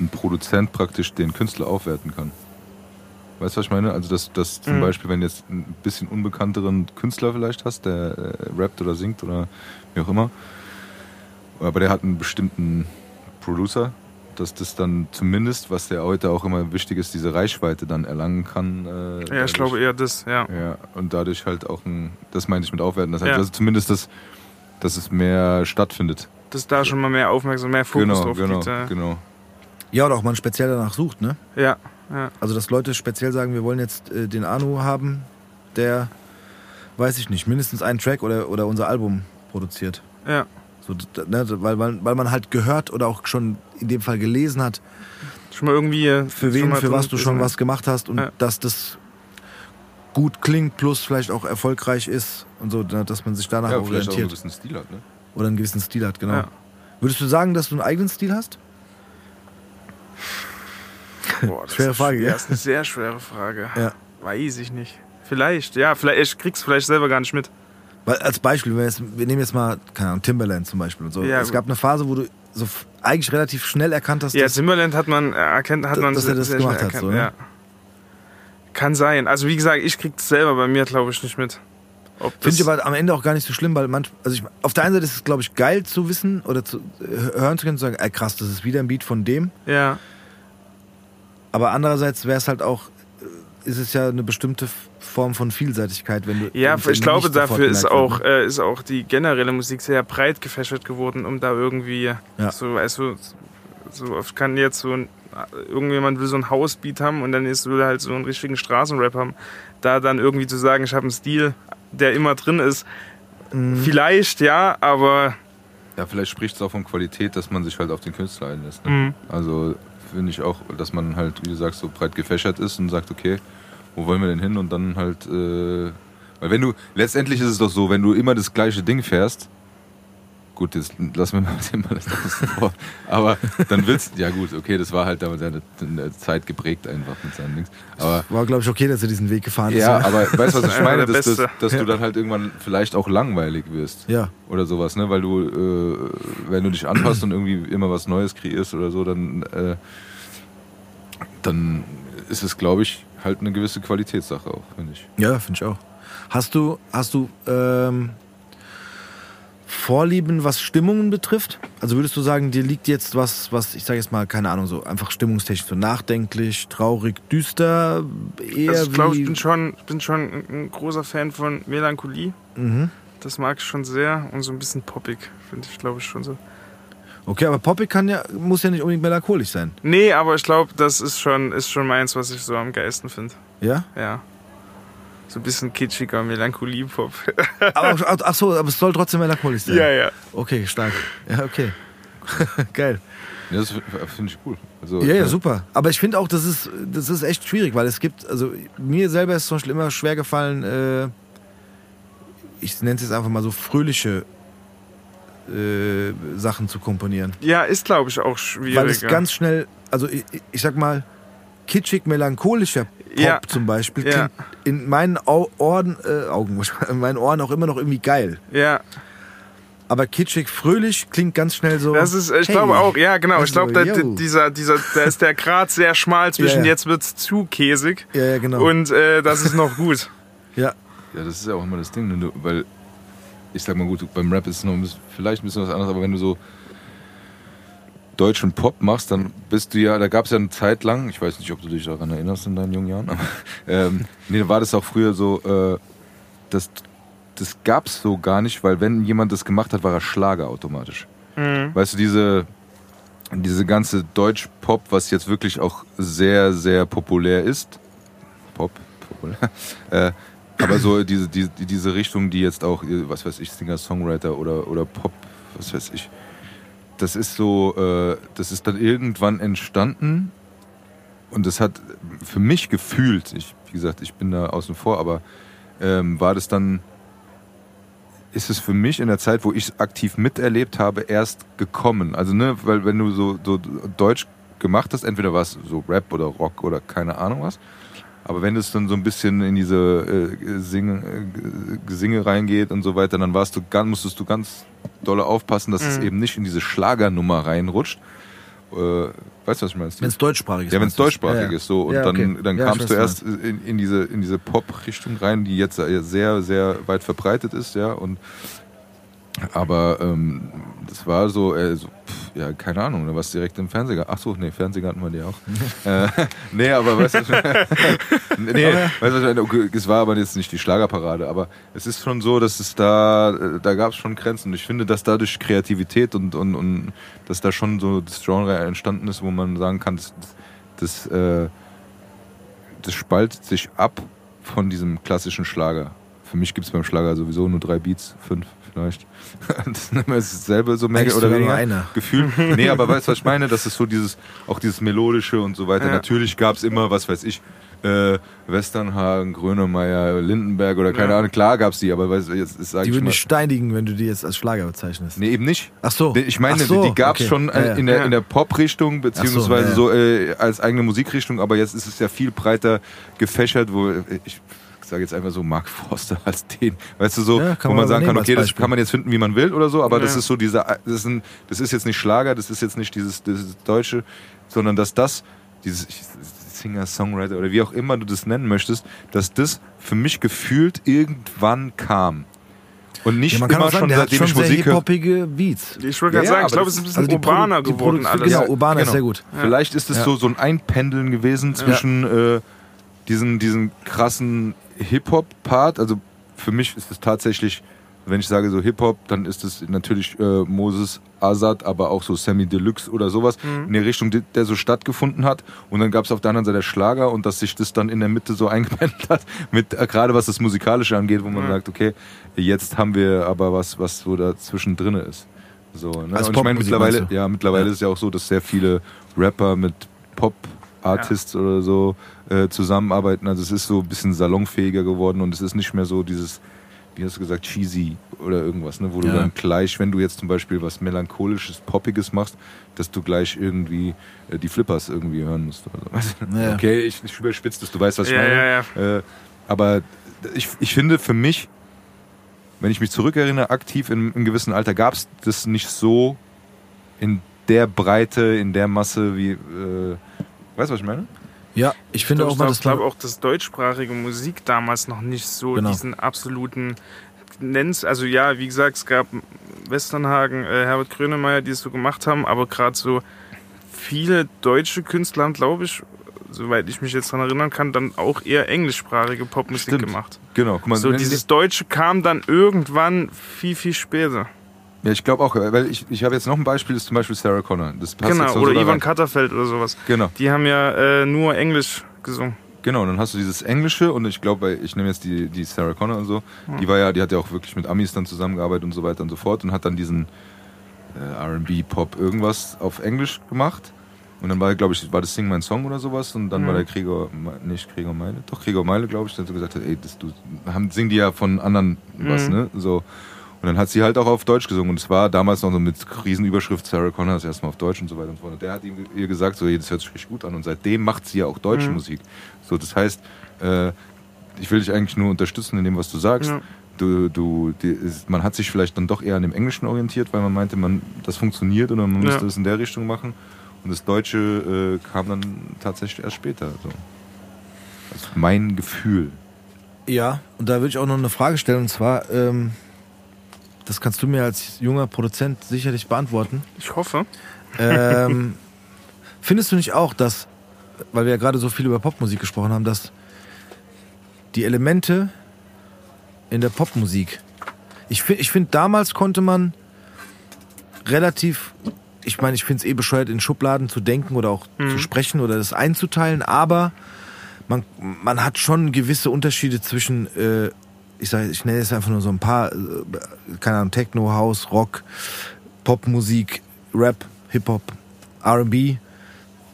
ein Produzent praktisch den Künstler aufwerten kann. Weißt du, was ich meine? Also, dass, dass zum Mhm. Beispiel, wenn du jetzt ein bisschen unbekannteren Künstler vielleicht hast, der äh, rappt oder singt oder wie auch immer, aber der hat einen bestimmten Producer, dass das dann zumindest, was der heute auch immer wichtig ist, diese Reichweite dann erlangen kann. Äh, ja, ich dadurch- glaube eher das, ja. ja, und dadurch halt auch ein, das meine ich mit aufwerten, das heißt Ja. also zumindest, das, dass es mehr stattfindet. Dass da schon mal mehr Aufmerksamkeit, mehr Fokus genau, drauf genau, liegt. Ja. genau. Ja, oder auch man speziell danach sucht, ne? ja, ja. Also, dass Leute speziell sagen, wir wollen jetzt äh, den Anu haben, der, weiß ich nicht, mindestens einen Track oder, oder unser Album produziert. ja. So, ne, weil, man, weil man halt gehört oder auch schon in dem Fall gelesen hat, Schon mal irgendwie. äh, für wen, für was du schon gewesen, was gemacht hast und Ja. dass das gut klingt, plus vielleicht auch erfolgreich ist und so, ne, dass man sich danach Ja, vielleicht auch so ein orientiert bisschen Stil hat, ne? oder einen gewissen Stil hat, genau. Ja. Würdest du sagen, dass du einen eigenen Stil hast? Boah, das Schwere ist, Frage, ja. ja? Das ist eine sehr schwere Frage. Ja. Weiß ich nicht. Vielleicht, ja, vielleicht, ich krieg's vielleicht selber gar nicht mit. Weil als Beispiel, wenn wir, jetzt, wir nehmen jetzt mal, keine Ahnung, Timberland zum Beispiel und so. Ja, es gab eine Phase, wo du so eigentlich relativ schnell erkannt hast, Ja, Timberland hat man erkennt, hat man dass er das gemacht hat, erkannt, so, ne? ja. Kann sein. Also wie gesagt, ich krieg's selber bei mir, glaube ich, nicht mit. Finde ich aber am Ende auch gar nicht so schlimm, weil manch, also ich, auf der einen Seite ist es, glaube ich, geil zu wissen oder zu äh, hören zu können, zu sagen, ey, krass, das ist wieder ein Beat von dem. Ja, Aber andererseits wäre es halt auch, äh, ist es ja eine bestimmte Form von Vielseitigkeit, wenn du. ja, ich glaube, dafür ist auch, ne? äh, ist auch die generelle Musik sehr breit gefächert geworden, um da irgendwie Ja. so, also so oft kann jetzt so ein, irgendjemand will so ein Hausbeat haben und dann ist will halt so einen richtigen Straßenrap haben. Da dann irgendwie zu sagen, ich habe einen Stil, der immer drin ist, vielleicht ja, aber Ja, vielleicht spricht es auch von Qualität, dass man sich halt auf den Künstler einlässt. Ne? Mhm. Also finde ich auch, dass man halt, wie du sagst, so breit gefächert ist und sagt, okay, wo wollen wir denn hin? Und dann halt, äh, weil wenn du, letztendlich ist es doch so, wenn du immer das gleiche Ding fährst, gut, jetzt lassen wir mal das außen vor, aber dann willst ja gut, okay, das war halt damals eine, eine Zeit geprägt einfach mit seinen Dings. Aber War, glaube ich, okay, dass er diesen Weg gefahren ist. ja, aber weißt du, was ich meine? der Dass, dass, dass du dann halt irgendwann vielleicht auch langweilig wirst. Ja. Oder sowas, ne? Weil du, äh, wenn du dich anpasst und irgendwie immer was Neues kreierst oder so, dann, äh, dann ist es, glaube ich, halt eine gewisse Qualitätssache auch, finde ich. Ja, finde ich auch. Hast du, hast du ähm, Vorlieben, was Stimmungen betrifft? Also würdest du sagen, dir liegt jetzt was, was ich sage jetzt mal, keine Ahnung, so einfach stimmungstechnisch so nachdenklich, traurig, düster, eher also ich glaube, ich bin schon, bin schon ein, ein großer Fan von Melancholie. mhm. Das mag ich schon sehr und so ein bisschen poppig, finde ich, glaube ich, schon so. Okay, aber Poppy kann ja, muss ja nicht unbedingt melancholisch sein. Nee, aber ich glaube, das ist schon, ist schon meins, was ich so am geilsten finde. Ja? Ja. So ein bisschen kitschiger Melancholie-Pop. Aber, ach, so, aber es soll trotzdem melancholisch sein. ja, ja. Okay, stark. Ja, okay. Geil. Ja, das finde ich cool. Also, Ja, ja, super. Aber ich finde auch, das ist, das ist echt schwierig, weil es gibt, also mir selber ist zum Beispiel immer schwer gefallen, äh, ich nenne es jetzt einfach mal so fröhliche äh, Sachen zu komponieren. Ja, ist, glaube ich, auch schwierig. weil es ganz schnell, also ich, ich sag mal, kitschig melancholischer Pop Ja. zum Beispiel Ja. klingt in meinen Au Ohren, äh, Augen, in meinen Ohren auch immer noch irgendwie geil. Ja, Aber kitschig fröhlich klingt ganz schnell so. das ist, ich hey. glaube auch, ja, genau. Ich Also, glaube, da, dieser, dieser, da ist der Grad sehr schmal zwischen Ja, ja. jetzt wird's zu käsig Ja, ja, genau. und äh, das ist noch gut. ja, Ja, das ist ja auch immer das Ding, wenn du, weil ich sag mal gut, beim Rap ist es noch ein bisschen, vielleicht ein bisschen was anderes, aber wenn du so deutschen Pop machst, dann bist du ja, da gab es ja eine Zeit lang, ich weiß nicht, ob du dich daran erinnerst in deinen jungen Jahren, aber ähm, nee, da war das auch früher so, äh, das, das gab es so gar nicht, weil wenn jemand das gemacht hat, war er Schlager automatisch. Mhm. Weißt du, diese, diese ganze Deutsch-Pop, was jetzt wirklich auch sehr, sehr populär ist, Pop, populär, äh, aber so diese, diese, diese Richtung, die jetzt auch, was weiß ich, Singer-Songwriter oder, oder Pop, was weiß ich, das ist so, äh, das ist dann irgendwann entstanden und das hat für mich gefühlt, ich, wie gesagt, ich bin da außen vor, aber ähm, war das dann, ist es für mich in der Zeit, wo ich es aktiv miterlebt habe, erst gekommen. Also, ne, weil wenn du so, so Deutsch gemacht hast, entweder war es so Rap oder Rock oder keine Ahnung was, aber wenn es dann so ein bisschen in diese äh, Singe, äh, Gesinge reingeht und so weiter, dann warst du ganz, musstest du ganz dolle aufpassen, dass es Mhm. eben nicht in diese Schlagernummer reinrutscht. Äh, weißt du, was ich meine? wenn es deutschsprachig ist. Ja, wenn es deutschsprachig Ja, ja. ist so und Ja, okay. dann, dann Ja, kamst du erst in, in diese in diese Pop-Richtung rein, die jetzt sehr sehr weit verbreitet ist, ja und aber ähm, das war so, äh, so pff, ja keine Ahnung, da warst du direkt im Fernseher. Ach so, nee, Fernseher hatten wir die auch. äh, nee, aber weißt du, nee, weißt du? Okay, es war aber jetzt nicht die Schlagerparade, aber es ist schon so, dass es da äh, da gab es schon Grenzen. Und ich finde, dass dadurch Kreativität und und und dass da schon so das Genre entstanden ist, wo man sagen kann, das, das, äh, das spaltet sich ab von diesem klassischen Schlager. Für mich gibt es beim Schlager sowieso nur drei Beats, fünf vielleicht. Das ist immer dasselbe so mehr Eigentlich oder weniger. einer. Gefühl. Nee, aber weißt du, was ich meine? Das ist so dieses, auch dieses Melodische und so weiter. Ja. Natürlich gab es immer, was weiß ich, äh, Westernhagen, Grönemeyer, Lindenberg oder keine Ja. Ahnung. Klar gab es die, aber weißt jetzt sage Die ich würden dich steinigen, wenn du die jetzt als Schlager bezeichnest. Nee, eben nicht. Ach so. Ich meine, so, die gab es okay. schon äh, Ja, ja. in der, in der Pop-Richtung, beziehungsweise ja. so äh, als eigene Musikrichtung, aber jetzt ist es ja viel breiter gefächert, wo äh, ich sage jetzt einfach so Mark Forster als den, weißt du so, Ja, kann wo man man sagen kann, okay, das kann man jetzt finden, wie man will oder so, aber das Ja. ist so dieser, das ist, ein, das ist jetzt nicht Schlager, das ist jetzt nicht dieses, dieses Deutsche, sondern dass das, dieses Singer, Songwriter oder wie auch immer du das nennen möchtest, dass das für mich gefühlt irgendwann kam. Und nicht Ja, man kann immer sagen, schon seitdem schon ich Musik höre. hip-hoppige Beats. Ich wollte Ja, gerade ja, sagen, ich glaube, das- es ist ein bisschen Also urbaner Produ- die geworden alles. Genau, urbaner ist Genau. sehr gut. Vielleicht ist es Ja. so, so ein Einpendeln gewesen zwischen äh, diesen, diesen krassen Hip-Hop-Part. Also für mich ist es tatsächlich Wenn ich sage so Hip-Hop, dann ist es natürlich äh, Moses Azad, aber auch so Sammy Deluxe oder sowas Mhm. in der Richtung, die, der so stattgefunden hat. Und dann gab es auf der anderen Seite Schlager und dass sich das dann in der Mitte so eingependelt hat, mit äh, gerade was das Musikalische angeht, wo man Mhm. sagt, okay, jetzt haben wir aber was, was so dazwischen drin ist. So, ne? Als und ich meine, mittlerweile, ja, mittlerweile Ja. ist es ja auch so, dass sehr viele Rapper mit Pop-Artists oder so äh, zusammenarbeiten. Also es ist so ein bisschen salonfähiger geworden und es ist nicht mehr so dieses, wie hast du gesagt, cheesy oder irgendwas, ne? wo du Ja. dann gleich, wenn du jetzt zum Beispiel was melancholisches, poppiges machst, dass du gleich irgendwie äh, die Flippers irgendwie hören musst. Oder so. Weißt du? Ja. Okay, ich, ich überspitze das, du weißt, was ich Ja, meine. ja, ja. Äh, aber ich, ich finde für mich, wenn ich mich zurückerinnere, aktiv in einem gewissen Alter, gab es das nicht so in der Breite, in der Masse wie. Äh, weißt du, was ich meine? Ja, ich finde auch ich mal, glaube das glaub auch, dass deutschsprachige Musik damals noch nicht so Genau. diesen absoluten Nenns, also ja, wie gesagt, es gab Westernhagen, äh, Herbert Grönemeyer, die es so gemacht haben, aber gerade so viele deutsche Künstler haben, glaube ich, soweit ich mich jetzt daran erinnern kann, dann auch eher englischsprachige Popmusik Stimmt. gemacht. Genau, guck mal. So dieses Deutsche kam dann irgendwann viel, viel später. Ja, ich glaube auch, weil ich, ich habe jetzt noch ein Beispiel, das ist zum Beispiel Sarah Connor. Das passt genau, oder Ivan. Katterfeld oder sowas. Genau, Die haben ja äh, nur Englisch gesungen. genau. Dann hast du dieses Englische und ich glaube, ich nehme jetzt die, die Sarah Connor und so. Die war ja, die hat ja auch wirklich mit Amis dann zusammengearbeitet und so weiter und so fort und hat dann diesen äh, R&B Pop irgendwas auf Englisch gemacht. Und dann war, glaube ich, war das Sing mein Song oder sowas. Und dann Mhm. war der Me- nicht Gregor Meile, doch Gregor Meile, glaube ich, der so gesagt hat, ey, das, du, haben, singen die ja von anderen was, Mhm. ne? So. Und dann hat sie halt auch auf Deutsch gesungen. Und es war damals noch so mit Riesenüberschrift Sarah Connor das erste Mal auf Deutsch und so weiter und so fort. Und der hat ihm, ihr gesagt, so, das hört sich richtig gut an. Und seitdem macht sie ja auch deutsche Mhm. Musik. So, das heißt, äh, ich will dich eigentlich nur unterstützen in dem, was du sagst. Ja. Du, du, die, ist, man hat sich vielleicht dann doch eher an dem Englischen orientiert, weil man meinte, man, das funktioniert oder man Ja. müsste es in der Richtung machen. Und das Deutsche äh, kam dann tatsächlich erst später. So. Das ist mein Gefühl. Ja, und da würde ich auch noch eine Frage stellen, und zwar, ähm, das kannst du mir als junger Produzent sicherlich beantworten. Ich hoffe. Ähm, findest du nicht auch, dass, weil wir ja gerade so viel über Popmusik gesprochen haben, dass die Elemente in der Popmusik, ich finde, ich find, damals konnte man relativ, ich meine, ich finde es eh bescheuert, in Schubladen zu denken oder auch zu sprechen oder das einzuteilen, aber man, man hat schon gewisse Unterschiede zwischen, äh, ich sage, ich nenne jetzt einfach nur so ein paar, äh, keine Ahnung, Techno, House, Rock, Popmusik, Rap, Hip-Hop, R&B,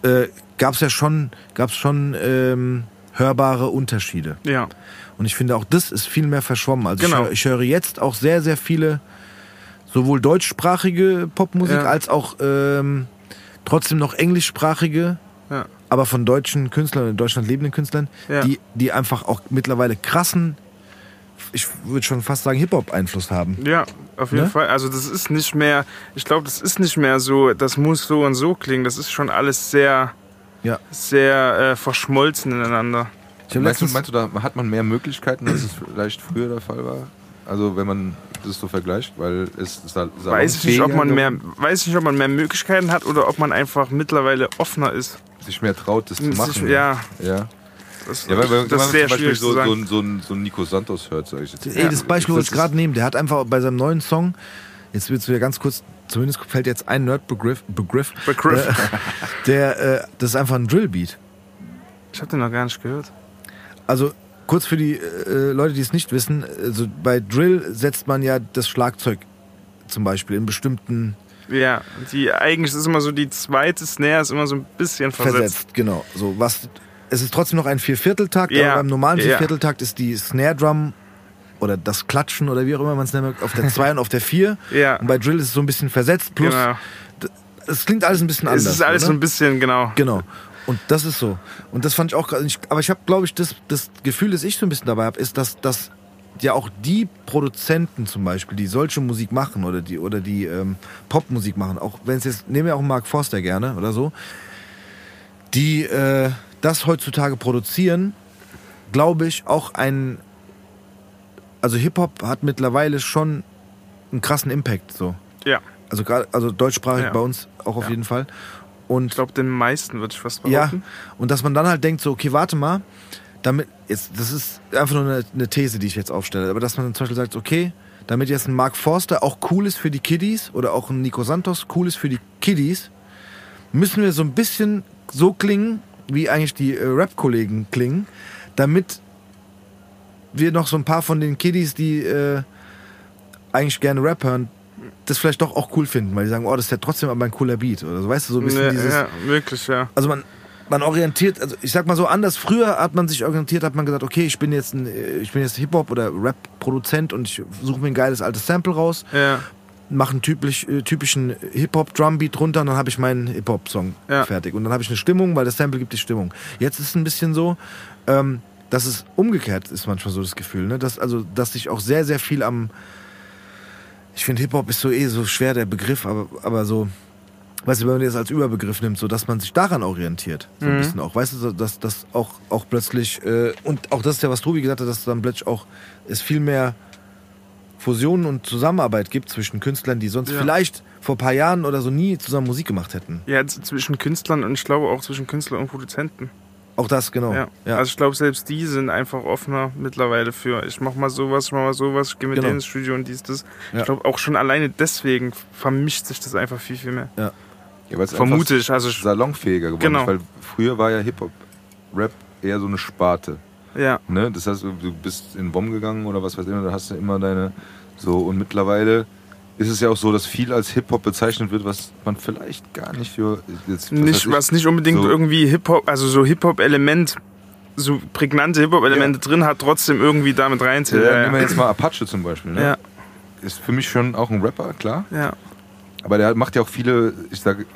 äh, gab es ja schon, gab's schon ähm, hörbare Unterschiede. Ja. Und ich finde auch das ist viel mehr verschwommen. Also Genau. ich, höre, ich höre jetzt auch sehr, sehr viele sowohl deutschsprachige Popmusik Ja. als auch ähm, trotzdem noch englischsprachige, Ja. aber von deutschen Künstlern, in Deutschland lebenden Künstlern, Ja. die, die einfach auch mittlerweile krassen, ich würde schon fast sagen, Hip-Hop-Einfluss haben. Ja, auf jeden Ne? Fall. Also das ist nicht mehr, ich glaube, das ist nicht mehr so, das muss so und so klingen. Das ist schon alles sehr, Ja. sehr äh, verschmolzen ineinander. Meinst du, meinst du, da hat man mehr Möglichkeiten, als es vielleicht früher der Fall war? Also wenn man das so vergleicht, weil es sal- Weiß ich nicht, ob man mehr, weiß ich nicht, ob man mehr Möglichkeiten hat oder ob man einfach mittlerweile offener ist. sich mehr traut, das zu Sich- machen. ja, ja. Das, Ja, weil, weil, wenn das man ist sehr zum Beispiel schwierig so, zu so, sagen. ein- so, ein- so ein Nico Santos hört, sag ich jetzt. ey, das Beispiel, was ich gerade nehme, der hat einfach bei seinem neuen Song, jetzt wird es wieder ganz kurz, zumindest fällt jetzt ein Nerd-Begriff, Begriff, Begriff. Äh, der, äh, das ist einfach ein Drillbeat. Ich habe den noch gar nicht gehört. Also kurz für die äh, Leute, die es nicht wissen, also bei Drill setzt man ja das Schlagzeug zum Beispiel in bestimmten Ja, die eigentlich ist immer so die zweite Snare ist immer so ein bisschen versetzt. versetzt. Genau. So was. Es ist trotzdem noch ein Viervierteltakt, Ja, aber beim normalen. Viervierteltakt ist die Snare Drum oder das Klatschen oder wie auch immer man es nennt, auf der 2 und auf der 4. Ja. Und bei Drill ist es so ein bisschen versetzt. Plus, Genau. es klingt alles ein bisschen anders. Es ist alles so ein bisschen, genau. Genau. Und das ist so. Und das fand ich auch, aber ich habe, glaube ich, das, das Gefühl, das ich so ein bisschen dabei habe, ist, dass, dass ja auch die Produzenten zum Beispiel, die solche Musik machen oder die, oder die ähm, Popmusik machen, auch wenn es jetzt, nehmen wir auch Mark Forster gerne oder so, die äh, das heutzutage produzieren, glaube ich, auch ein, also Hip-Hop hat mittlerweile schon einen krassen Impact, so. Ja. Also gerade, also deutschsprachig Ja. bei uns auch auf Ja. jeden Fall. Und Ich glaube, den meisten würde ich fast ja, behaupten. und dass man dann halt denkt, so, okay, warte mal, damit, jetzt, das ist einfach nur eine, eine These, die ich jetzt aufstelle, aber dass man zum Beispiel sagt, okay, damit jetzt ein Mark Forster auch cool ist für die Kiddies oder auch ein Nico Santos cool ist für die Kiddies, müssen wir so ein bisschen so klingen, wie eigentlich die äh, Rap-Kollegen klingen, damit wir noch so ein paar von den Kiddies, die äh, eigentlich gerne Rap hören, das vielleicht doch auch cool finden, weil die sagen, oh, das ist ja trotzdem aber ein cooler Beat oder so, weißt du, so ein bisschen Ja, dieses, ja, wirklich, ja. also man, man orientiert, also ich sag mal so anders, früher hat man sich orientiert, hat man gesagt, okay, ich bin jetzt ein, äh, ich bin jetzt Hip-Hop oder Rap-Produzent und ich suche mir ein geiles altes Sample raus, Ja, mache einen typisch, äh, typischen Hip-Hop-Drumbeat drunter und dann habe ich meinen Hip-Hop-Song Ja. fertig. Und dann habe ich eine Stimmung, weil das Sample gibt die Stimmung. Jetzt ist es ein bisschen so, ähm, dass es umgekehrt ist manchmal so das Gefühl, ne? dass, also, dass sich auch sehr, sehr viel am, ich finde Hip-Hop ist so eh so schwer der Begriff, aber, aber so, weißt du, wenn man das als Überbegriff nimmt, so dass man sich daran orientiert, so ein Mhm. bisschen auch, weißt du, dass das auch, auch plötzlich, äh, und auch das ist ja, was Tobi gesagt hat, dass dann plötzlich auch es viel mehr Fusionen und Zusammenarbeit gibt zwischen Künstlern, die sonst Ja. vielleicht vor ein paar Jahren oder so nie zusammen Musik gemacht hätten. ja zwischen Künstlern und ich glaube auch zwischen Künstlern und Produzenten. Auch das, genau. Ja. Ja. Also ich glaube, selbst die sind einfach offener mittlerweile für, ich mach mal sowas, ich mach mal sowas, ich gehe mit Genau. denen ins Studio und dies, das. Ja. Ich glaube, auch schon alleine deswegen vermischt sich das einfach viel, viel mehr. Ja, weil es Vermute ich, also ich- salonfähiger geworden Genau. ist. Weil früher war ja Hip-Hop-Rap eher so eine Sparte. Ja, Ne? Das heißt, du bist in WOM gegangen oder was weiß ich, da hast du immer deine so und mittlerweile ist es ja auch so, dass viel als Hip-Hop bezeichnet wird, was man vielleicht gar nicht für jetzt, was nicht, ich, was nicht unbedingt so- irgendwie Hip-Hop, also so Hip-Hop-Element, so prägnante Hip-Hop-Elemente drin hat, trotzdem irgendwie damit reinzählt. Ja, Ja, nehmen wir ja. jetzt mal Apache zum Beispiel. Ne? Ja. Ist für mich schon auch ein Rapper, klar. ja. Aber der macht ja auch viele, ich sage,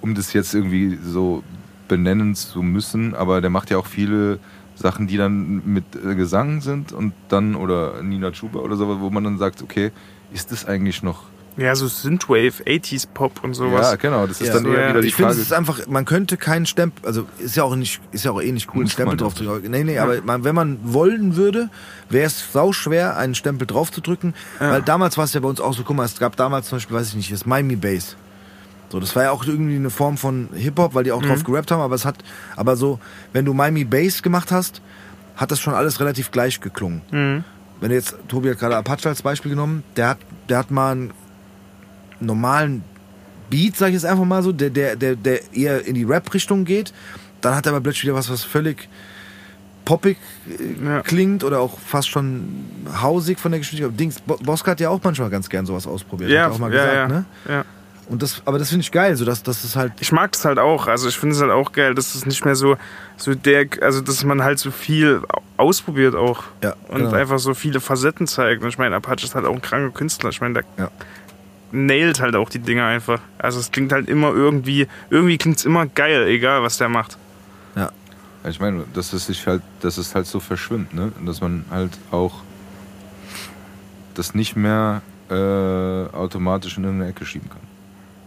um das jetzt irgendwie so benennen zu müssen, aber der macht ja auch viele Sachen, die dann mit äh, Gesang sind und dann, oder Nina Chuba oder so, wo man dann sagt, okay, ist das eigentlich noch. Ja, so Synthwave, 80s Pop und sowas. Ja, genau, das ist Ja. dann So, eher ja. wieder die Ich finde, es ist einfach, man könnte keinen Stempel, also ist ja auch nicht, ist ja auch eh nicht cool, einen Stempel drauf zu drücken. Nee, nee, aber man, wenn man wollen würde, wäre es sau schwer, einen Stempel drauf zu drücken. Weil damals war es ja bei uns auch so, guck mal, es gab damals zum Beispiel, weiß ich nicht, das Miami Bass. So, das war ja auch irgendwie eine Form von Hip-Hop, weil die auch Mhm. drauf gerappt haben, aber es hat, aber so, wenn du Miami Bass gemacht hast, hat das schon alles relativ gleich geklungen. Mhm. Wenn du jetzt, Tobi hat gerade Apache als Beispiel genommen, der hat, der hat mal einen normalen Beat, sag ich jetzt einfach mal so, der, der, der, der eher in die Rap-Richtung geht. Dann hat er aber plötzlich wieder was, was völlig poppig äh, Ja. klingt oder auch fast schon hausig von der Geschichte. Dings, Bo- Boska hat ja auch manchmal ganz gern sowas ausprobiert. Ja, hat auch mal ja, gesagt, ja. ne? ja. Und das, aber das finde ich geil, so dass, dass es halt. Ich mag das halt auch. Also ich finde es halt auch geil, dass es nicht mehr so, so der, also dass man halt so viel ausprobiert auch. Ja, Und genau. einfach so viele Facetten zeigt. Und ich meine, Apache ist halt auch ein kranker Künstler. Ich meine, der Ja. nailt halt auch die Dinge einfach. Also es klingt halt immer irgendwie, irgendwie klingt es immer geil, egal was der macht. Ja, Ich meine, dass es sich halt, dass es halt so verschwimmt, ne? Und dass man halt auch das nicht mehr äh, automatisch in irgendeine Ecke schieben kann.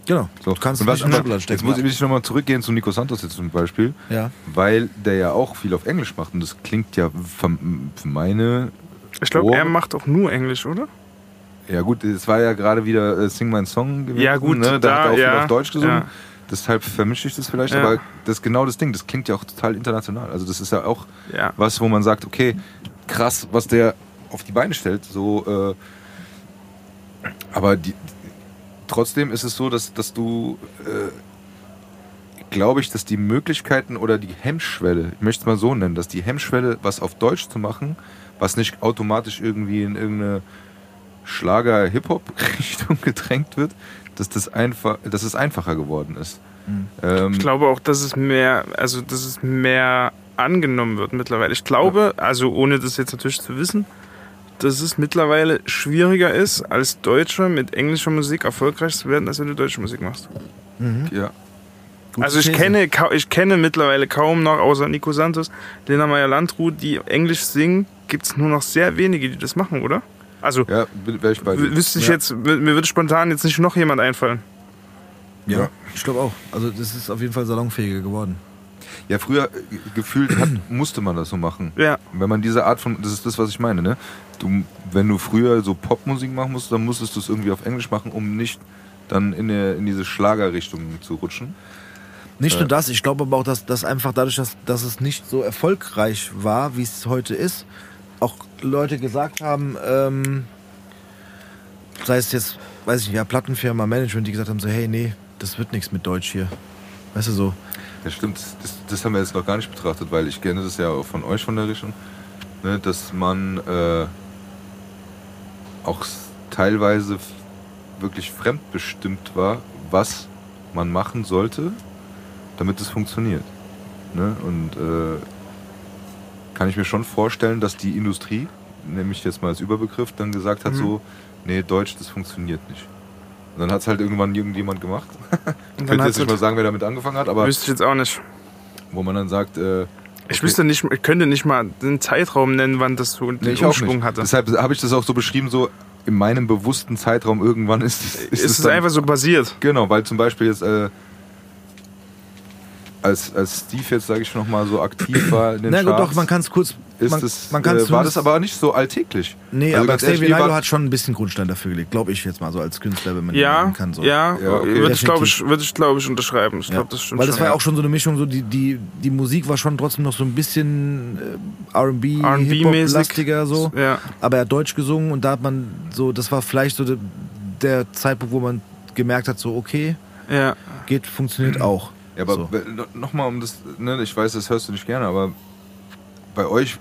Genau. So. Du kannst Und was, aber jetzt stecken. muss ich nochmal zurückgehen zu Nico Santos jetzt zum Beispiel, ja. weil der ja auch viel auf Englisch macht und das klingt ja für meine, Ich glaube, er macht auch nur Englisch, oder? ja gut, es war ja gerade wieder äh, Sing My Song gewesen, Ja, gut, ne? da, da, hat er auch viel ja, auf Deutsch gesungen. ja. Deshalb vermische ich das vielleicht, Ja. aber das ist genau das Ding, das klingt ja auch total international. Also das ist ja auch Ja. was, wo man sagt, okay, krass, was der auf die Beine stellt. So, äh, aber die, trotzdem ist es so, dass, dass du, äh, glaube ich, dass die Möglichkeiten oder die Hemmschwelle, ich möchte es mal so nennen, dass die Hemmschwelle, was auf Deutsch zu machen, was nicht automatisch irgendwie in irgendeine Schlager-Hip-Hop-Richtung gedrängt wird, dass, das einfach, dass es einfacher geworden ist. Ähm, Ich glaube auch, dass es mehr, also dass es mehr angenommen wird mittlerweile. Ich glaube, also ohne das jetzt natürlich zu wissen, dass es mittlerweile schwieriger ist, als Deutscher mit englischer Musik erfolgreich zu werden, als wenn du deutsche Musik machst. ja. Gute also ich These. kenne, ich kenne mittlerweile kaum noch, außer Nico Santos, Lena Meyer-Landrut, die Englisch singen, gibt es nur noch sehr wenige, die das machen, oder? Also Ja, wäre ich bei dir. wüsste ich ja. jetzt, mir würde spontan jetzt nicht noch jemand einfallen. Ja, ich glaube auch. Also das ist auf jeden Fall salonfähiger geworden. Ja, früher äh, gefühlt hat, musste man das so machen. Ja, Wenn man diese Art von, das ist das, was ich meine, ne? Du, wenn du früher so Popmusik machen musst, dann musstest du es irgendwie auf Englisch machen, um nicht dann in, der, in diese Schlagerrichtung zu rutschen. Nicht nur das, ich glaube aber auch, dass, dass einfach dadurch, dass, dass es nicht so erfolgreich war, wie es heute ist, auch Leute gesagt haben, ähm, sei es jetzt, weiß ich nicht, ja, Plattenfirma, Management, die gesagt haben so, hey, nee, das wird nichts mit Deutsch hier. Weißt du so? Ja, stimmt. Das, das haben wir jetzt noch gar nicht betrachtet, weil ich kenne das ja auch von euch von der Richtung, ne, dass man äh, auch teilweise wirklich fremdbestimmt war, was man machen sollte, damit es funktioniert. Ne? Und äh, kann ich mir schon vorstellen, dass die Industrie, nehme ich jetzt mal als Überbegriff, dann gesagt hat Mhm. so, nee, Deutsch, das funktioniert nicht. Und dann hat es halt irgendwann irgendjemand gemacht. Ich könnte jetzt nicht mal sagen, wer damit angefangen hat, aber Wüsste ich jetzt auch nicht. wo man dann sagt, äh, Ich Okay. wüsste nicht, ich könnte nicht mal den Zeitraum nennen, wann das so nee, den ich auch Umschwung hatte. Deshalb habe ich das auch so beschrieben, so in meinem bewussten Zeitraum irgendwann ist, ist, es es ist dann, einfach so passiert. Genau, weil zum Beispiel jetzt äh, als, als Steve jetzt, sage ich noch mal, so aktiv war in den Na gut, Charts, doch, man kann es kurz. ist man, das, man kann's äh, war das aber nicht so alltäglich. Nee, Also aber Xavier Naidoo hat schon ein bisschen Grundstein dafür gelegt, glaube ich jetzt mal so als Künstler, wenn man Ja, kann. So. ja, Ja, okay. würde ich glaube ich, würde ich, glaube ich unterschreiben. Ich Ja. glaube, das stimmt Weil das schon. war ja auch schon so eine Mischung, so die, die, die Musik war schon trotzdem noch so ein bisschen äh, R&B, R&B Hip-Hop-lastiger so. Ja, Aber er hat Deutsch gesungen und da hat man so, das war vielleicht so de, der Zeitpunkt, wo man gemerkt hat, so okay, ja. geht, funktioniert auch. Ja, aber so. nochmal um das, ne, ich weiß, das hörst du nicht gerne, aber bei euch,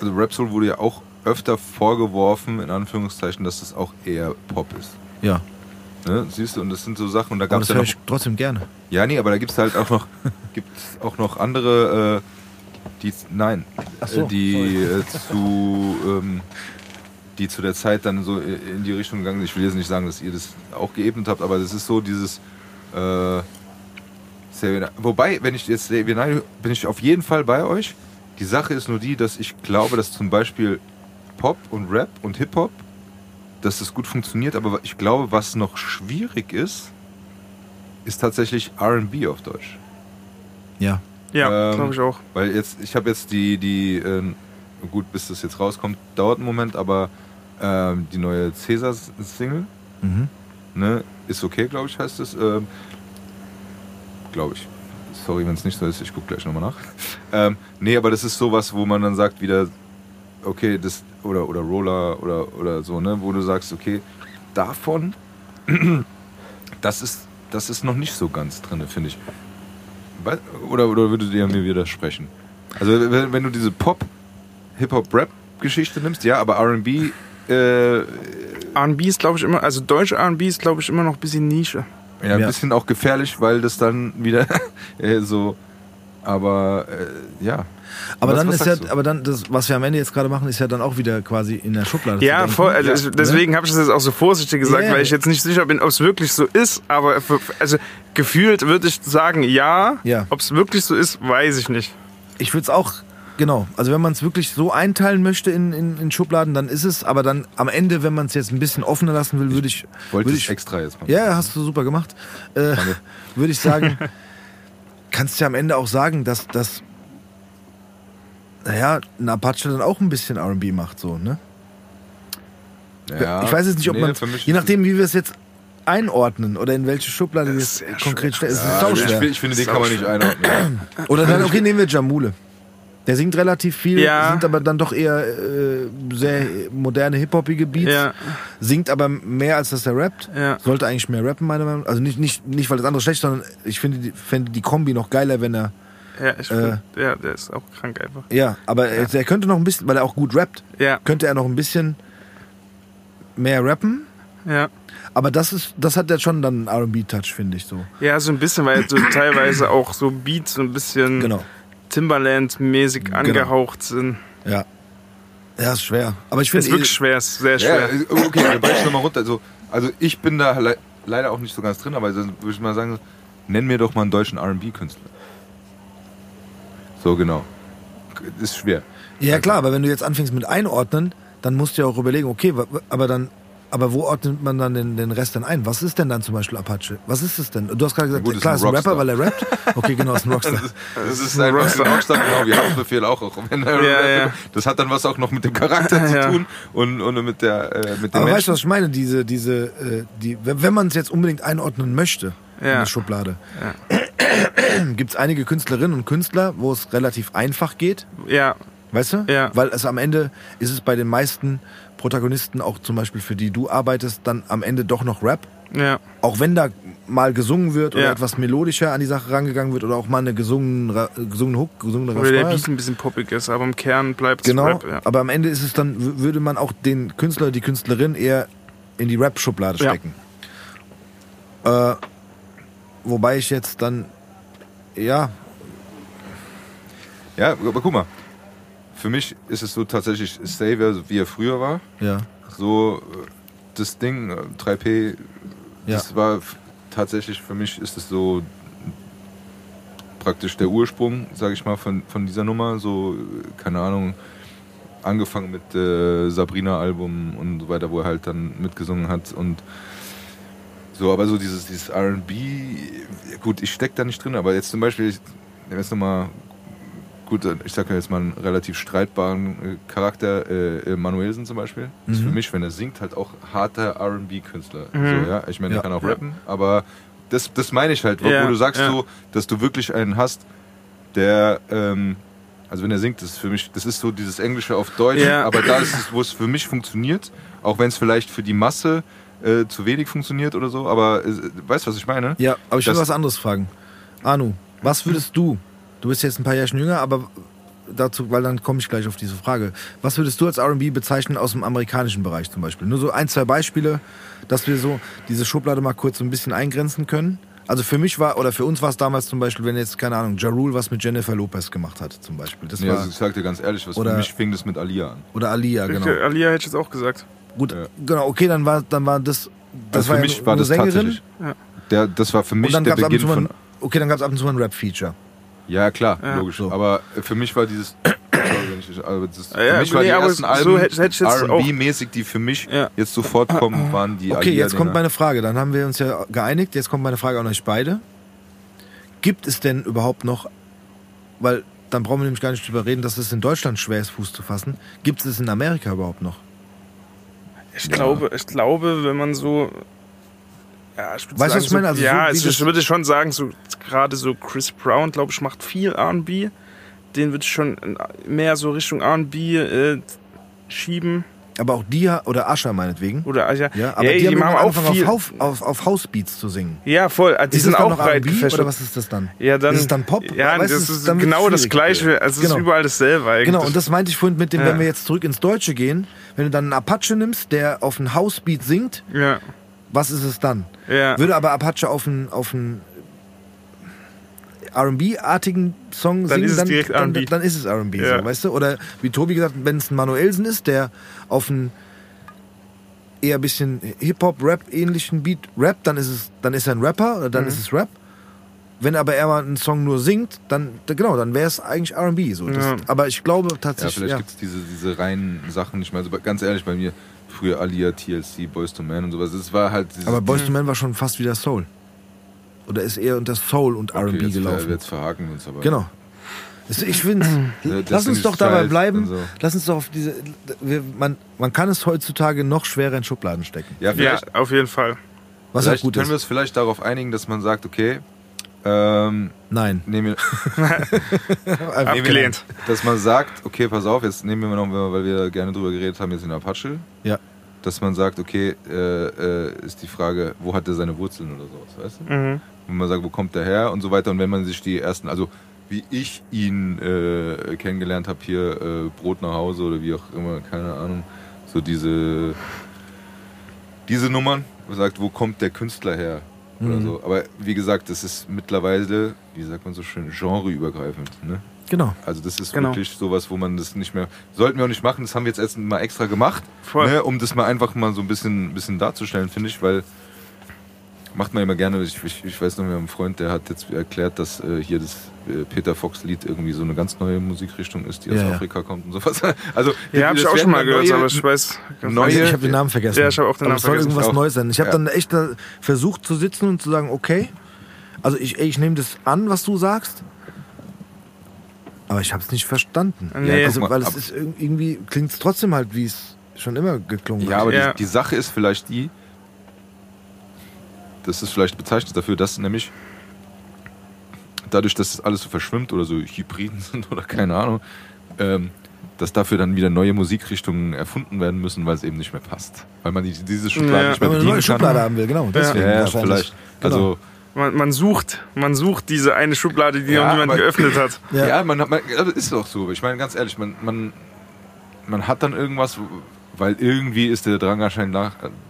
also Rap Soul wurde ja auch öfter vorgeworfen, in Anführungszeichen, dass das auch eher Pop ist. Ja, Ne? Siehst du, und das sind so Sachen, und da gab das es ja höre noch ich trotzdem gerne. Ja, nee, aber da gibt es halt auch noch, gibt's auch noch andere, äh, die, nein, so, äh, die äh, zu, ähm, die zu der Zeit dann so in die Richtung gegangen sind. Ich will jetzt nicht sagen, dass ihr das auch geebnet habt, aber das ist so dieses, äh, Xavier Na- wobei, wenn ich jetzt Xavier Naidoo- bin ich auf jeden Fall bei euch. Die Sache ist nur die, dass ich glaube, dass zum Beispiel Pop und Rap und Hip Hop, dass das gut funktioniert, aber ich glaube, was noch schwierig ist, ist tatsächlich R&B auf Deutsch. Ja. Ja, Ähm, glaube ich auch. Weil jetzt, ich habe jetzt die, die, ähm, gut, bis das jetzt rauskommt, dauert einen Moment, aber ähm, die neue Cäsar-Single, Mhm. ne, ist okay, glaube ich, heißt es. Ähm, glaube ich. Sorry, wenn es nicht so ist, ich gucke gleich nochmal nach. Ähm, nee, aber das ist sowas, wo man dann sagt wieder, okay, das, oder, oder Roller oder, oder so, ne, wo du sagst, okay, davon, das ist, das ist noch nicht so ganz drin, finde ich. Oder, oder würdet ihr mir widersprechen? Also, wenn, wenn du diese Pop, Hip-Hop-Rap-Geschichte nimmst, ja, aber RB, äh, R&B ist, glaube ich, immer, also deutsche R&B ist, glaube ich, immer noch ein bisschen Nische. Ja, ein Ja. bisschen auch gefährlich, weil das dann wieder äh, so. Aber äh, ja. Aber Was- dann was ist ja, du? aber dann, das, was wir am Ende jetzt gerade machen, ist ja dann auch wieder quasi in der Schublade. Ja, voll, also Ja, es- deswegen habe ich das jetzt auch so vorsichtig gesagt, ja. weil ich jetzt nicht sicher bin, ob es wirklich so ist. Aber für, also gefühlt würde ich sagen, ja. Ja. Ob es wirklich so ist, weiß ich nicht. Ich würde es auch, genau. Also wenn man es wirklich so einteilen möchte in, in, in Schubladen, dann ist es. Aber dann am Ende, wenn man es jetzt ein bisschen offener lassen will, würde ich, Wollte würde ich ich, extra jetzt mal. ja, hast du super gemacht. Äh, würde ich sagen, kannst du ja am Ende auch sagen, dass dass naja, ein Apache dann auch ein bisschen R&B macht, so, ne? Ja, ich weiß jetzt nicht, ob nee, man, je nachdem, wie wir es jetzt einordnen oder in welche Schublade wir es konkret stellen, Ja, ich, ich finde, den kann man nicht einordnen. Oder dann, okay, nehmen wir Jamule. Der singt relativ viel, Ja. sind aber dann doch eher äh, sehr moderne, hip-hoppige Beats. Ja, Singt aber mehr, als dass er rappt. ja. Sollte eigentlich mehr rappen, meiner Meinung nach. Also nicht, nicht, nicht weil das andere schlecht ist, sondern ich finde die, fände die Kombi noch geiler, wenn er. Ja, ich find, ja, der ist auch krank einfach. Ja, aber er, er könnte noch ein bisschen, weil er auch gut rappt, Ja, könnte er noch ein bisschen mehr rappen. ja. Aber das ist, das hat ja schon dann einen RB-Touch, finde ich so. Ja, so ein bisschen, weil so teilweise auch so Beats so ein bisschen Genau. Timbaland-mäßig angehaucht sind. Ja. Ja, ist schwer. Aber ich Ist finde. wirklich schwer, ist sehr Ja, schwer. äh, okay, dann breche ich nochmal runter. Also, also ich bin da le leider auch nicht so ganz drin, aber dann würde ich mal sagen, nenn mir doch mal einen deutschen RB-Künstler. So, genau. Ist schwer. Ja klar, aber wenn du jetzt anfängst mit einordnen, dann musst du ja auch überlegen, okay, aber dann, aber wo ordnet man dann den, den Rest denn ein? Was ist denn dann zum Beispiel Apache? Was ist es denn? Du hast gerade gesagt, Gut, ist klar, ein ist ein Rapper, weil er rappt. Okay, genau, ist ein Rockstar. Das ist ein Rockstar, Rockstar genau, wie Haftbefehl auch. auch wenn er Ja, rappt. ja. Das hat dann was auch noch mit dem Charakter zu Ja. tun und, und mit, der, äh, mit dem Aber weißt du, was ich meine? Diese, diese, äh, die, wenn man es jetzt unbedingt einordnen möchte in Ja. der Schublade, gibt es einige Künstlerinnen und Künstler, wo es relativ einfach geht. Ja, Weißt du? Ja. Weil es am Ende ist es bei den meisten Protagonisten, auch zum Beispiel für die du arbeitest, dann am Ende doch noch Rap. Ja. Auch wenn da mal gesungen wird oder Ja. etwas melodischer an die Sache rangegangen wird oder auch mal eine gesungen, Ra- gesungene Hook, gesungene Oder der Beat ist. ein bisschen poppig ist, aber im Kern bleibt es Genau, Rap. Ja. aber am Ende ist es dann, würde man auch den Künstler, die Künstlerin eher in die Rap-Schublade Ja. stecken. Äh, wobei ich jetzt dann, ja, Ja, aber guck mal. Für mich ist es so tatsächlich Savior, wie er früher war. ja, So äh, das Ding, äh, 3P, ja. das war tatsächlich für mich ist es so praktisch der Ursprung, sage ich mal, von, von dieser Nummer. So, äh, keine Ahnung, angefangen mit äh, Sabrina-Album und so weiter, wo er halt dann mitgesungen hat und so, aber so dieses, dieses RB, gut, ich steck da nicht drin, aber jetzt zum Beispiel, ich nehme jetzt nochmal, gut, ich sag ja jetzt mal einen relativ streitbaren äh, Charakter, äh, äh, Manuelsen zum Beispiel, ist für mich, wenn er singt, halt auch harter RB-Künstler. So, ja? Ich meine, Ja. er kann auch rappen, aber das, das meine ich halt, wo, Ja, wo du sagst ja. so, dass du wirklich einen hast, der, ähm, also wenn er singt, das ist für mich, das ist so dieses Englische auf Deutsch, Ja. aber da ist es, wo es für mich funktioniert, auch wenn es vielleicht für die Masse äh, zu wenig funktioniert oder so, aber äh, weißt du, was ich meine? Ja, aber ich will Das- was anderes fragen. Anu, was würdest du, du bist jetzt ein paar Jahre jünger, aber dazu, weil dann komme ich gleich auf diese Frage. Was würdest du als R&B bezeichnen aus dem amerikanischen Bereich zum Beispiel? Nur so ein, zwei Beispiele, dass wir so diese Schublade mal kurz so ein bisschen eingrenzen können. Also für mich war, oder für uns war es damals zum Beispiel, wenn jetzt, keine Ahnung, Ja Rule was mit Jennifer Lopez gemacht hat zum Beispiel. Das Ja, war, also ich sag dir ganz ehrlich, was Oder- für mich fing das mit Alia an. oder Alia, genau. Okay, Alia hätte ich jetzt auch gesagt. Gut, Ja. genau, okay, dann war, dann war das, das Also war für ja mich nur war das Sängerin. tatsächlich. Ja. Der, das war für mich Und dann der gab es ab und Beginn von. ein- okay, dann gab es ab und zu mal ein Rap-Feature. Ja, klar, Ja. logisch. So. Aber für mich war dieses. Sorry, wenn ich, aber das, Ja, für mich war nee, die ersten Alben RB-mäßig, die für mich Ja. jetzt sofort kommen, waren die Okay, jetzt kommt meine Frage. Dann haben wir uns ja geeinigt. Jetzt kommt meine Frage an euch beide. Gibt es denn überhaupt noch, weil dann brauchen wir nämlich gar nicht drüber reden, dass es in Deutschland schwer ist, Fuß zu fassen. Gibt es es in Amerika überhaupt noch? Ich glaube, ich glaube, wenn man so. Ja, ich würde Weißt du, was ich meine? So, Also so ja, also ich das- würde schon sagen, so gerade so Chris Brown, glaube ich, macht viel R&B. Den würde ich schon mehr so Richtung R&B äh, schieben. Aber auch die oder Ascher meinetwegen. Oder ja, Ja, aber ja, die, die, haben machen immer auch viel. auf, auf, auf Housebeats zu singen. ja, voll. Also Die ist sind auch noch breit gefächert. oder was ist das dann? Ja, dann, Ist es dann Pop? Ja, Weißt das ist dann genau das. Gleiche. Also es Genau. ist überall dasselbe eigentlich. Genau, und das meinte ich vorhin mit dem, Ja. wenn wir jetzt zurück ins Deutsche gehen, wenn du dann einen Apache nimmst, der auf einen Housebeat singt, ja, was ist es dann? ja. Würde aber Apache auf einen, auf einen R&B-artigen Song Dann singen, ist es dann, direkt dann, R&B. dann ist es R&B, Ja. so, weißt du? Oder wie Tobi gesagt hat, wenn es ein Manuelsen ist, der auf einen eher ein bisschen Hip-Hop-Rap-ähnlichen Beat rappt, dann ist, es, dann ist er ein Rapper, oder Mhm. dann ist es Rap. Wenn aber er mal einen Song nur singt, dann, da- genau, dann wäre es eigentlich R&B. So. Das, Ja. Aber ich glaube Ja, tatsächlich, vielleicht ja, gibt es diese, diese reinen Sachen nicht mehr. Also ganz ehrlich, bei mir, früher Alia, TLC, Boys to Man und sowas, das war halt aber Boyz II Men war schon fast wieder Soul. Oder ist eher unter Soul und okay, R&B gelaufen. Jetzt verhaken wir uns aber. Genau. Es- Ich finde, Ja, lass uns doch dabei bleiben. so. Lass uns doch auf diese. Wir, man, man kann es heutzutage noch schwerer in Schubladen stecken. Ja, ja, auf jeden Fall. Was auch vielleicht gut können wir es vielleicht darauf einigen, dass man sagt, okay, ähm, Nein. nehmen wir, Abgelehnt. dass man sagt, okay, pass auf, jetzt nehmen wir noch, weil wir gerne drüber geredet haben, jetzt in Apache, Ja. dass man sagt, okay, äh, äh, ist die Frage, wo hat er seine Wurzeln oder sowas, weißt du? Mhm. Wenn man sagt, wo kommt der her und so weiter. Und wenn man sich die ersten, also wie ich ihn äh, kennengelernt habe, hier äh, Brot nach Hause oder wie auch immer, keine Ahnung, so diese, diese Nummern, wo man sagt, wo kommt der Künstler her oder so. Aber wie gesagt, das ist mittlerweile, wie sagt man so schön, genreübergreifend. Ne? Genau. Also das ist Genau. wirklich sowas, wo man das nicht mehr, sollten wir auch nicht machen, das haben wir jetzt erst mal extra gemacht, Voll. ne, um das mal einfach mal so ein bisschen, bisschen darzustellen, finde ich, weil macht man immer gerne, ich, ich, ich weiß noch, wir haben einen Freund, der hat jetzt erklärt, dass äh, hier das Peter Fox Lied irgendwie so eine ganz neue Musikrichtung ist, die aus Ja, ja. Afrika kommt und sowas. Also Ja, habe ich auch schon mal gehört, neue- aber ich weiß. neue- Also ich habe den Namen vergessen. Ja, ich habe auch den Aber Namen es soll vergessen. irgendwas Auch. Neues sein. Ich habe Ja. dann echt versucht zu sitzen und zu sagen, okay, also ich, ich nehme das an, was du sagst, aber ich habe es nicht verstanden. Nee. also, mal, weil es ist irg- irgendwie klingt es trotzdem halt, wie es schon immer geklungen Ja, hat. aber Ja. Die, die Sache ist vielleicht die, das ist vielleicht bezeichnet dafür, dass nämlich dadurch, dass das alles so verschwimmt oder so Hybriden sind oder keine Ahnung, ähm, dass dafür dann wieder neue Musikrichtungen erfunden werden müssen, weil es eben nicht mehr passt. Weil man die, diese Schublade Ja. nicht mehr Wenn man eine neue bedienen Schublade kann. haben will, genau. Deswegen Ja, ja, wahrscheinlich. vielleicht. Genau. Also, Man, man sucht, man sucht diese eine Schublade, die Ja, noch niemand aber- geöffnet hat. Ja. Ja, man hat, man, das ist doch so. Ich meine, ganz ehrlich, man, man, man hat dann irgendwas, weil irgendwie ist der Drang anscheinend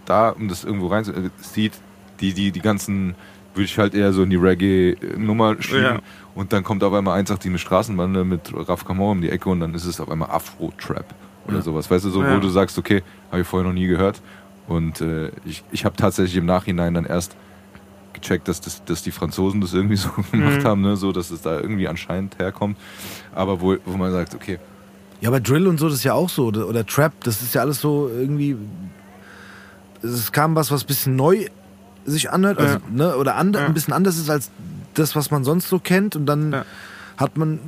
da, um das irgendwo rein zu, äh, sieht, die, die, die ganzen, würde ich halt eher so in die Reggae-Nummer schieben. Ja. Und dann kommt auf einmal 187 Straßenbande mit Raf Kamau um die Ecke und dann ist es auf einmal Afro-Trap oder sowas. Weißt du, so, Ja. wo du sagst, okay, habe ich vorher noch nie gehört. Und äh, ich, ich habe tatsächlich im Nachhinein dann erst gecheckt, dass, das, dass die Franzosen das irgendwie so gemacht Mhm. haben, ne? so dass es da irgendwie anscheinend herkommt. Aber wo, wo man sagt, okay, Ja, aber Drill und so, das ist ja auch so. Oder, oder Trap, das ist ja alles so irgendwie. Es kam was, was ein bisschen neu sich anhört, also, Ja. ne, oder Ja. ein bisschen anders ist als das, was man sonst so kennt. Und dann Ja. hat man.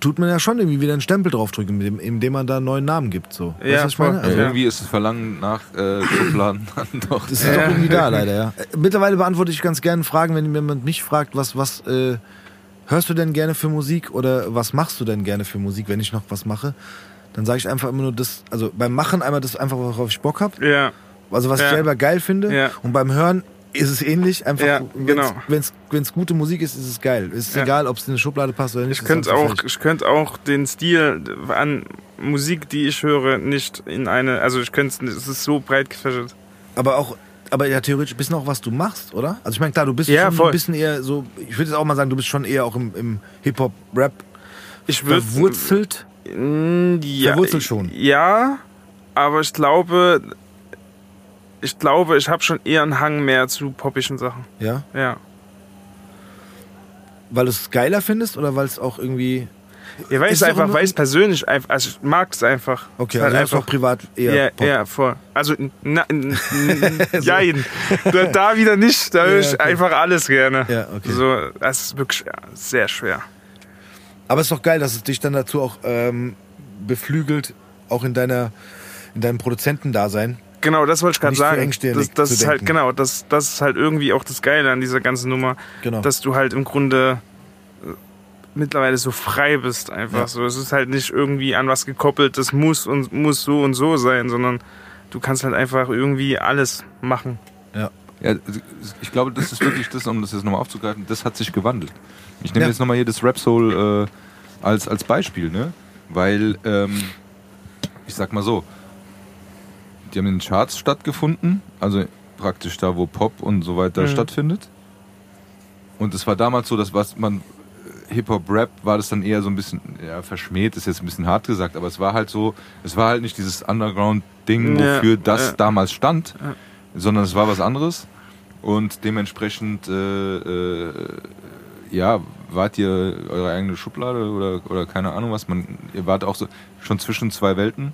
Tut man ja schon irgendwie wieder einen Stempel draufdrücken, indem, indem man da einen neuen Namen gibt. So. Ja, weißt was ich meine? ja, Also, irgendwie ist das Verlangen nach äh, Schubladen dann doch. Das ist doch irgendwie da, leider, ja. Äh, Mittlerweile beantworte ich ganz gerne Fragen, wenn jemand mich fragt, was, was äh, hörst du denn gerne für Musik oder was machst du denn gerne für Musik, wenn ich noch was mache? Dann sage ich einfach immer nur das, also beim Machen einmal das einfach, worauf ich Bock habe, Ja, also was ich Ja. selber geil finde. Ja. Und beim Hören ist es ähnlich, einfach, Ja, genau. wenn es gute Musik ist, ist es geil. Es ist Ja. egal, ob es in eine Schublade passt oder nicht. ich könnte auch, ich könnte auch den Stil an Musik, die ich höre, nicht in eine, also ich könnte es ist so breit gefächert. Aber auch, aber ja, theoretisch ein bisschen auch, was du machst, oder? Also ich meine, klar, du bist Ja, schon voll. ein bisschen eher so, ich würde jetzt auch mal sagen, du bist schon eher auch im, im Hip-Hop-Rap Ich würde verwurzelt. ja, Verwurzelt schon. Ja, aber ich glaube, ich glaube, ich habe schon eher einen Hang mehr zu poppischen Sachen. Ja. Ja. Weil du es geiler findest oder weil es auch irgendwie. Ja, weil ich doch einfach, weil ich persönlich einfach, also ich mag es einfach. Okay, Es ist also halt einfach auch privat eher. Ja, Pop. ja, voll. Also, na, n- n- jein. Da, da wieder nicht. Da höre Ja, ich okay. einfach alles gerne. Ja, okay. So, das ist wirklich sehr schwer. Aber es ist doch geil, dass es dich dann dazu auch ähm, beflügelt, auch in deiner in deinem Produzentendasein. Genau, das wollte ich gerade sagen. Das, das ist halt, genau, das, das ist halt irgendwie auch das Geile an dieser ganzen Nummer. Genau. Dass du halt im Grunde äh, mittlerweile so frei bist einfach Ja. so. Es ist halt nicht irgendwie an was gekoppelt, das muss und muss so und so sein, sondern du kannst halt einfach irgendwie alles machen. Ja, also ich glaube, das ist wirklich das, um das jetzt nochmal aufzugreifen, das hat sich gewandelt. Ich nehme Ja. jetzt nochmal hier das Rap Soul äh, als, als Beispiel, ne? Weil, ähm, ich sag mal so, die haben in den Charts stattgefunden, also praktisch da, wo Pop und so weiter Mhm. stattfindet. Und es war damals so, dass was man äh, Hip-Hop-Rap war das dann eher so ein bisschen, ja, verschmäht, ist jetzt ein bisschen hart gesagt, aber es war halt so, es war halt nicht dieses Underground-Ding, Ja, wofür das ja. damals stand, Ja. sondern es war was anderes. Und dementsprechend, äh, äh, ja, wart ihr eure eigene Schublade oder, oder keine Ahnung was, man, ihr wart auch so schon zwischen zwei Welten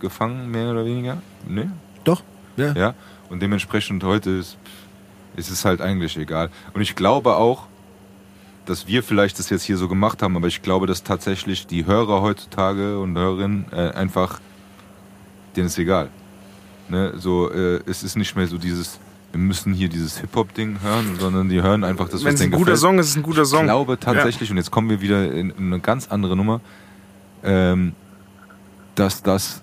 gefangen, mehr oder weniger? Ne? Doch. Ja. Ja. Und dementsprechend heute ist, ist es halt eigentlich egal. Und ich glaube auch, dass wir vielleicht das jetzt hier so gemacht haben, aber ich glaube, dass tatsächlich die Hörer heutzutage und Hörerinnen äh, einfach, denen ist egal. Ne? So, äh, es ist nicht mehr so dieses, wir müssen hier dieses Hip-Hop-Ding hören, sondern die hören einfach das, Wenn was es ein denen guter gefällt. Song ist, ist ein guter Song. Ich glaube tatsächlich, und jetzt kommen wir wieder in, in eine ganz andere Nummer, ähm, dass das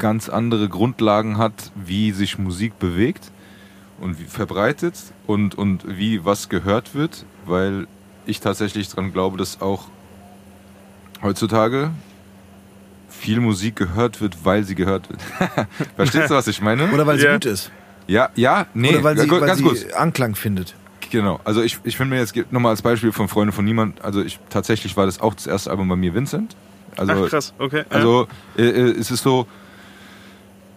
ganz andere Grundlagen hat, wie sich Musik bewegt und wie verbreitet und, und wie was gehört wird, weil ich tatsächlich daran glaube, dass auch heutzutage viel Musik gehört wird, weil sie gehört wird. Verstehst du, was ich meine? Oder weil sie Ja. gut ist. ja, ja, nee, Oder weil sie, ganz weil sie kurz. Anklang findet. Genau, also ich, ich finde mir jetzt nochmal als Beispiel von Freunde von Niemand, also ich tatsächlich war das auch das erste Album bei mir Vincent. Also, Ach krass, okay. ja. also äh, äh, es ist so,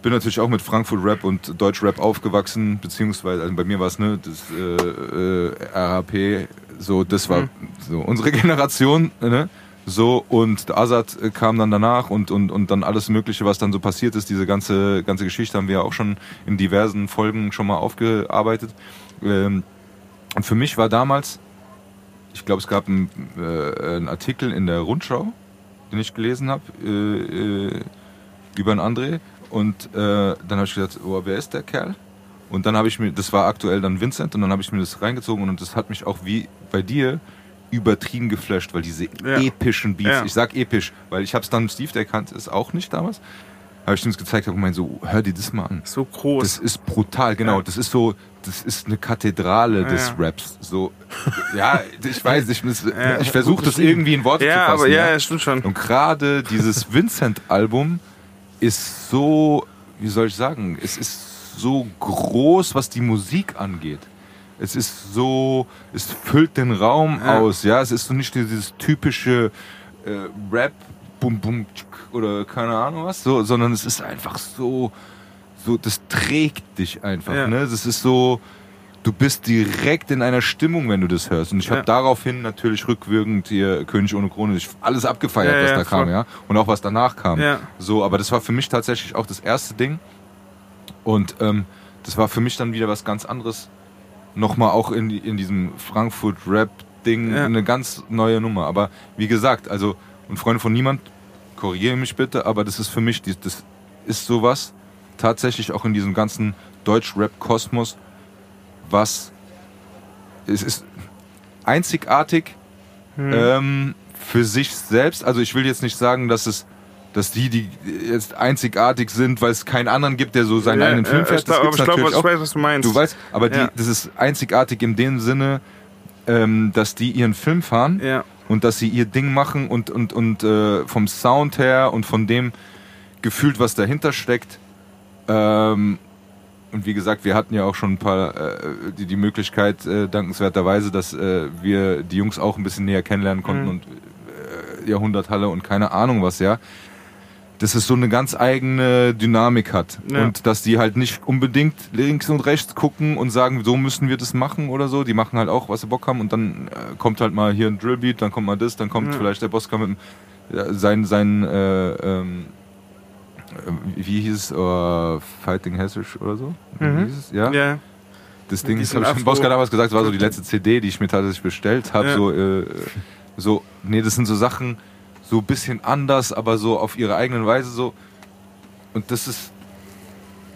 bin natürlich auch mit Frankfurt Rap und Deutsch Rap aufgewachsen, beziehungsweise also bei mir war es ne, das äh, äh, RAP, so das war Mhm. so unsere Generation, ne? So und der Azad äh, kam dann danach und, und, und dann alles Mögliche, was dann so passiert ist, diese ganze, ganze Geschichte haben wir ja auch schon in diversen Folgen schon mal aufgearbeitet. Ähm, und für mich war damals, ich glaube, es gab einen, äh, einen Artikel in der Rundschau, den ich gelesen habe, äh, äh, über einen André. Und äh, dann habe ich gedacht, oh, wer ist der Kerl? Und dann habe ich mir, das war aktuell dann Vincent, und dann habe ich mir das reingezogen und das hat mich auch wie bei dir übertrieben geflasht, weil diese Ja. epischen Beats, Ja. ich sag episch, weil ich hab's dann Steve, der kannte es auch nicht damals, habe ich ihm das gezeigt, habe gemeint so, hör dir das mal an. So groß. Das ist brutal, genau. Ja. Das ist so, das ist eine Kathedrale des. Raps. So, ja, ich weiß, ich, ich versuche das irgendwie in Worte zu ja, fassen. aber ja, ja, stimmt schon. Und gerade dieses Vincent-Album ist so, wie soll ich sagen, es ist so groß, was die Musik angeht. Es ist so, es füllt den Raum Ja. aus, ja. Es ist so nicht dieses typische äh, Rap, bum bum oder keine Ahnung was, so, sondern es ist einfach so, so, das trägt dich einfach, Ja. ne? Das ist so, du bist direkt in einer Stimmung, wenn du das hörst. Und ich habe Ja. daraufhin natürlich rückwirkend hier König ohne Krone, alles abgefeiert, Ja, was ja, da kam, voll. ja. Und auch was danach kam. Ja. So, aber das war für mich tatsächlich auch das erste Ding. Und ähm, das war für mich dann wieder was ganz anderes. Nochmal auch in, in diesem Frankfurt-Rap-Ding Ja. eine ganz neue Nummer. Aber wie gesagt, also, und Freunde von niemand, korrigiere mich bitte, aber das ist für mich, das ist sowas, tatsächlich auch in diesem ganzen Deutsch-Rap-Kosmos, was es ist einzigartig Hm. ähm, für sich selbst. Also ich will jetzt nicht sagen, dass es dass die, die jetzt einzigartig sind, weil es keinen anderen gibt, der so seinen Ja, eigenen Film ja, fährt. glaub- gibt's ich glaube, ich weiß, was du meinst. Du weißt, aber die, Ja. das ist einzigartig in dem Sinne, ähm, dass die ihren Film fahren Ja. und dass sie ihr Ding machen und, und, und äh, vom Sound her und von dem gefühlt, was dahinter steckt. Ähm, und wie gesagt, wir hatten ja auch schon ein paar äh, die, die Möglichkeit, äh, dankenswerterweise, dass äh, wir die Jungs auch ein bisschen näher kennenlernen konnten Mhm. und äh, Jahrhunderthalle und keine Ahnung was, ja. Dass es so eine ganz eigene Dynamik hat. Ja. Und dass die halt nicht unbedingt links und rechts gucken und sagen, so müssen wir das machen oder so. Die machen halt auch, was sie Bock haben und dann äh, kommt halt mal hier ein Drillbeat, dann kommt mal das, dann kommt Ja. vielleicht der Boss mit dem, ja, sein, sein äh, ähm, äh, wie hieß es, äh, Fighting Hessisch oder so? Wie Mhm. hieß es? Ja. Ja. Das Ding ist, habe ich dem Afro- Boska damals gesagt, das war so die letzte CD, die ich mir tatsächlich bestellt habe. Ja. So, äh, so, nee, das sind so Sachen, so ein bisschen anders, aber so auf ihre eigenen Weise so. Und das ist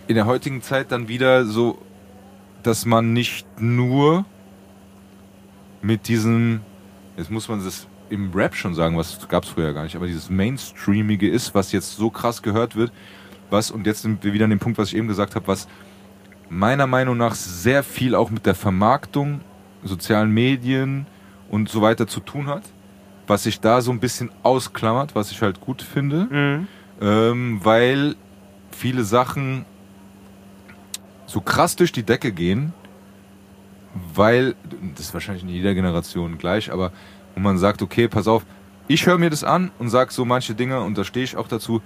in der heutigen Zeit dann wieder so, dass man nicht nur mit diesem, jetzt muss man das im Rap schon sagen, was gab es früher gar nicht, aber dieses Mainstreamige ist, was jetzt so krass gehört wird, was, und jetzt sind wir wieder an dem Punkt, was ich eben gesagt habe, was meiner Meinung nach sehr viel auch mit der Vermarktung, sozialen Medien und so weiter zu tun hat, was sich da so ein bisschen ausklammert, was ich halt gut finde, Mhm. ähm, weil viele Sachen so krass durch die Decke gehen, weil, das ist wahrscheinlich in jeder Generation gleich, aber wo man sagt, okay, pass auf, ich höre mir das an und sag so manche Dinge, und da stehe ich auch dazu,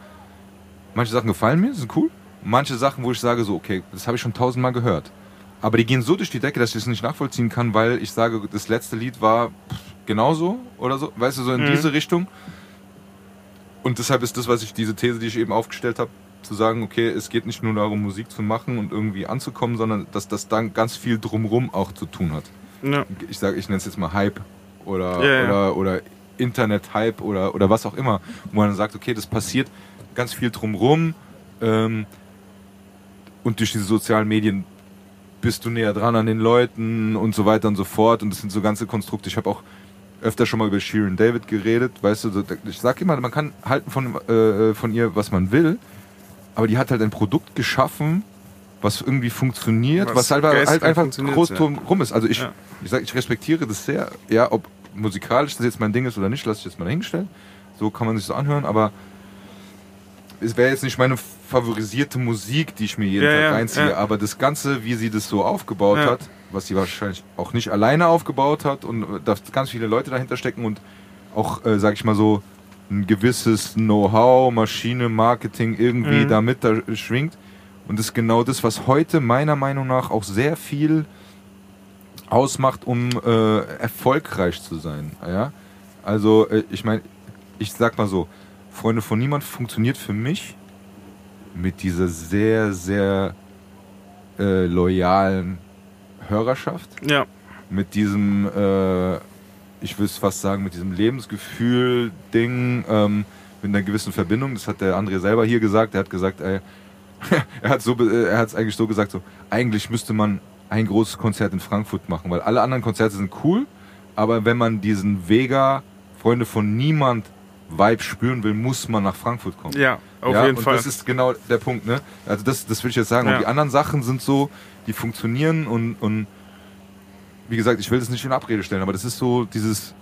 manche Sachen gefallen mir, sind cool, manche Sachen, wo ich sage so, okay, das habe ich schon tausendmal gehört. Aber die gehen so durch die Decke, dass ich es nicht nachvollziehen kann, weil ich sage, das letzte Lied war pff, genauso oder so, weißt du, so in Mhm. diese Richtung. Und deshalb ist das, was ich, diese These, die ich eben aufgestellt habe, zu sagen, okay, es geht nicht nur darum, Musik zu machen und irgendwie anzukommen, sondern dass das dann ganz viel drumrum auch zu tun hat. Ja. Ich sage, ich nenne es jetzt mal Hype oder, Ja, ja. oder, oder Internet-Hype oder, oder was auch immer, wo man sagt, okay, das passiert ganz viel drumrum ähm, und durch diese sozialen Medien bist du näher dran an den Leuten und so weiter und so fort und das sind so ganze Konstrukte. Ich habe auch öfter schon mal über Sheeran David geredet, weißt du, ich sag immer, man kann halten von, äh, von ihr, was man will, aber die hat halt ein Produkt geschaffen, was irgendwie funktioniert, was, Was halt, halt einfach groß ja. rum ist. Also ich, Ja. ich sag, ich respektiere das sehr, ja, ob musikalisch das jetzt mein Ding ist oder nicht, lasse ich jetzt mal dahingestellt. So kann man sich so anhören, aber es wäre jetzt nicht meine favorisierte Musik, die ich mir jeden Ja, Tag reinziehe, aber das Ganze, wie sie das so aufgebaut hat, was sie wahrscheinlich auch nicht alleine aufgebaut hat und da ganz viele Leute dahinter stecken und auch, äh, sag ich mal so, ein gewisses Know-how, Maschine, Marketing irgendwie Mhm. damit da schwingt. Und das ist genau das, was heute meiner Meinung nach auch sehr viel ausmacht, um äh, erfolgreich zu sein. Ja? Also äh, ich meine, ich sag mal so, Freunde von Niemand funktioniert für mich mit dieser sehr, sehr äh, loyalen Hörerschaft, Ja. mit diesem, äh, ich will es fast sagen, mit diesem Lebensgefühl-Ding, ähm, mit einer gewissen Verbindung. Das hat der André selber hier gesagt. Er hat gesagt, ey, er hat so, be- er hat es eigentlich so gesagt, so eigentlich müsste man ein großes Konzert in Frankfurt machen, weil alle anderen Konzerte sind cool, aber wenn man diesen Vega, Freunde von niemand, Vibe spüren will, muss man nach Frankfurt kommen. Ja, auf ja, jeden und Fall. Das ist genau der Punkt, ne? Also das, das will ich jetzt sagen. Ja. Und die anderen Sachen sind so, die funktionieren und, und wie gesagt, ich will das nicht in Abrede stellen, aber das ist so dieses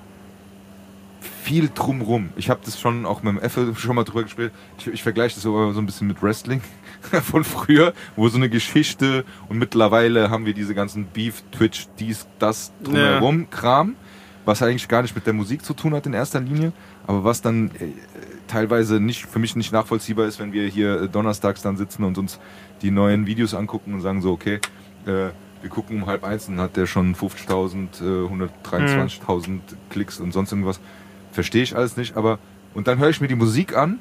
viel drumrum. Ich habe das schon auch mit dem Effe schon mal drüber gespielt. Ich, ich vergleiche das so, so ein bisschen mit Wrestling von früher, wo so eine Geschichte und mittlerweile haben wir diese ganzen Beef, Twitch, dies, das drumherum Kram, was eigentlich gar nicht mit der Musik zu tun hat in erster Linie, aber was dann äh, teilweise nicht für mich nicht nachvollziehbar ist, wenn wir hier äh, donnerstags dann sitzen und uns die neuen Videos angucken und sagen so, okay, äh, wir gucken um halb eins und hat der schon 50.000, äh, 123.000 Klicks und sonst irgendwas. Verstehe ich alles nicht, aber und dann höre ich mir die Musik an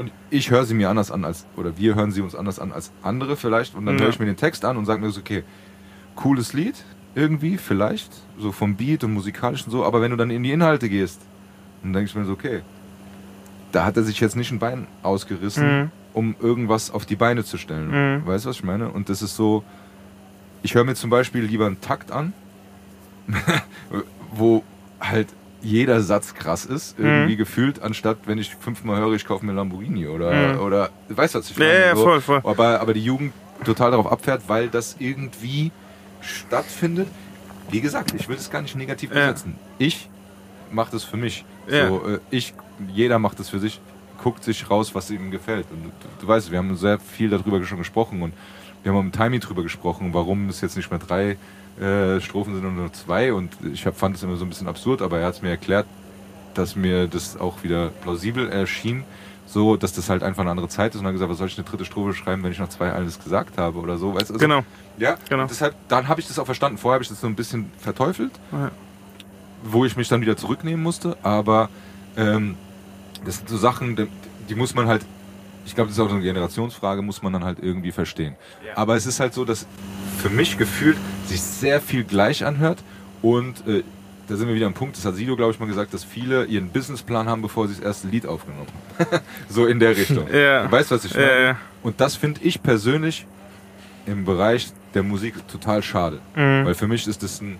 und ich höre sie mir anders an als, oder wir hören sie uns anders an als andere vielleicht und dann Ja. höre ich mir den Text an und sage mir so, okay, cooles Lied irgendwie, vielleicht, so vom Beat und musikalisch und so, aber wenn du dann in die Inhalte gehst, dann denke ich mir so, okay, da hat er sich jetzt nicht ein Bein ausgerissen, Mhm. um irgendwas auf die Beine zu stellen. Mhm. Weißt du, was ich meine? Und das ist so, ich höre mir zum Beispiel lieber einen Takt an, wo halt jeder Satz krass ist, irgendwie Mhm. gefühlt, anstatt wenn ich fünfmal höre, ich kaufe mir Lamborghini oder, Mhm. oder weißt du, was ich Ja, meine? ja, voll, voll. Aber, aber die Jugend total darauf abfährt, weil das irgendwie stattfindet. Wie gesagt, ich will es gar nicht negativ Ja. besetzen. Ich mache das für mich. Ja. So, äh, ich, jeder macht das für sich, guckt sich raus, was ihm gefällt. Und du, du weißt, wir haben sehr viel darüber schon gesprochen und wir haben mit Timey drüber gesprochen, warum es jetzt nicht mehr drei äh, Strophen sind und nur zwei. Und ich hab, fand es immer so ein bisschen absurd, aber er hat es mir erklärt, dass mir das auch wieder plausibel erschien, so dass das halt einfach eine andere Zeit ist. Und dann gesagt, was soll ich eine dritte Strophe schreiben, wenn ich nach zwei alles gesagt habe oder so. Weißt du? Also, Genau. Ja, Genau. Deshalb, dann habe ich das auch verstanden. Vorher habe ich das so ein bisschen verteufelt, Ja. wo ich mich dann wieder zurücknehmen musste. Aber ähm, das sind so Sachen, die muss man halt, ich glaube, das ist auch so eine Generationsfrage, muss man dann halt irgendwie verstehen. Aber es ist halt so, dass für mich gefühlt sich sehr viel gleich anhört und äh, da sind wir wieder am Punkt, das hat Sido, glaube ich, mal gesagt, dass viele ihren Businessplan haben, bevor sie das erste Lied aufgenommen haben. so in der Richtung. Weißt du, was ich meine? Ja. Und das finde ich persönlich im Bereich der Musik total schade. Mhm. Weil für mich ist das ein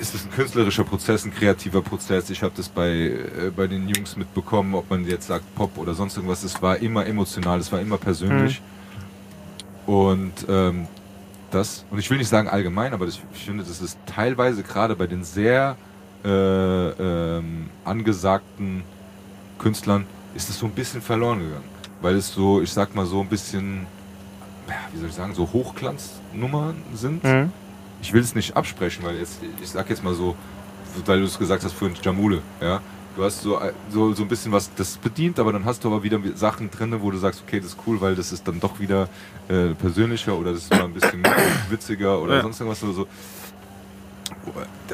ist das ein künstlerischer Prozess, ein kreativer Prozess. Ich habe das bei, äh, bei den Jungs mitbekommen, ob man jetzt sagt Pop oder sonst irgendwas. Es war immer emotional, es war immer persönlich. Und ähm, das, und ich will nicht sagen allgemein, aber das, ich finde, das ist teilweise gerade bei den sehr äh, ähm, angesagten Künstlern, ist es so ein bisschen verloren gegangen. Weil es so, ich sag mal, so ein bisschen, ja, wie soll ich sagen, so Hochglanznummern sind. Mhm. Ich will es nicht absprechen, weil jetzt, ich sag jetzt mal so, weil du es gesagt hast vorhin, Jamule, ja. Du hast so, so, so ein bisschen was, das bedient, aber dann hast du aber wieder Sachen drin, wo du sagst, okay, das ist cool, weil das ist dann doch wieder äh, persönlicher oder das ist mal ein bisschen witziger oder Ja. sonst irgendwas oder so.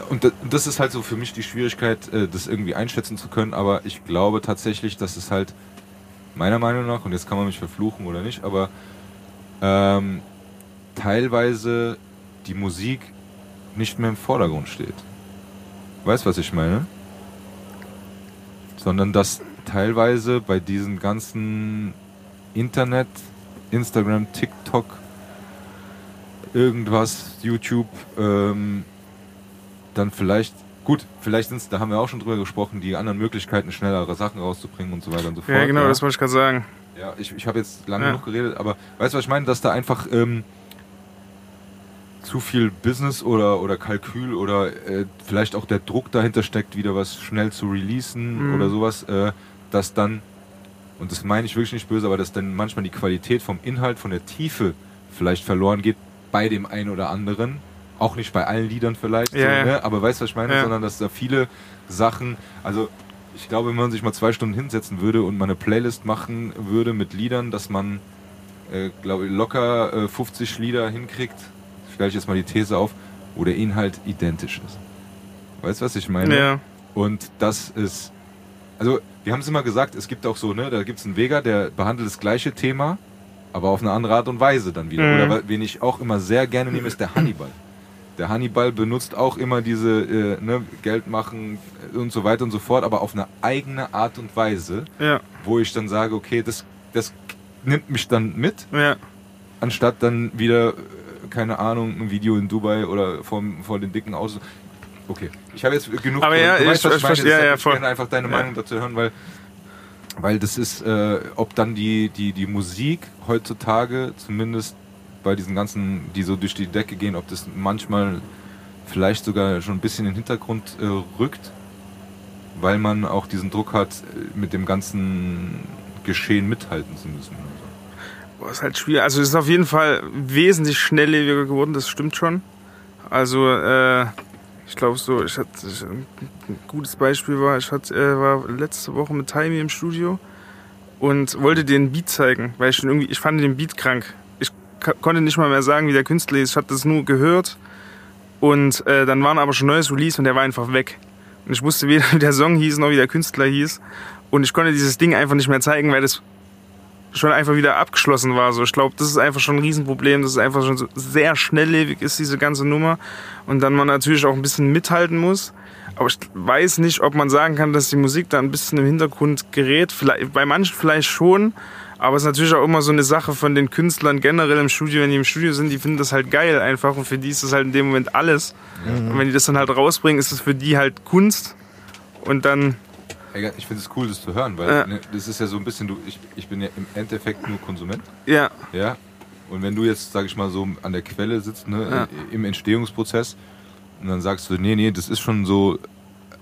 Und das ist halt so für mich die Schwierigkeit, äh, das irgendwie einschätzen zu können, aber ich glaube tatsächlich, dass es halt meiner Meinung nach, und jetzt kann man mich verfluchen oder nicht, aber ähm, teilweise die Musik nicht mehr im Vordergrund steht. Weißt was ich meine? Sondern dass teilweise bei diesen ganzen Internet, Instagram, TikTok, irgendwas, YouTube, ähm, dann vielleicht, gut, vielleicht sind es, da haben wir auch schon drüber gesprochen, die anderen Möglichkeiten, schnellere Sachen rauszubringen und so weiter und so fort. Ja, genau, das wollte ich gerade sagen. Ja, ich, ich habe jetzt lange Ja. genug geredet, aber weißt du, was ich meine? Dass da einfach ähm, zu viel Business oder, oder Kalkül oder äh, vielleicht auch der Druck dahinter steckt, wieder was schnell zu releasen Mhm. oder sowas, äh, dass dann, und das meine ich wirklich nicht böse, aber dass dann manchmal die Qualität vom Inhalt, von der Tiefe vielleicht verloren geht bei dem einen oder anderen. Auch nicht bei allen Liedern vielleicht, Ja, so, ja. ne? aber weißt du, was ich meine? Ja. Sondern dass da viele Sachen, also ich glaube, wenn man sich mal zwei Stunden hinsetzen würde und mal eine Playlist machen würde mit Liedern, dass man, äh, glaube ich, locker äh, 50 Lieder hinkriegt, stelle ich jetzt mal die These auf, wo der Inhalt identisch ist. Weißt du, was ich meine? Ja. Und das ist, also wir haben es immer gesagt, es gibt auch so, ne, da gibt es einen Vega, der behandelt das gleiche Thema, aber auf eine andere Art und Weise dann wieder. Mhm. Oder wen ich auch immer sehr gerne nehme, ist der Hannibal. Der Hannibal benutzt auch immer diese äh, ne, Geld machen äh, und so weiter und so fort, aber auf eine eigene Art und Weise, Ja, wo ich dann sage, okay, das, das nimmt mich dann mit, ja, anstatt dann wieder, keine Ahnung, ein Video in Dubai oder vor, vor den dicken Autos. Okay. Ich habe jetzt genug. Aber ja, weißt, ich- was ich meine. verstehe, ja, ja, ich gerne einfach deine. Meinung dazu hören, weil, weil das ist, äh, ob dann die, die, die Musik heutzutage, zumindest bei diesen ganzen, die so durch die Decke gehen, ob das manchmal vielleicht sogar schon ein bisschen in den Hintergrund äh, rückt, weil man auch diesen Druck hat, äh, mit dem ganzen Geschehen mithalten zu müssen. Boah, ist halt schwierig. Also es ist auf jeden Fall wesentlich schnelllebiger geworden, das stimmt schon. Also äh, ich glaube so, ich hatte ich, ein gutes Beispiel war, ich hatte, äh, war letzte Woche mit Taimi im Studio und wollte den Beat zeigen, weil ich schon irgendwie, ich fand den Beat krank. Ich konnte nicht mal mehr sagen, wie der Künstler ist. Ich hatte das nur gehört und äh, dann waren aber schon neues Release und der war einfach weg. Und ich wusste weder, wie der Song hieß, noch wie der Künstler hieß. Und ich konnte dieses Ding einfach nicht mehr zeigen, weil das schon einfach wieder abgeschlossen war. So, ich glaube, das ist einfach schon ein Riesenproblem, dass es einfach schon so sehr schnelllebig ist, diese ganze Nummer. Und dann man natürlich auch ein bisschen mithalten muss. Aber ich weiß nicht, ob man sagen kann, dass die Musik da ein bisschen im Hintergrund gerät. Vielleicht, bei manchen vielleicht schon. Aber es ist natürlich auch immer so eine Sache von den Künstlern generell im Studio. Wenn die im Studio sind, die finden das halt geil einfach. Und für die ist das halt in dem Moment alles. Und wenn die das dann halt rausbringen, ist es für die halt Kunst. Und dann, Ich finde es cool, das zu hören, weil Ja. ne, das ist ja so ein bisschen, du, ich, ich bin ja im Endeffekt nur Konsument. ja, Ja. Und wenn du jetzt, sag ich mal, so an der Quelle sitzt, ne, Ja. im Entstehungsprozess, und dann sagst du, nee, nee, das ist schon so.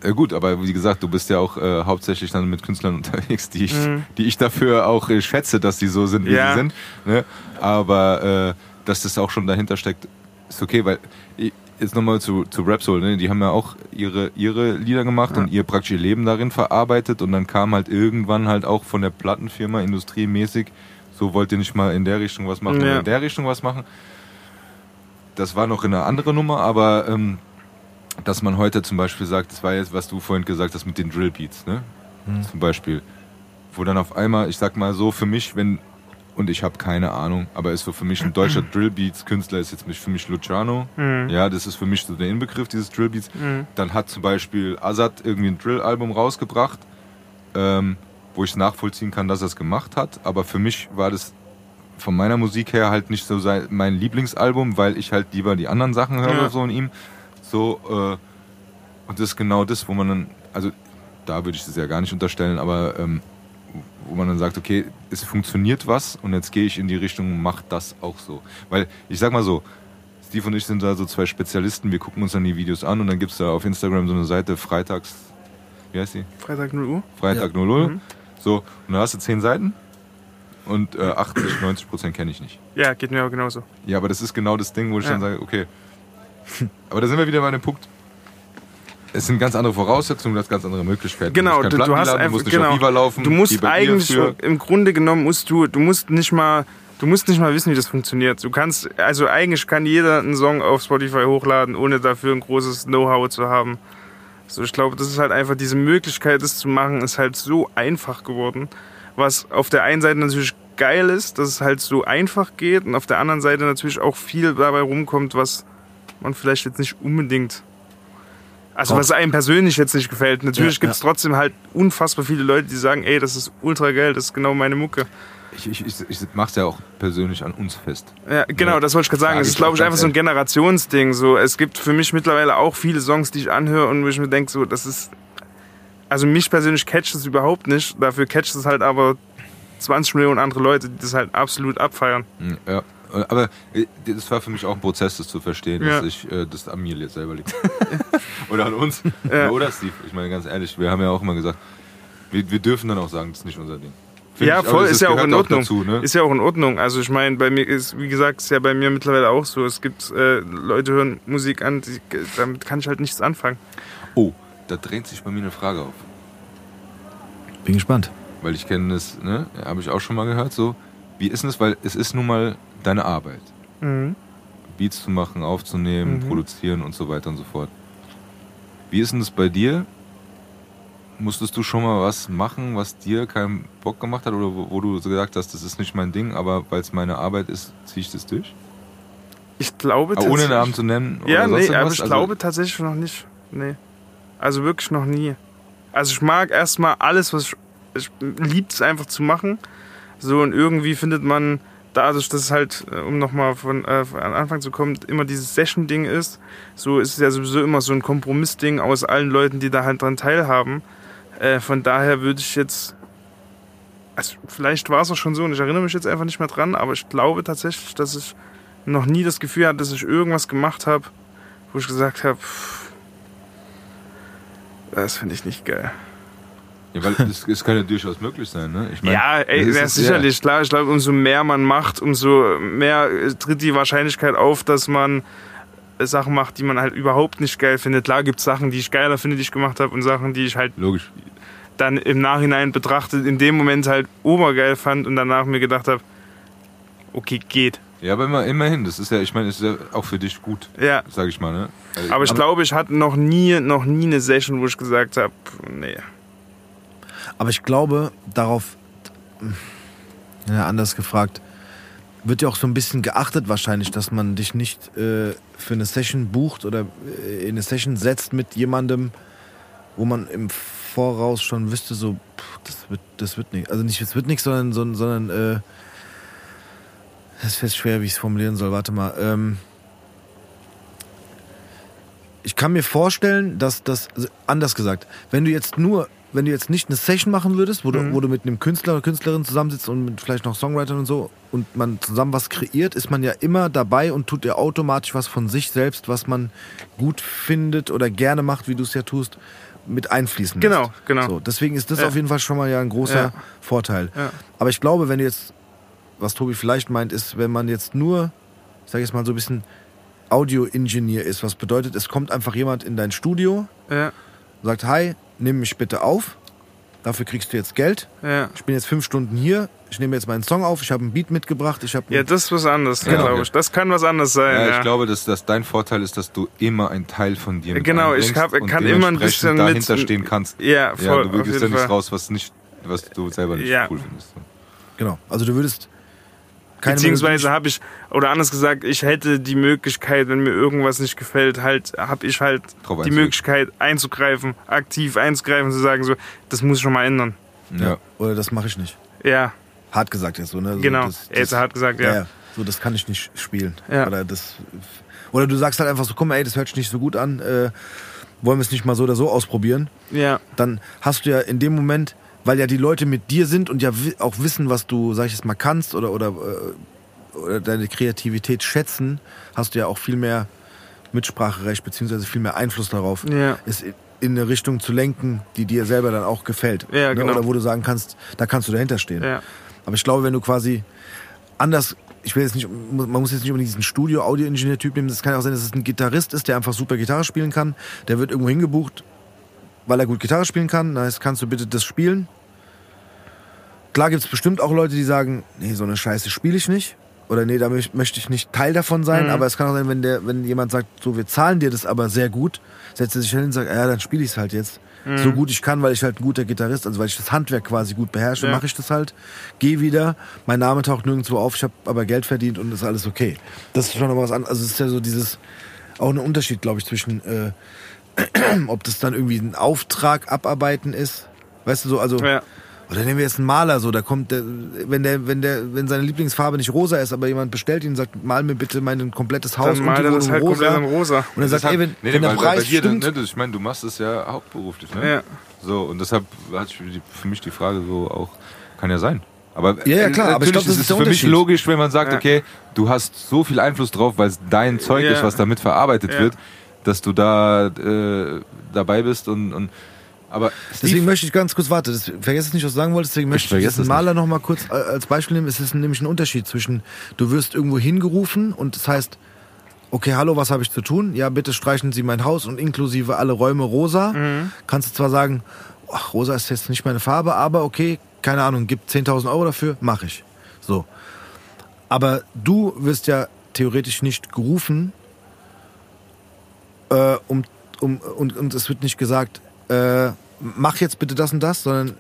Äh, gut, aber wie gesagt, du bist ja auch äh, hauptsächlich dann mit Künstlern unterwegs, die ich, die ich dafür auch äh, schätze, dass die so sind, wie Mhm. Ja. sie sind. Ne? Aber äh, dass das auch schon dahinter steckt, ist okay, weil ich, jetzt nochmal zu, zu Rap Soul, ne? die haben ja auch ihre, ihre Lieder gemacht und ihr praktisch ihr Leben darin verarbeitet und dann kam halt irgendwann halt auch von der Plattenfirma industriemäßig, so wollt ihr nicht mal in der Richtung was machen Ja. oder in der Richtung was machen. Das war noch in einer anderen Nummer, aber ähm, dass man heute zum Beispiel sagt, das war jetzt, was du vorhin gesagt hast mit den Drillbeats, ne? Zum Beispiel. Wo dann auf einmal, ich sag mal so, für mich, wenn, und ich habe keine Ahnung, aber ist so für mich ein deutscher Drillbeats-Künstler, ist jetzt für mich Luciano. Ja, das ist für mich so der Inbegriff dieses Drillbeats. Dann hat zum Beispiel Azad irgendwie ein Drill-Album rausgebracht, ähm, wo ich nachvollziehen kann, dass er es gemacht hat. Aber für mich war das von meiner Musik her halt nicht so sein, mein Lieblingsalbum, weil ich halt lieber die anderen Sachen höre, Ja. so in ihm. So, äh, und das ist genau das, wo man dann, also da würde ich das ja gar nicht unterstellen, aber ähm, wo man dann sagt, okay, es funktioniert was und jetzt gehe ich in die Richtung, mach das auch so. Weil ich sag mal so, Steve und ich sind da so zwei Spezialisten, wir gucken uns dann die Videos an und dann gibt es da auf Instagram so eine Seite, freitags, wie heißt die? Freitag 0 Uhr. Freitag 00. So, und da hast du 10 Seiten und äh, 80, 90 Prozent kenne ich nicht. Ja, geht mir auch genauso. Ja, aber das ist genau das Ding, wo ich Ja. dann sage, okay. Aber da sind wir wieder bei dem Punkt. Es sind ganz andere Voraussetzungen, du hast ganz andere Möglichkeiten. Genau, du, du hast einfach, musst nicht genau, laufen. du musst eigentlich, im Grunde genommen musst du, du musst nicht mal, du musst nicht mal wissen, wie das funktioniert. Du kannst, also eigentlich kann jeder einen Song auf Spotify hochladen, ohne dafür ein großes Know-how zu haben. So, ich glaube, das ist halt einfach diese Möglichkeit, das zu machen, ist halt so einfach geworden. Was auf der einen Seite natürlich geil ist, dass es halt so einfach geht und auf der anderen Seite natürlich auch viel dabei rumkommt, was man vielleicht jetzt nicht unbedingt also was einem persönlich jetzt nicht gefällt. Natürlich Ja, gibt es trotzdem halt unfassbar viele Leute, die sagen, ey, das ist ultra geil, das ist genau meine Mucke. Ich, ich, ich, ich mach's ja auch persönlich an uns fest. Ja, genau, Ja. das wollte ich gerade sagen. Ich ist, glaube ich, einfach so ein. Generationsding. So, es gibt für mich mittlerweile auch viele Songs, die ich anhöre und wo ich mir denke, so, das ist. Also mich persönlich catcht es überhaupt nicht. Dafür catcht es halt aber 20 Millionen andere Leute, die das halt absolut abfeiern. Ja. Aber äh, das war für mich auch ein Prozess, das zu verstehen, Ja. dass ich äh, das an mir jetzt selber liegt. Oder an uns. Ja. Oder Steve. Ich meine, ganz ehrlich, wir haben ja auch immer gesagt, wir, wir dürfen dann auch sagen, das ist nicht unser Ding. Find Ja, ich, voll, ist ja auch in Ordnung. dazu, ne? Ist ja auch in Ordnung. Also ich meine, bei mir ist, wie gesagt, ist ja bei mir mittlerweile auch so. Es gibt äh, Leute hören Musik an, die, damit kann ich halt nichts anfangen. Oh, da drängt sich bei mir eine Frage auf. Bin gespannt. Weil ich kenne das, ne, habe ich auch schon mal gehört, so, wie ist denn das, weil es ist nun mal deine Arbeit. Mhm. Beats zu machen, aufzunehmen, Mhm. produzieren und so weiter und so fort. Wie ist denn das bei dir? Musstest du schon mal was machen, was dir keinen Bock gemacht hat oder wo, wo du so gesagt hast, das ist nicht mein Ding, aber weil es meine Arbeit ist, ziehe ich das durch? Ich glaube Ah, ohne Namen zu nennen? Ja, nee, aber ich Also- glaube tatsächlich noch nicht. Nee. Also wirklich noch nie. Also ich mag erstmal alles, was ich. Ich liebe es einfach zu machen. So und irgendwie findet man dadurch, dass es halt, äh, um nochmal von, äh, von Anfang zu kommen, immer dieses Session-Ding ist, so ist es ja sowieso immer so ein Kompromissding aus allen Leuten, die da halt dran teilhaben. Äh, von daher würde ich jetzt, also vielleicht war es auch schon so und ich erinnere mich jetzt einfach nicht mehr dran, aber ich glaube tatsächlich, dass ich noch nie das Gefühl hatte, dass ich irgendwas gemacht habe, wo ich gesagt habe, das finde ich nicht geil. Ja, weil es, es kann ja durchaus möglich sein, ne? Ich meine, Ja, ey, das ja, ist- sicherlich, klar. Ich glaube, umso mehr man macht, umso mehr äh, tritt die Wahrscheinlichkeit auf, dass man äh, Sachen macht, die man halt überhaupt nicht geil findet. Klar gibt es Sachen, die ich geiler finde, die ich gemacht habe und Sachen, die ich halt Logisch. dann im Nachhinein betrachtet in dem Moment halt obergeil fand und danach mir gedacht habe, okay, geht. Ja, aber immer, immerhin, das ist ja, ich meine, das ist ja auch für dich gut, Ja, sag ich mal, ne? Also, aber ich glaube, ich hatte noch nie, noch nie eine Session, wo ich gesagt habe, nee. Aber ich glaube, darauf, ja, anders gefragt, wird ja auch so ein bisschen geachtet wahrscheinlich, dass man dich nicht äh, für eine Session bucht oder äh, in eine Session setzt mit jemandem, wo man im Voraus schon wüsste, so, pff, das wird, das wird nicht. Also nicht, es wird nichts, sondern, sondern, sondern äh, das ist schwer, wie ich es formulieren soll. Warte mal. Ähm, ich kann mir vorstellen, dass das, also anders gesagt, wenn du jetzt nur, wenn du jetzt nicht eine Session machen würdest, wo du, wo du mit einem Künstler oder Künstlerin zusammensitzt und mit vielleicht noch Songwritern und so und man zusammen was kreiert, ist man ja immer dabei und tut ja automatisch was von sich selbst, was man gut findet oder gerne macht, wie du es ja tust, mit einfließen lässt. Genau, genau. So, deswegen ist das Ja. auf jeden Fall schon mal ja ein großer Ja. Vorteil. Ja. Aber ich glaube, wenn du jetzt, was Tobi vielleicht meint, ist, wenn man jetzt nur, ich sag jetzt mal so ein bisschen Audio-Engineer ist, was bedeutet, es kommt einfach jemand in dein Studio, sagt, hi, nimm mich bitte auf, dafür kriegst du jetzt Geld. ja. Ich bin jetzt fünf Stunden hier, ich nehme jetzt meinen Song auf, ich habe einen Beat mitgebracht, ich habe Ja, das ist was anderes, Ja. glaube ich. Das kann was anderes sein. Ja, Ja, ich glaube, dass, dass dein Vorteil ist, dass du immer einen Teil von dir mit Genau, ich hab- kann immer ein bisschen dementsprechend mit- dahinter stehen kannst. Ja, voll, ja, du jeden ja nichts raus, was nicht, was du selber nicht Ja. cool findest. genau. Also du würdest keine Beziehungsweise habe ich, oder anders gesagt, ich hätte die Möglichkeit, wenn mir irgendwas nicht gefällt, halt, habe ich halt Drauf die einzugreifen. Möglichkeit einzugreifen, aktiv einzugreifen, zu sagen, so, das muss ich schon mal ändern. Ja. oder das mache ich nicht. Ja, Hart gesagt jetzt so, ne? Also genau. das- Er das- hat gesagt, Ja. ja. ja. So, das kann ich nicht spielen. Ja. Oder, das, oder du sagst halt einfach so, guck mal, ey, das hört sich nicht so gut an, äh, wollen wir es nicht mal so oder so ausprobieren? Ja, Dann hast du ja in dem Moment, weil ja die Leute mit dir sind und ja auch wissen, was du, sag ich jetzt mal, kannst oder, oder, äh, oder deine Kreativität schätzen, hast du ja auch viel mehr Mitspracherecht beziehungsweise viel mehr Einfluss darauf, Ja. es in eine Richtung zu lenken, die dir selber dann auch gefällt. Ja, ne? genau. Oder wo du sagen kannst, da kannst du dahinter stehen. ja. Aber ich glaube, wenn du quasi anders, ich will jetzt nicht, man muss jetzt nicht unbedingt diesen Studio-Audio-Ingenieur-Typ nehmen. Das kann ja auch sein, dass es ein Gitarrist ist, der einfach super Gitarre spielen kann. Der wird irgendwo hingebucht, weil er gut Gitarre spielen kann. Heißt, kannst du bitte das spielen? Klar gibt es bestimmt auch Leute, die sagen, nee, so eine Scheiße spiele ich nicht. Oder nee, da möch- möchte ich nicht Teil davon sein. Mhm. Aber es kann auch sein, wenn, der, wenn jemand sagt, so, wir zahlen dir das aber sehr gut, setzt er sich hin und sagt, ja, dann spiele ich es halt jetzt. Mhm. So gut ich kann, weil ich halt ein guter Gitarrist, also weil ich das Handwerk quasi gut beherrsche, Ja. mache ich das halt. Geh wieder, mein Name taucht nirgendwo auf, ich habe aber Geld verdient und ist alles okay. Das ist schon noch was anderes. Also es ist ja so dieses, auch ein Unterschied, glaube ich, zwischen, äh, ob das dann irgendwie ein Auftrag abarbeiten ist. Weißt du so, also. ja. Oder nehmen wir jetzt einen Maler so, da kommt der, wenn der, wenn der, wenn seine Lieblingsfarbe nicht rosa ist, aber jemand bestellt ihn und sagt, mal mir bitte mein komplettes Haus Dann und die er Wohnung das halt rosa. komplett in rosa. Und er sagt, ey, wenn, nee, wenn der Preis dir, stimmt, ne, das- ich meine, du machst es ja hauptberuflich, ne? Ja. So, und deshalb hat sich die- für mich die Frage so auch, kann ja sein. Aber Ja, ja, klar, äh, aber ich natürlich glaub, das ist ist für mich logisch, wenn man sagt, Ja. okay, du hast so viel Einfluss drauf, weil es dein Zeug Ja. ist, was damit verarbeitet Ja. wird, dass du da äh, dabei bist und, und aber Deswegen möchte ich ganz kurz, warte, das, es nicht, was du sagen wolltest, deswegen möchte ich vergesse diesen es Maler noch mal kurz äh, als Beispiel nehmen. Es ist nämlich ein Unterschied zwischen, du wirst irgendwo hingerufen und das heißt, okay, hallo, was habe ich zu tun? Ja, bitte streichen Sie mein Haus und inklusive alle Räume rosa. Kannst du zwar sagen, ach, rosa ist jetzt nicht meine Farbe, aber okay, keine Ahnung, gib 10.000 Euro dafür, mache ich. So. Aber du wirst ja theoretisch nicht gerufen, äh, um, um, und, und es wird nicht gesagt, äh, mach jetzt bitte das und das, sondern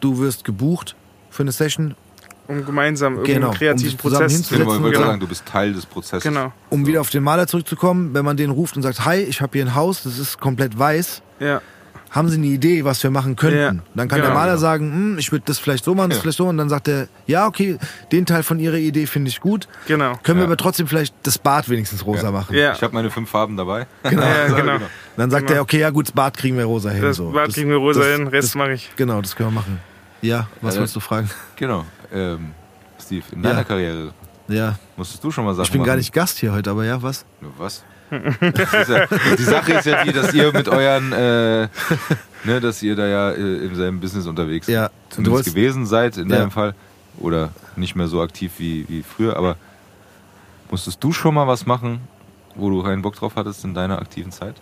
du wirst gebucht für eine Session, Um gemeinsam irgendeinen Genau, um kreativen zusammen Prozess zu genau, hinzusetzen, ich wollte genau. sagen, du bist Teil des Prozesses. Genau, um wieder auf den Maler zurückzukommen. Wenn man den ruft und sagt, hi, ich habe hier ein Haus, das ist komplett weiß, ja. Haben Sie eine Idee, was wir machen könnten? Ja, Dann kann genau. der Maler sagen, hm, ich würde das vielleicht so machen, das Ja. vielleicht so. Und dann sagt er, ja, okay, den Teil von Ihrer Idee finde ich gut. Genau. Können wir Ja. aber trotzdem vielleicht das Bad wenigstens rosa Ja. machen? Ja. Ich habe meine fünf Farben dabei. Ja, genau. Dann sagt Genau. er, okay, ja gut, das Bad kriegen wir rosa hin. Das so. Bad kriegen wir rosa das, hin, Rest das, mache ich. Genau, das können wir machen. Ja, was Ja, wolltest du fragen? Genau. Ähm, Steve, in Ja. deiner Karriere Ja, musstest du schon mal Sachen ich bin gar machen? nicht Gast hier heute, aber ja, was? Was? Ja, die Sache ist ja die, dass ihr mit euren, äh, ne, dass ihr da ja äh, im selben Business unterwegs Ja, zumindest gewesen seid in Ja. deinem Fall. Oder nicht mehr so aktiv wie, wie früher, aber musstest du schon mal was machen, wo du keinen Bock drauf hattest in deiner aktiven Zeit?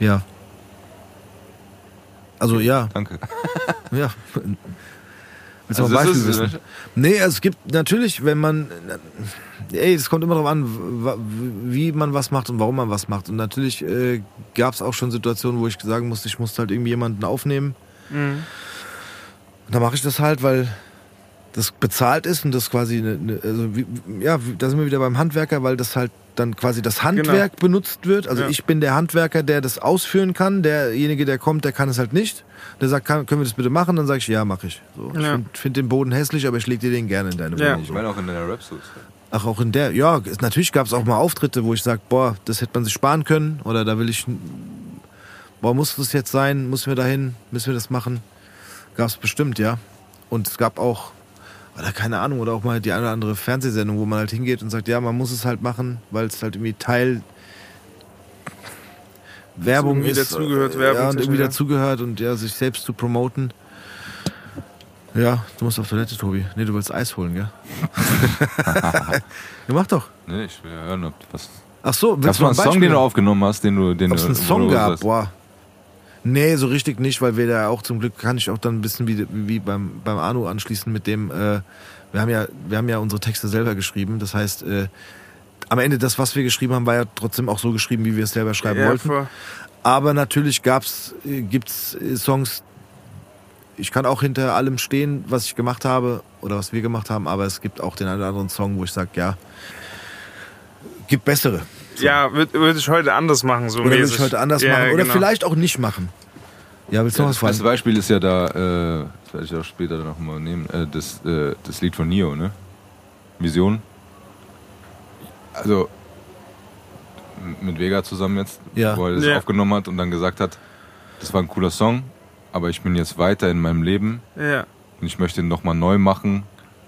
Ja. Also ja, Danke. ja. Willst Also du mal ein Beispiel wissen? Nee, also es gibt natürlich, wenn man, ey, es kommt immer darauf an, wie man was macht und warum man was macht. Und natürlich äh, gab es auch schon Situationen, wo ich sagen musste, ich musste halt irgendwie jemanden aufnehmen. Mhm. Und dann mache ich das halt, weil das bezahlt ist und das quasi, eine, eine, also wie, ja, da sind wir wieder beim Handwerker, weil das halt dann quasi das Handwerk benutzt wird. Also Ja. ich bin der Handwerker, der das ausführen kann. Derjenige, der kommt, der kann es halt nicht. Der sagt, kann, können wir das bitte machen? Dann sage ich, ja, mache ich. So, Ich Ja. finde find den Boden hässlich, aber ich leg dir den gerne in deine Ja. Wohnung. Ich So. meine auch in deiner Rap-Suits. Ach, auch in der, ja, es, natürlich gab es auch mal Auftritte, wo ich sage, boah, das hätte man sich sparen können. Oder da will ich, boah, muss das jetzt sein? Müssen wir dahin? Müssen wir das machen? Gab es bestimmt, ja. Und es gab auch, oder keine Ahnung, oder auch mal die eine oder andere Fernsehsendung, wo man halt hingeht und sagt, ja, man muss es halt machen, weil es halt irgendwie Teil Werbung irgendwie ist. dazugehört, ja, Werbung und irgendwie ja. dazugehört und ja, sich selbst zu promoten. Ja, du musst auf Toilette, Tobi. Nee, du willst Eis holen, gell? ja, mach doch. Nee, ich will ja hören, ob was. Ach so, willst es du mal einen ein Song, den du aufgenommen hast, den du. Den Ob es du einen Song gab? Boah. Nee, so richtig nicht, weil wir da auch zum Glück kann ich auch dann ein bisschen wie, wie beim, beim Anu anschließen mit dem, äh, wir haben ja, wir haben ja unsere Texte selber geschrieben. Das heißt, äh, am Ende das, was wir geschrieben haben, war ja trotzdem auch so geschrieben, wie wir es selber schreiben Ja, wollten. voll. Aber natürlich gab's, äh, gibt's äh, Songs, ich kann auch hinter allem stehen, was ich gemacht habe oder was wir gemacht haben, aber es gibt auch den einen oder anderen Song, wo ich sage, ja, gibt bessere. Ja, würde würd ich heute anders machen, so Oder mäßig. ich heute anders ja, machen. Oder genau. vielleicht auch nicht machen. Ja, willst du Ja, noch das was fragen? beste Beispiel ist ja da, äh, das werde ich auch später noch mal nehmen, äh, das, äh, das Lied von Nio, ne? Vision. Also mit Vega zusammen jetzt, Ja. wo er das Ja. aufgenommen hat und dann gesagt hat, das war ein cooler Song, aber ich bin jetzt weiter in meinem Leben Ja. und ich möchte ihn nochmal neu machen,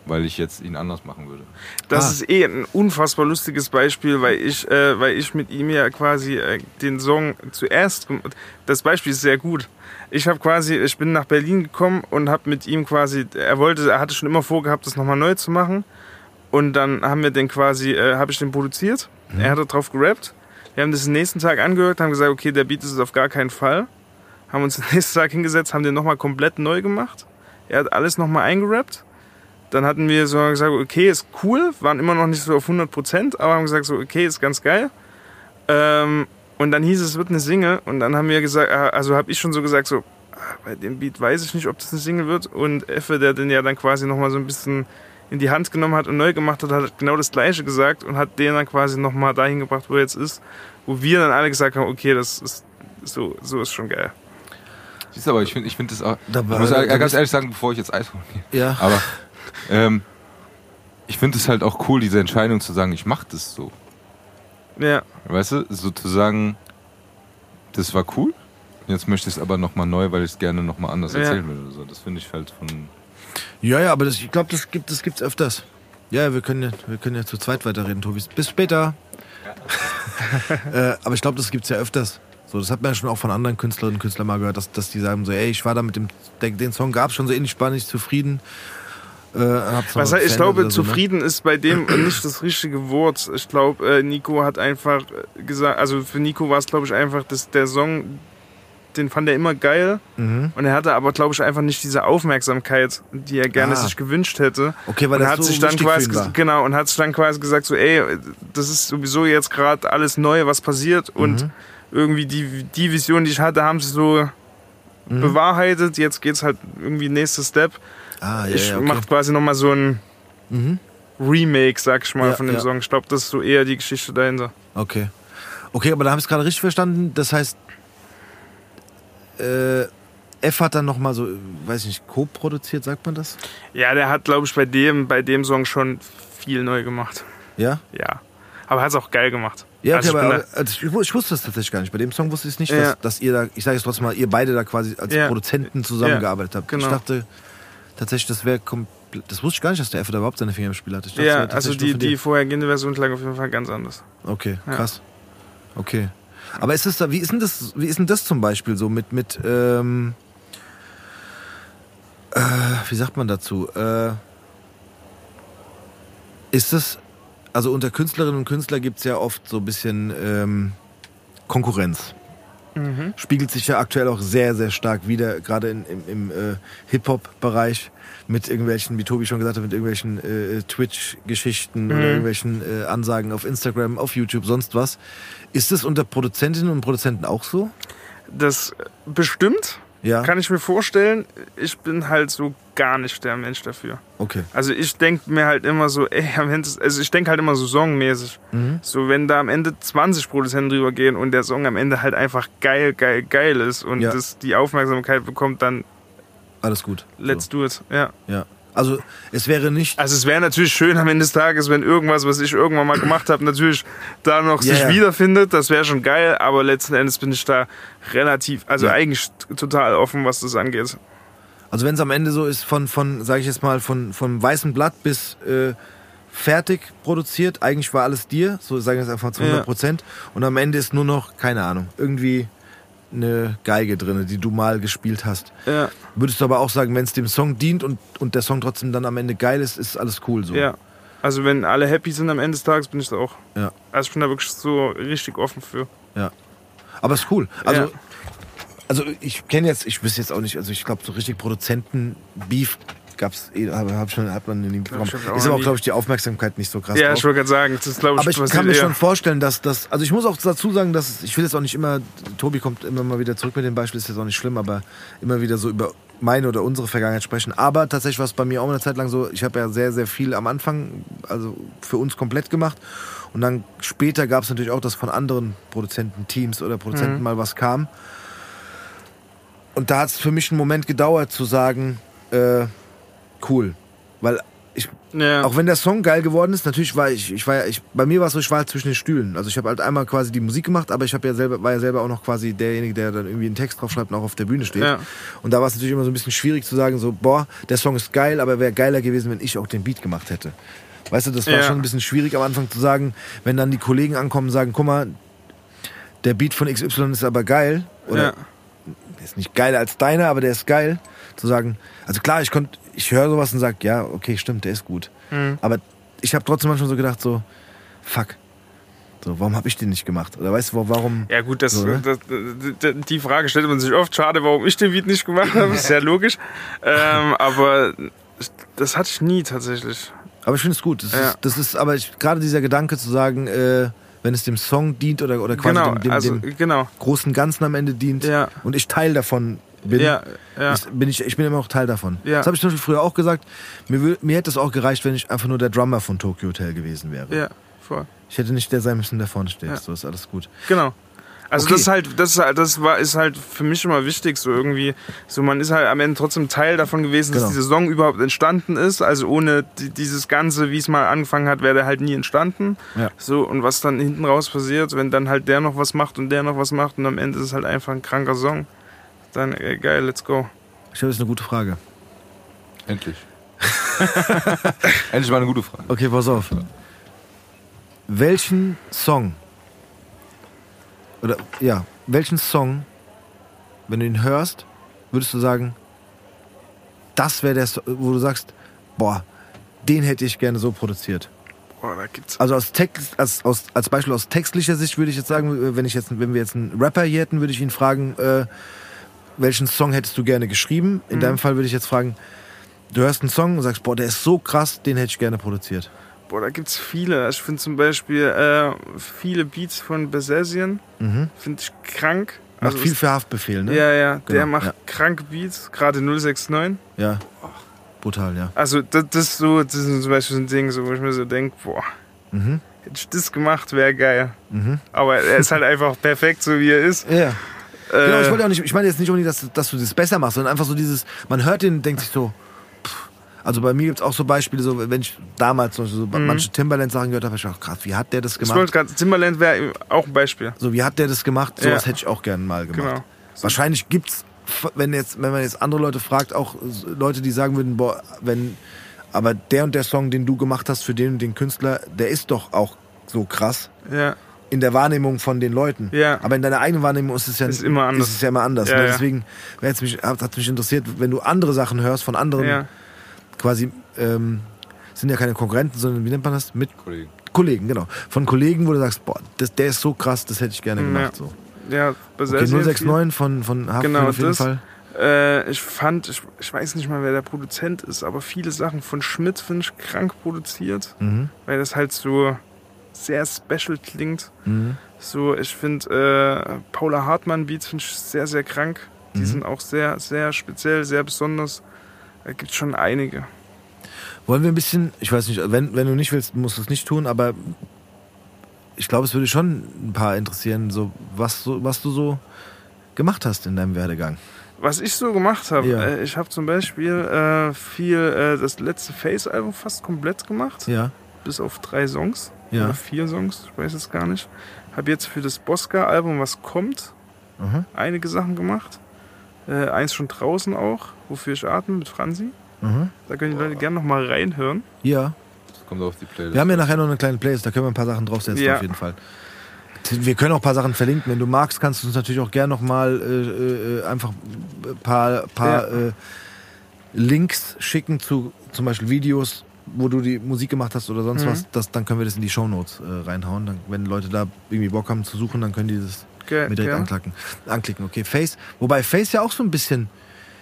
weil ich jetzt ihn anders machen würde. Das Ah. ist eh ein unfassbar lustiges Beispiel, weil ich, äh, weil ich mit ihm ja quasi äh, den Song zuerst. Das Beispiel ist sehr gut. Ich habe quasi, ich bin nach Berlin gekommen und habe mit ihm quasi, er wollte, er hatte schon immer vorgehabt, das nochmal neu zu machen. Und dann haben wir den quasi, äh, habe ich den produziert. Er hat drauf gerappt. Wir haben das den nächsten Tag angehört, haben gesagt, okay, der Beat ist es auf gar keinen Fall. Haben uns den nächsten Tag hingesetzt, haben den nochmal komplett neu gemacht. Er hat alles nochmal eingerappt. Dann hatten wir so gesagt, okay, ist cool, waren immer noch nicht so auf 100 Prozent, aber haben gesagt, so, okay, ist ganz geil. Ähm, und dann hieß es, es wird eine Single. Und dann haben wir gesagt, äh, also habe ich schon so gesagt, so, ah, bei dem Beat weiß ich nicht, ob das eine Single wird. Und Effe, der den ja dann quasi nochmal so ein bisschen in die Hand genommen hat und neu gemacht hat, hat genau das Gleiche gesagt und hat den dann quasi nochmal dahin gebracht, wo er jetzt ist. Wo wir dann alle gesagt haben, okay, das ist so, so ist schon geil. Siehst du, aber ich finde ich find das auch. Da Ich muss ja ganz ehrlich sagen, bevor ich jetzt Eis holen gehe. Ja. Aber ähm, ich finde es halt auch cool, diese Entscheidung zu sagen, ich mache das so. Ja, Weißt du, sozusagen, das war cool. Jetzt möchte ich es aber nochmal neu, weil ich es gerne nochmal anders Ja. erzählen will. oder So. Das finde ich halt von. Ja, ja, aber das, ich glaube, das gibt es gibt's öfters. Ja, ja, wir können ja, wir können ja zu zweit weiterreden, Tobi. Bis später. äh, aber ich glaube, das gibt's ja öfters. So, das hat man ja schon auch von anderen Künstlerinnen und Künstlern mal gehört, dass, dass die sagen so, ey, ich war da mit dem, den Song gab's schon so ähnlich, war nicht zufrieden. Äh, Was ich glaube, so, ne? zufrieden ist bei dem nicht das richtige Wort. Ich glaube, äh, Nico hat einfach äh, gesagt, also für Nico war es, glaube ich, einfach, dass der Song, den fand er immer geil. Mhm. Und er hatte aber, glaube ich, einfach nicht diese Aufmerksamkeit, die er gerne Ah. sich gewünscht hätte. Okay, weil und das hat so sich dann quasi genau und hat sich dann quasi gesagt so ey das ist sowieso jetzt gerade alles neu was passiert und Mhm. irgendwie die die Vision die ich hatte haben sie so Mhm. bewahrheitet jetzt geht's halt irgendwie nächster Step Ah, ja, ich ja, okay. mach quasi noch mal so ein Mhm. Remake sag ich mal Ja, von dem ja. Song ich glaube das ist so eher die Geschichte dahinter Okay. Okay, aber da habe ich es gerade richtig verstanden. Das heißt, äh, F hat dann nochmal so, weiß ich nicht, co-produziert, sagt man das? Ja, der hat, glaube ich, bei dem, bei dem Song schon viel neu gemacht. Ja? Ja. Aber hat es auch geil gemacht. Ja, Also okay, ich aber, also ich, ich wusste das tatsächlich gar nicht. Bei dem Song wusste ich es nicht, Ja. dass, dass ihr da, ich sage jetzt trotzdem mal, ihr beide da quasi als Ja. Produzenten zusammengearbeitet habt. genau. Ich dachte tatsächlich, das wäre komplett, das wusste ich gar nicht, dass der F da überhaupt seine Finger im Spiel hatte. Dachte, das ja, also die, die vorhergehende Version klang auf jeden Fall ganz anders. Okay, krass. Okay. Aber ist es da, wie ist denn das, wie ist denn das zum Beispiel so mit, mit, ähm, äh, wie sagt man dazu? Äh, ist es, also unter Künstlerinnen und Künstlern gibt es ja oft so ein bisschen ähm, Konkurrenz. Spiegelt sich ja aktuell auch sehr, sehr stark wieder, gerade in, im, im äh, Hip-Hop-Bereich mit irgendwelchen, wie Tobi schon gesagt hat, mit irgendwelchen äh, Twitch-Geschichten oder irgendwelchen äh, Ansagen auf Instagram, auf YouTube, sonst was. Ist das unter Produzentinnen und Produzenten auch so? Das bestimmt, Ja. kann ich mir vorstellen. Ich bin halt so gar nicht der Mensch dafür. Okay. Also ich denke mir halt immer so, ey, am Ende, also ich denke halt immer so songmäßig. Mhm. So, wenn da am Ende 20 Produzenten drüber gehen und der Song am Ende halt einfach geil, geil, geil ist und Ja. das die Aufmerksamkeit bekommt, dann Alles gut. let's do it. Ja. So, ja. Also es wäre nicht. Also es wäre natürlich schön am Ende des Tages, wenn irgendwas, was ich irgendwann mal gemacht habe, natürlich da noch Ja, sich ja. wiederfindet. Das wäre schon geil, aber letzten Endes bin ich da relativ, also Ja. eigentlich total offen, was das angeht. Also wenn es am Ende so ist, von, von sage ich jetzt mal, von, von weißem Blatt bis äh, fertig produziert, eigentlich war alles dir, so sagen wir es einfach zu 100 Prozent. Und am Ende ist nur noch, keine Ahnung, irgendwie eine Geige drin, die du mal gespielt hast. Ja, Würdest du aber auch sagen, wenn es dem Song dient und, und der Song trotzdem dann am Ende geil ist, ist alles cool so. ja. Also wenn alle happy sind am Ende des Tages, bin ich da auch. Ja. Also ich bin da wirklich so richtig offen für. Ja. Aber ist cool. Also, Ja. also ich kenne jetzt, ich wüsste jetzt auch nicht, also ich glaube, so richtig Produzenten-Beef gab's eh, hab, schon, hat man ich hab auch Ist aber auch, glaube ich, die Aufmerksamkeit nicht so krass Ja, drauf. ich wollte gerade sagen, das ist glaube ich, Aber ich was kann mir eher- schon vorstellen, dass das, also ich muss auch dazu sagen, dass ich will jetzt auch nicht immer, Tobi kommt immer mal wieder zurück mit dem Beispiel, ist jetzt auch nicht schlimm, aber immer wieder so über meine oder unsere Vergangenheit sprechen. Aber tatsächlich war es bei mir auch eine Zeit lang so, ich habe ja sehr, sehr viel am Anfang, also für uns komplett gemacht. Und dann später gab es natürlich auch, dass von anderen Produzenten, Teams oder Produzenten mal was kam. Und da hat es für mich einen Moment gedauert zu sagen, äh, cool. Weil ich Ja. auch wenn der Song geil geworden ist, natürlich war ich, ich war ja, ich, bei mir war es so, ich war halt zwischen den Stühlen. Also ich habe halt einmal quasi die Musik gemacht, aber ich habe ja selber, war ja selber auch noch quasi derjenige, der dann irgendwie einen Text draufschreibt und auch auf der Bühne steht. Ja. Und da war es natürlich immer so ein bisschen schwierig zu sagen, so, boah, der Song ist geil, aber wäre geiler gewesen, wenn ich auch den Beat gemacht hätte. Weißt du, das war Ja. schon ein bisschen schwierig am Anfang zu sagen, wenn dann die Kollegen ankommen und sagen, guck mal, der Beat von XY ist aber geil. Oder ja. der ist nicht geiler als deiner, aber der ist geil. Zu sagen, also klar, ich konnte, ich höre sowas und sag, ja, okay, stimmt, der ist gut. Mhm. Aber ich habe trotzdem manchmal so gedacht, so, fuck. So, warum habe ich den nicht gemacht? Oder weißt du, wa- warum? Ja gut, das, So, ne? das, das, die Frage stellt man sich oft. Schade, warum ich den Beat nicht gemacht habe. Ist ja logisch. Ähm, aber das hatte ich nie tatsächlich. Aber ich finde es gut. Das, Ja. ist, das ist aber gerade dieser Gedanke zu sagen, äh, wenn es dem Song dient oder, oder quasi Genau, dem, dem, also dem genau. großen Ganzen am Ende dient Ja. und ich Teil davon bin, Ja, ja. ist, bin ich, ich bin immer noch Teil davon. Ja. Das habe ich zum Beispiel früher auch gesagt. Mir, mir hätte es auch gereicht, wenn ich einfach nur der Drummer von Tokyo Hotel gewesen wäre. Ja, voll. Ich hätte nicht der sein müssen, der vorne steht. So ist alles gut. Genau. Also Okay. das ist halt, das ist halt, das war, ist halt für mich immer wichtig, so irgendwie, so man ist halt am Ende trotzdem Teil davon gewesen, Genau. dass dieser Song überhaupt entstanden ist. Also ohne die, dieses Ganze, wie es mal angefangen hat, wäre der halt nie entstanden. Ja. So, und was dann hinten raus passiert, wenn dann halt der noch was macht und der noch was macht und am Ende ist es halt einfach ein kranker Song, dann ey, geil, let's go. Ich habe jetzt eine gute Frage. Endlich. Endlich mal eine gute Frage. Okay, pass auf. Welchen Song oder ja, welchen Song, wenn du ihn hörst, würdest du sagen, das wäre der, So- wo du sagst, boah, den hätte ich gerne so produziert. Boah, da gibt's. Also aus Text, als, aus, als Beispiel aus textlicher Sicht würde ich jetzt sagen, wenn ich jetzt, wenn wir jetzt einen Rapper hier hätten, würde ich ihn fragen, äh, welchen Song hättest du gerne geschrieben? In deinem Fall würde ich jetzt fragen, du hörst einen Song und sagst, boah, der ist so krass, den hätte ich gerne produziert. Boah, da gibt's viele. Ich finde zum Beispiel äh, viele Beats von Besessian, Mhm. finde ich krank. Macht Also viel es- für Haftbefehl, ne? Ja, ja, der Genau, macht ja. kranke Beats, gerade 069. Ja. Brutal, ja. Also das, das ist so, das ist zum Beispiel so ein Ding, so, wo ich mir so denke, boah, Mhm. hätte ich das gemacht, wäre geil. Mhm. Aber er ist halt einfach perfekt, so wie er ist. Ja. Genau, ich Äh, wollte auch nicht, ich meine jetzt nicht unbedingt, dass, dass du das besser machst, sondern einfach so dieses, man hört den, denkt sich so, pff. also bei mir gibt's auch so Beispiele, so wenn ich damals so manche Timberland-Sachen gehört habe, hab ich auch krass, wie hat der das Mhm. gemacht? gerade, Timberland wäre auch ein Beispiel. So, wie hat der das gemacht? Sowas Ja. hätte ich auch gerne mal gemacht. Genau. Wahrscheinlich gibt's, wenn jetzt, wenn man jetzt andere Leute fragt, auch Leute, die sagen würden, boah, wenn, aber der und der Song, den du gemacht hast für den und den Künstler, der ist doch auch so krass Ja. In der Wahrnehmung von den Leuten. Ja. Aber in deiner eigenen Wahrnehmung ist es ja Ist immer anders. Ist es ja immer anders. Ja, ne? ja. Deswegen jetzt mich, hat hat mich interessiert, wenn du andere Sachen hörst von anderen, Ja. quasi, ähm, sind ja keine Konkurrenten, sondern wie nennt man das? Mit Kollegen. Kollegen, genau. Von Kollegen, wo du sagst, boah, das, der ist so krass, das hätte ich gerne Ja. gemacht. So. Ja, bei sehr, Okay, sehr 069 von, von Haftbefehl Genau, auf jeden das. Fall. Äh, ich fand, ich, ich weiß nicht mal, wer der Produzent ist, aber viele Sachen von Schmidt finde ich krank produziert, Mhm. weil das halt so sehr special klingt. Mhm. So, ich finde äh, Paula Hartmann Beats finde ich sehr, sehr krank. Die Mhm. sind auch sehr, sehr speziell, sehr besonders. Da gibt schon einige. Wollen wir ein bisschen, ich weiß nicht, wenn, wenn du nicht willst, musst du es nicht tun, aber ich glaube, es würde schon ein paar interessieren, so was, so, was du so gemacht hast in deinem Werdegang. Was ich so gemacht habe, Ja. äh, ich habe zum Beispiel äh, viel äh, das letzte Face-Album fast komplett gemacht, Ja. bis auf drei Songs Ja. oder vier Songs, ich weiß es gar nicht. Habe jetzt für das Bosca-Album, was kommt, Mhm. einige Sachen gemacht. Äh, eins schon draußen auch, wofür ich atme mit Franzi. Mhm. Da können die Leute gerne noch mal reinhören. Ja. Das kommt auf die Playlist. Wir haben ja nachher noch eine kleine Playlist, da können wir ein paar Sachen draufsetzen Ja. auf jeden Fall. Wir können auch ein paar Sachen verlinken. Wenn du magst, kannst du uns natürlich auch gerne nochmal äh, äh, einfach ein paar, paar äh, Links schicken zu zum Beispiel Videos, wo du die Musik gemacht hast oder sonst Mhm. was. Das, dann können wir das in die Shownotes äh, reinhauen. Dann, wenn Leute da irgendwie Bock haben zu suchen, dann können die das Ge mir direkt gerne. anklicken. anklicken. Okay, Face. Wobei Face ja auch so ein bisschen,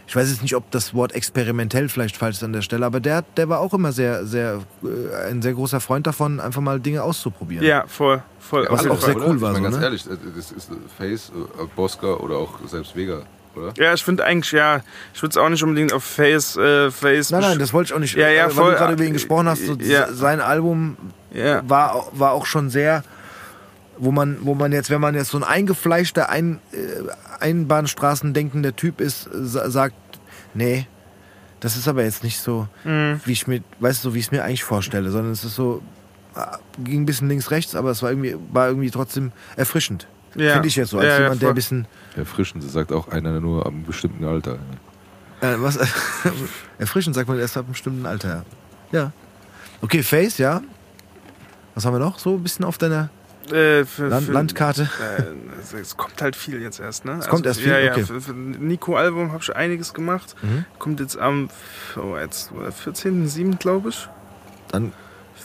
ich weiß jetzt nicht, ob das Wort experimentell vielleicht falsch ist an der Stelle, aber der, der war auch immer sehr, sehr, äh, ein sehr großer Freund davon, einfach mal Dinge auszuprobieren. Ja, voll, voll. Was auch sehr cool war Ich meine, so, ganz ne? ehrlich, äh, das ist äh, Face, äh, Bosca oder auch selbst Vega, oder? Ja, ich finde eigentlich, ja, ich würde es auch nicht unbedingt auf Face, äh, Face. Nein, nein, das wollte ich auch nicht. Ja, ja, äh, voll. Weil du gerade über ihn gesprochen hast, so Ja. sein Album ja. war, war auch schon sehr, wo man, wo man jetzt, wenn man jetzt so ein eingefleischter, ein, äh, Einbahnstraßen denkender Typ ist, sa- sagt, nee, das ist aber jetzt nicht so, Mhm. wie ich mir, weißt du, so wie ich es mir eigentlich vorstelle, sondern es ist so, ah, ging ein bisschen links, rechts, aber es war irgendwie, war irgendwie trotzdem erfrischend. ja. Finde ich jetzt so, als Ja, ja, jemand, der voll. ein bisschen, Erfrischend, das sagt auch einer nur am bestimmten Alter. äh, was, erfrischend sagt man erst ab einem bestimmten Alter, ja. Ja. Okay, Face, ja. Was haben wir noch so ein bisschen auf deiner Äh, für, Land für, Landkarte? Äh, es- kommt halt viel jetzt erst, ne? Es kommt erst viel? Ja, ja. Okay. Für, für Nico-Album habe ich einiges gemacht. Mhm. Kommt jetzt am oh, jetzt, äh, 14.07. glaube ich. Dann,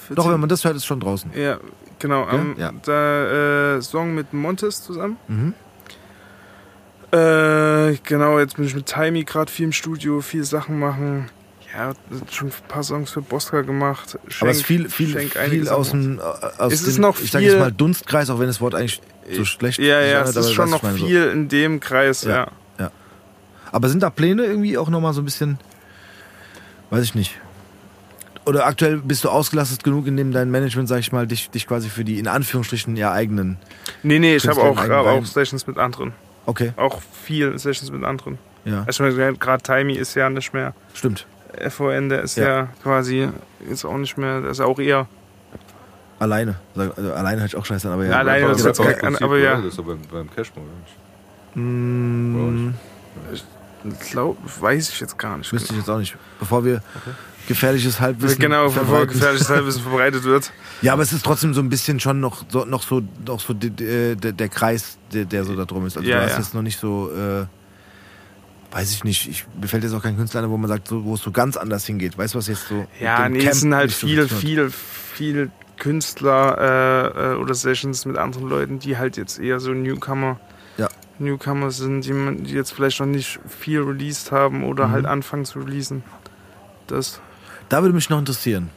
14. doch, wenn man das hört, ist schon draußen. Ja, genau. Am, Ja. Da äh, Song mit Montes zusammen. Mhm. Äh, genau, jetzt bin ich mit Timey gerade viel im Studio, viel Sachen machen. Ja, schon ein paar Songs für Bosca gemacht. Schenk, Aber es ist viel, viel, viel aus dem, äh, aus Es dem ist noch ich sag viel- jetzt mal Dunstkreis, auch wenn das Wort eigentlich so schlecht Ja, sich ja, anhört, es ist schon noch ich meine, so. viel in dem Kreis, Ja. ja. Aber sind da Pläne irgendwie auch nochmal so ein bisschen, weiß ich nicht. Oder aktuell bist du ausgelastet genug in dem dein Management, sag ich mal, dich, dich quasi für die in Anführungsstrichen ja eigenen. Nee, nee, ich habe auch, hab auch Sessions mit anderen. Okay, Auch viel Sessions mit anderen. ja, Also ich gerade Timey ist ja nicht mehr stimmt. FON, der ist Ja. ja, quasi ist auch nicht mehr, der ist auch eher. Alleine. Also, alleine hatte ich auch scheiße, an, aber ja. Alleine, Aber das ist ist kein- Prinzip, aber ja. Das ist aber beim, beim Cashmo, oder nicht? Mm, Glaub, weiß ich jetzt gar nicht. wüsste ich jetzt auch nicht. Bevor wir gefährliches Halbwissen genau, bevor gefährliches Halbwissen verbreitet wird. Ja, aber es ist trotzdem so ein bisschen schon noch so, noch so, noch so die, der, der Kreis, der, der so da drum ist. Also Ja, du hast ja. jetzt noch nicht so, äh, weiß ich nicht, ich, mir fällt jetzt auch kein Künstler ein, wo man sagt, so, wo es so ganz anders hingeht. Weißt du, was jetzt so. Ja, nee, Camp es sind halt nicht so viel, viel, viel Künstler äh, äh, oder Sessions mit anderen Leuten, die halt jetzt eher so Newcomer, Ja. Newcomer sind, die, die jetzt vielleicht noch nicht viel released haben oder Mhm. halt anfangen zu releasen. Das. Da würde mich noch interessieren.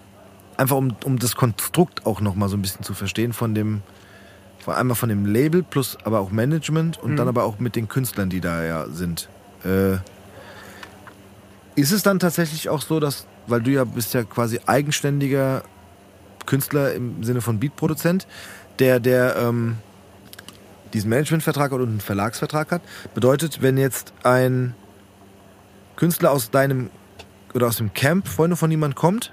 Einfach um, um das Konstrukt auch noch mal so ein bisschen zu verstehen von dem, von einmal von dem Label plus aber auch Management und Mhm. dann aber auch mit den Künstlern, die da ja sind. Äh, ist es dann tatsächlich auch so, dass, weil du ja bist ja quasi eigenständiger Künstler im Sinne von Beatproduzent, der, der, ähm, diesen Managementvertrag und einen Verlagsvertrag hat. Bedeutet, wenn jetzt ein Künstler aus deinem oder aus dem Camp, Freunde von jemand kommt,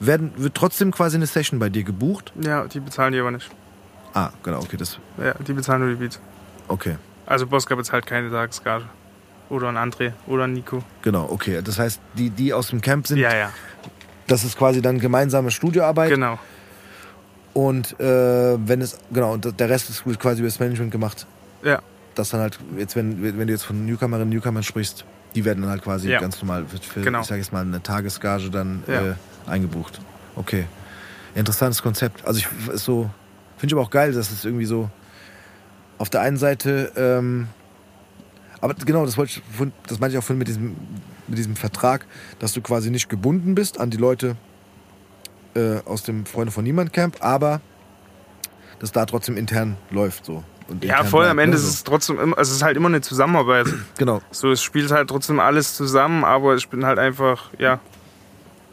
werden, wird trotzdem quasi eine Session bei dir gebucht. Ja, die bezahlen die aber nicht. Ah, genau, okay, das. Ja, die bezahlen nur die Beats. Okay. Also Bosca bezahlt keine Tagesgage. Oder ein André oder ein Nico. Genau, okay. Das heißt, die, die aus dem Camp sind, Ja, ja, das ist quasi dann gemeinsame Studioarbeit. genau. Und äh, wenn es, genau, und der Rest ist quasi über das Management gemacht. Ja, Das dann halt, jetzt, wenn, wenn du jetzt von Newcomerinnen und Newcomern sprichst, die werden dann halt quasi Ja. ganz normal für, für Genau. ich sag jetzt mal, eine Tagesgage dann Ja. äh, eingebucht. Okay. Interessantes Konzept. Also ich ist so, finde ich aber auch geil, dass es irgendwie so auf der einen Seite, ähm, aber genau, das wollte ich, das meinte ich auch vorhin mit diesem, mit diesem Vertrag, dass du quasi nicht gebunden bist an die Leute äh, aus dem Freunde von Niemand Camp, aber das da trotzdem intern läuft so. Und ja voll. Am Ende ist es trotzdem immer, also es ist halt immer eine Zusammenarbeit. Genau. So, es spielt halt trotzdem alles zusammen, aber ich bin halt einfach, ja,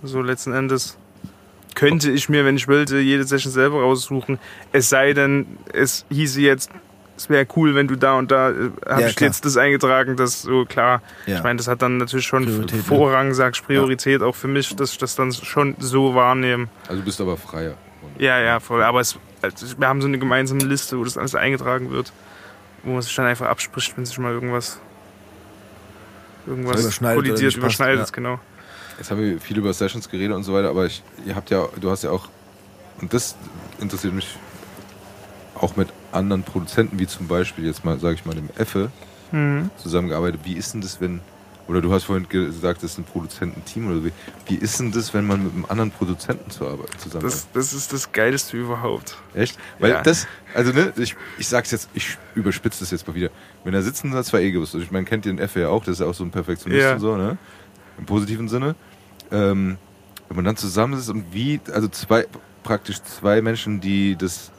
so letzten Endes könnte ich mir, wenn ich wollte, jede Session selber raussuchen. Es sei denn, es hieße jetzt, es wäre cool, wenn du da und da, äh, habe Ja, ich klar. jetzt das eingetragen, das so klar. Ja. Ich meine, das hat dann natürlich schon Priorität, ne? Vorrang, sagst Priorität auch für mich, dass ich das dann schon so wahrnehme. Also du bist aber freier. Ja, ja, voll. Aber es, also wir haben so eine gemeinsame Liste, wo das alles eingetragen wird, wo man sich dann einfach abspricht, wenn sich mal irgendwas, irgendwas Überschneidet kollidiert, passt, überschneidet, ja. genau. Jetzt haben wir viel über Sessions geredet und so weiter, aber ich, ihr habt ja, du hast ja auch, und das interessiert mich auch mit anderen Produzenten, wie zum Beispiel jetzt mal, sage ich mal, dem Effe, Mhm. zusammengearbeitet. Wie ist denn das, wenn, oder du hast vorhin gesagt, das ist ein Produzententeam oder wie, wie ist denn das, wenn man mit einem anderen Produzenten zusammenarbeitet? Das, das ist das Geilste überhaupt. Echt? Weil Ja. das, also ne, ich, ich sag's jetzt, ich überspitze das jetzt mal wieder. Wenn da sitzen da zwei Egos, ich meine, kennt ihr den Effe ja auch, das ist ja auch so ein Perfektionist Ja. und so, ne? Im positiven Sinne. Ähm, wenn man dann zusammen ist und wie, also zwei, praktisch zwei Menschen, die das,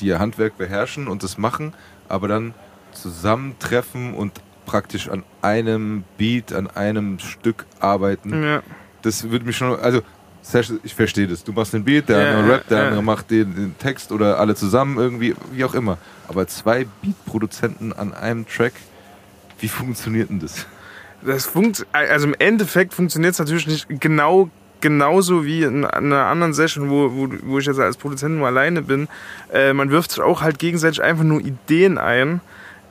die ihr Handwerk beherrschen und das machen, aber dann zusammentreffen und praktisch an einem Beat, an einem Stück arbeiten Ja. das würde mich schon, also ich verstehe das. Du machst den Beat, der Ja, andere rappt, der ja. andere macht den, den Text oder alle zusammen irgendwie, wie auch immer. Aber zwei Beat-Produzenten an einem Track, wie funktioniert denn das? Das funkt, also im Endeffekt funktioniert es natürlich nicht genau genauso wie in einer anderen Session, wo, wo, wo ich jetzt als Produzent nur alleine bin. Äh, man wirft sich auch halt gegenseitig einfach nur Ideen ein.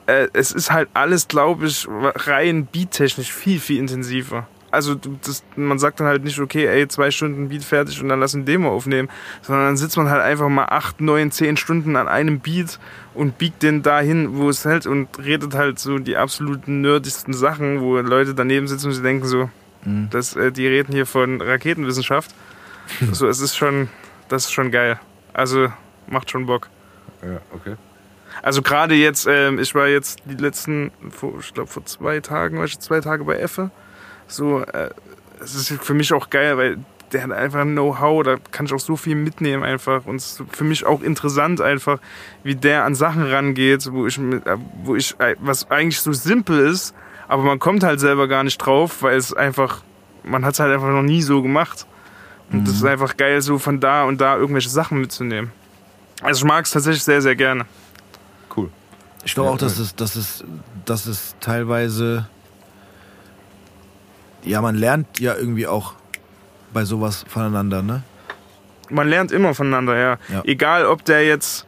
Äh, es ist halt alles, glaube ich, rein beattechnisch viel, viel intensiver. Also das, man sagt dann halt nicht, okay, ey, zwei Stunden Beat fertig und dann lass ein Demo aufnehmen, sondern dann sitzt man halt einfach mal acht, neun, zehn Stunden an einem Beat und biegt den dahin, wo es hält und redet halt so die absoluten nerdigsten Sachen, wo Leute daneben sitzen und sie denken so, das, äh, die reden hier von Raketenwissenschaft. so, es ist schon, das ist schon geil. Also macht schon Bock. Ja, okay. Also gerade jetzt, ähm, ich war jetzt die letzten, vor, ich glaube vor zwei Tagen, war ich zwei Tage bei Effe. So, äh, es ist für mich auch geil, weil der hat einfach ein Know-how, da kann ich auch so viel mitnehmen einfach. Und es ist für mich auch interessant einfach, wie der an Sachen rangeht, wo ich, mit, äh, wo ich, äh, was eigentlich so simpel ist, aber man kommt halt selber gar nicht drauf, weil es einfach, man hat es halt einfach noch nie so gemacht. Und das ist einfach geil, so von da und da irgendwelche Sachen mitzunehmen. Also ich mag es tatsächlich sehr, sehr gerne. Ich glaube auch, dass es, dass es, dass es teilweise, ja, man lernt ja irgendwie auch bei sowas voneinander, ne? Man lernt immer voneinander, ja. Ja. Egal, ob der jetzt,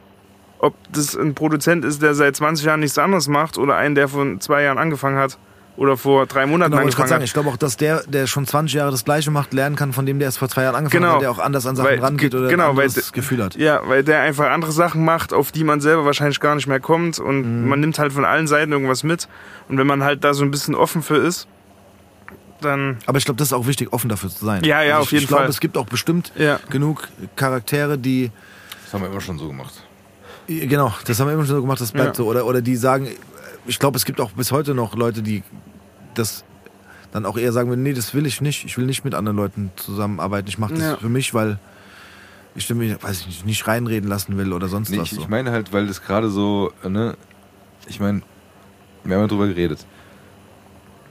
ob das ein Produzent ist, der seit 20 Jahren nichts anderes macht oder ein, der vor zwei Jahren angefangen hat oder vor drei Monaten Genau, wollte ich gerade angefangen sagen, hat. ich glaube auch, dass der, der schon 20 Jahre das Gleiche macht, lernen kann von dem, der erst vor zwei Jahren angefangen Genau. hat, der auch anders an Sachen Weil- rangeht oder genau, ein weil anderes de- Gefühl hat. Ja, weil der einfach andere Sachen macht, auf die man selber wahrscheinlich gar nicht mehr kommt und Mhm. man nimmt halt von allen Seiten irgendwas mit. Und wenn man halt da so ein bisschen offen für ist, dann Aber ich glaube, das ist auch wichtig, offen dafür zu sein. Ja, ja, also auf ich, jeden ich glaube, Fall. es gibt auch bestimmt Ja. genug Charaktere, die Das haben wir immer schon so gemacht. Genau, das haben wir immer schon so gemacht, das bleibt Ja. so. Oder, oder die sagen, ich glaube, es gibt auch bis heute noch Leute, die das dann auch eher sagen würden, nee, das will ich nicht. Ich will nicht mit anderen Leuten zusammenarbeiten. Ich mache das Ja. für mich, weil ich mich, weiß ich nicht, nicht reinreden lassen will oder sonst Nee, was. ich, So. ich meine halt, weil das gerade so, ne, ich meine, wir haben ja drüber geredet.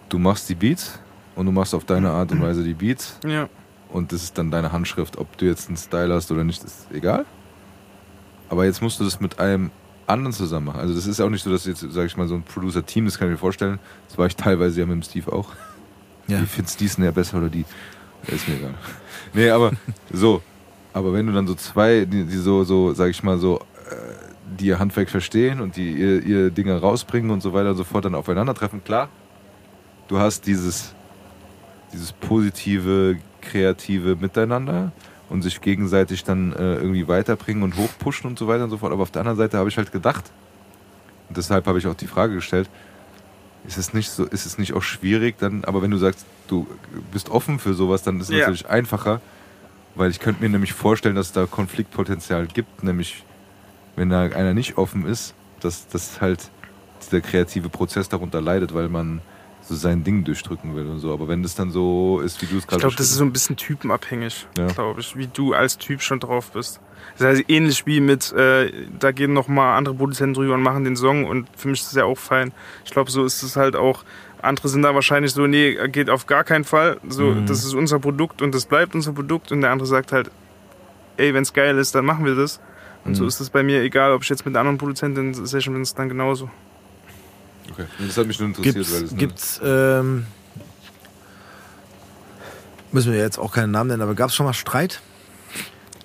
Du machst die Beats und du machst auf deine Art und Weise die Beats ja. und das ist dann deine Handschrift. Ob du jetzt einen Style hast oder nicht, ist egal. Aber jetzt musst du das mit einem anderen zusammen machen. Also das ist auch nicht so, dass jetzt, sag ich mal, so ein Producer-Team, das kann ich mir vorstellen. Das war ich teilweise ja mit dem Steve auch. Ja. Wie findest dies näher besser oder die? Ja, Ist mir egal. Nee, aber so. Aber wenn du dann so zwei, die, die so, so, sag ich mal, so, äh, die ihr Handwerk verstehen und die ihr, ihr Dinge rausbringen und so weiter und so fort, dann aufeinandertreffen, klar, du hast dieses, dieses positive, kreative Miteinander und sich gegenseitig dann äh, irgendwie weiterbringen und hochpushen und so weiter und so fort. Aber auf der anderen Seite habe ich halt gedacht, und deshalb habe ich auch die Frage gestellt, ist es nicht so, ist es nicht auch schwierig dann, aber wenn du sagst, du bist offen für sowas, dann ist es Ja. natürlich einfacher, weil ich könnte mir nämlich vorstellen, dass es da Konfliktpotenzial gibt, nämlich wenn da einer nicht offen ist, dass, dass halt dieser kreative Prozess darunter leidet, weil man so sein Ding durchdrücken will und so. Aber wenn das dann so ist, wie du es Ich gerade glaube, das ist so ein bisschen typenabhängig, Ja. glaube ich, wie du als Typ schon drauf bist. Das heißt, ähnlich wie mit, äh, da gehen noch mal andere Produzenten drüber und machen den Song und für mich ist das ja auch fein. Ich glaube, so ist es halt auch. Andere sind da wahrscheinlich so, nee, geht auf gar keinen Fall. So, Mhm. das ist unser Produkt und das bleibt unser Produkt. Und der andere sagt halt, ey, wenn es geil ist, dann machen wir das. Und so Mhm. ist es bei mir, egal ob ich jetzt mit anderen Produzentin in Session bin, ist es dann genauso. Okay. Das hat mich nur interessiert, weil Gibt's, das gibt's ähm, müssen wir jetzt auch keinen Namen nennen, aber gab es schon mal Streit?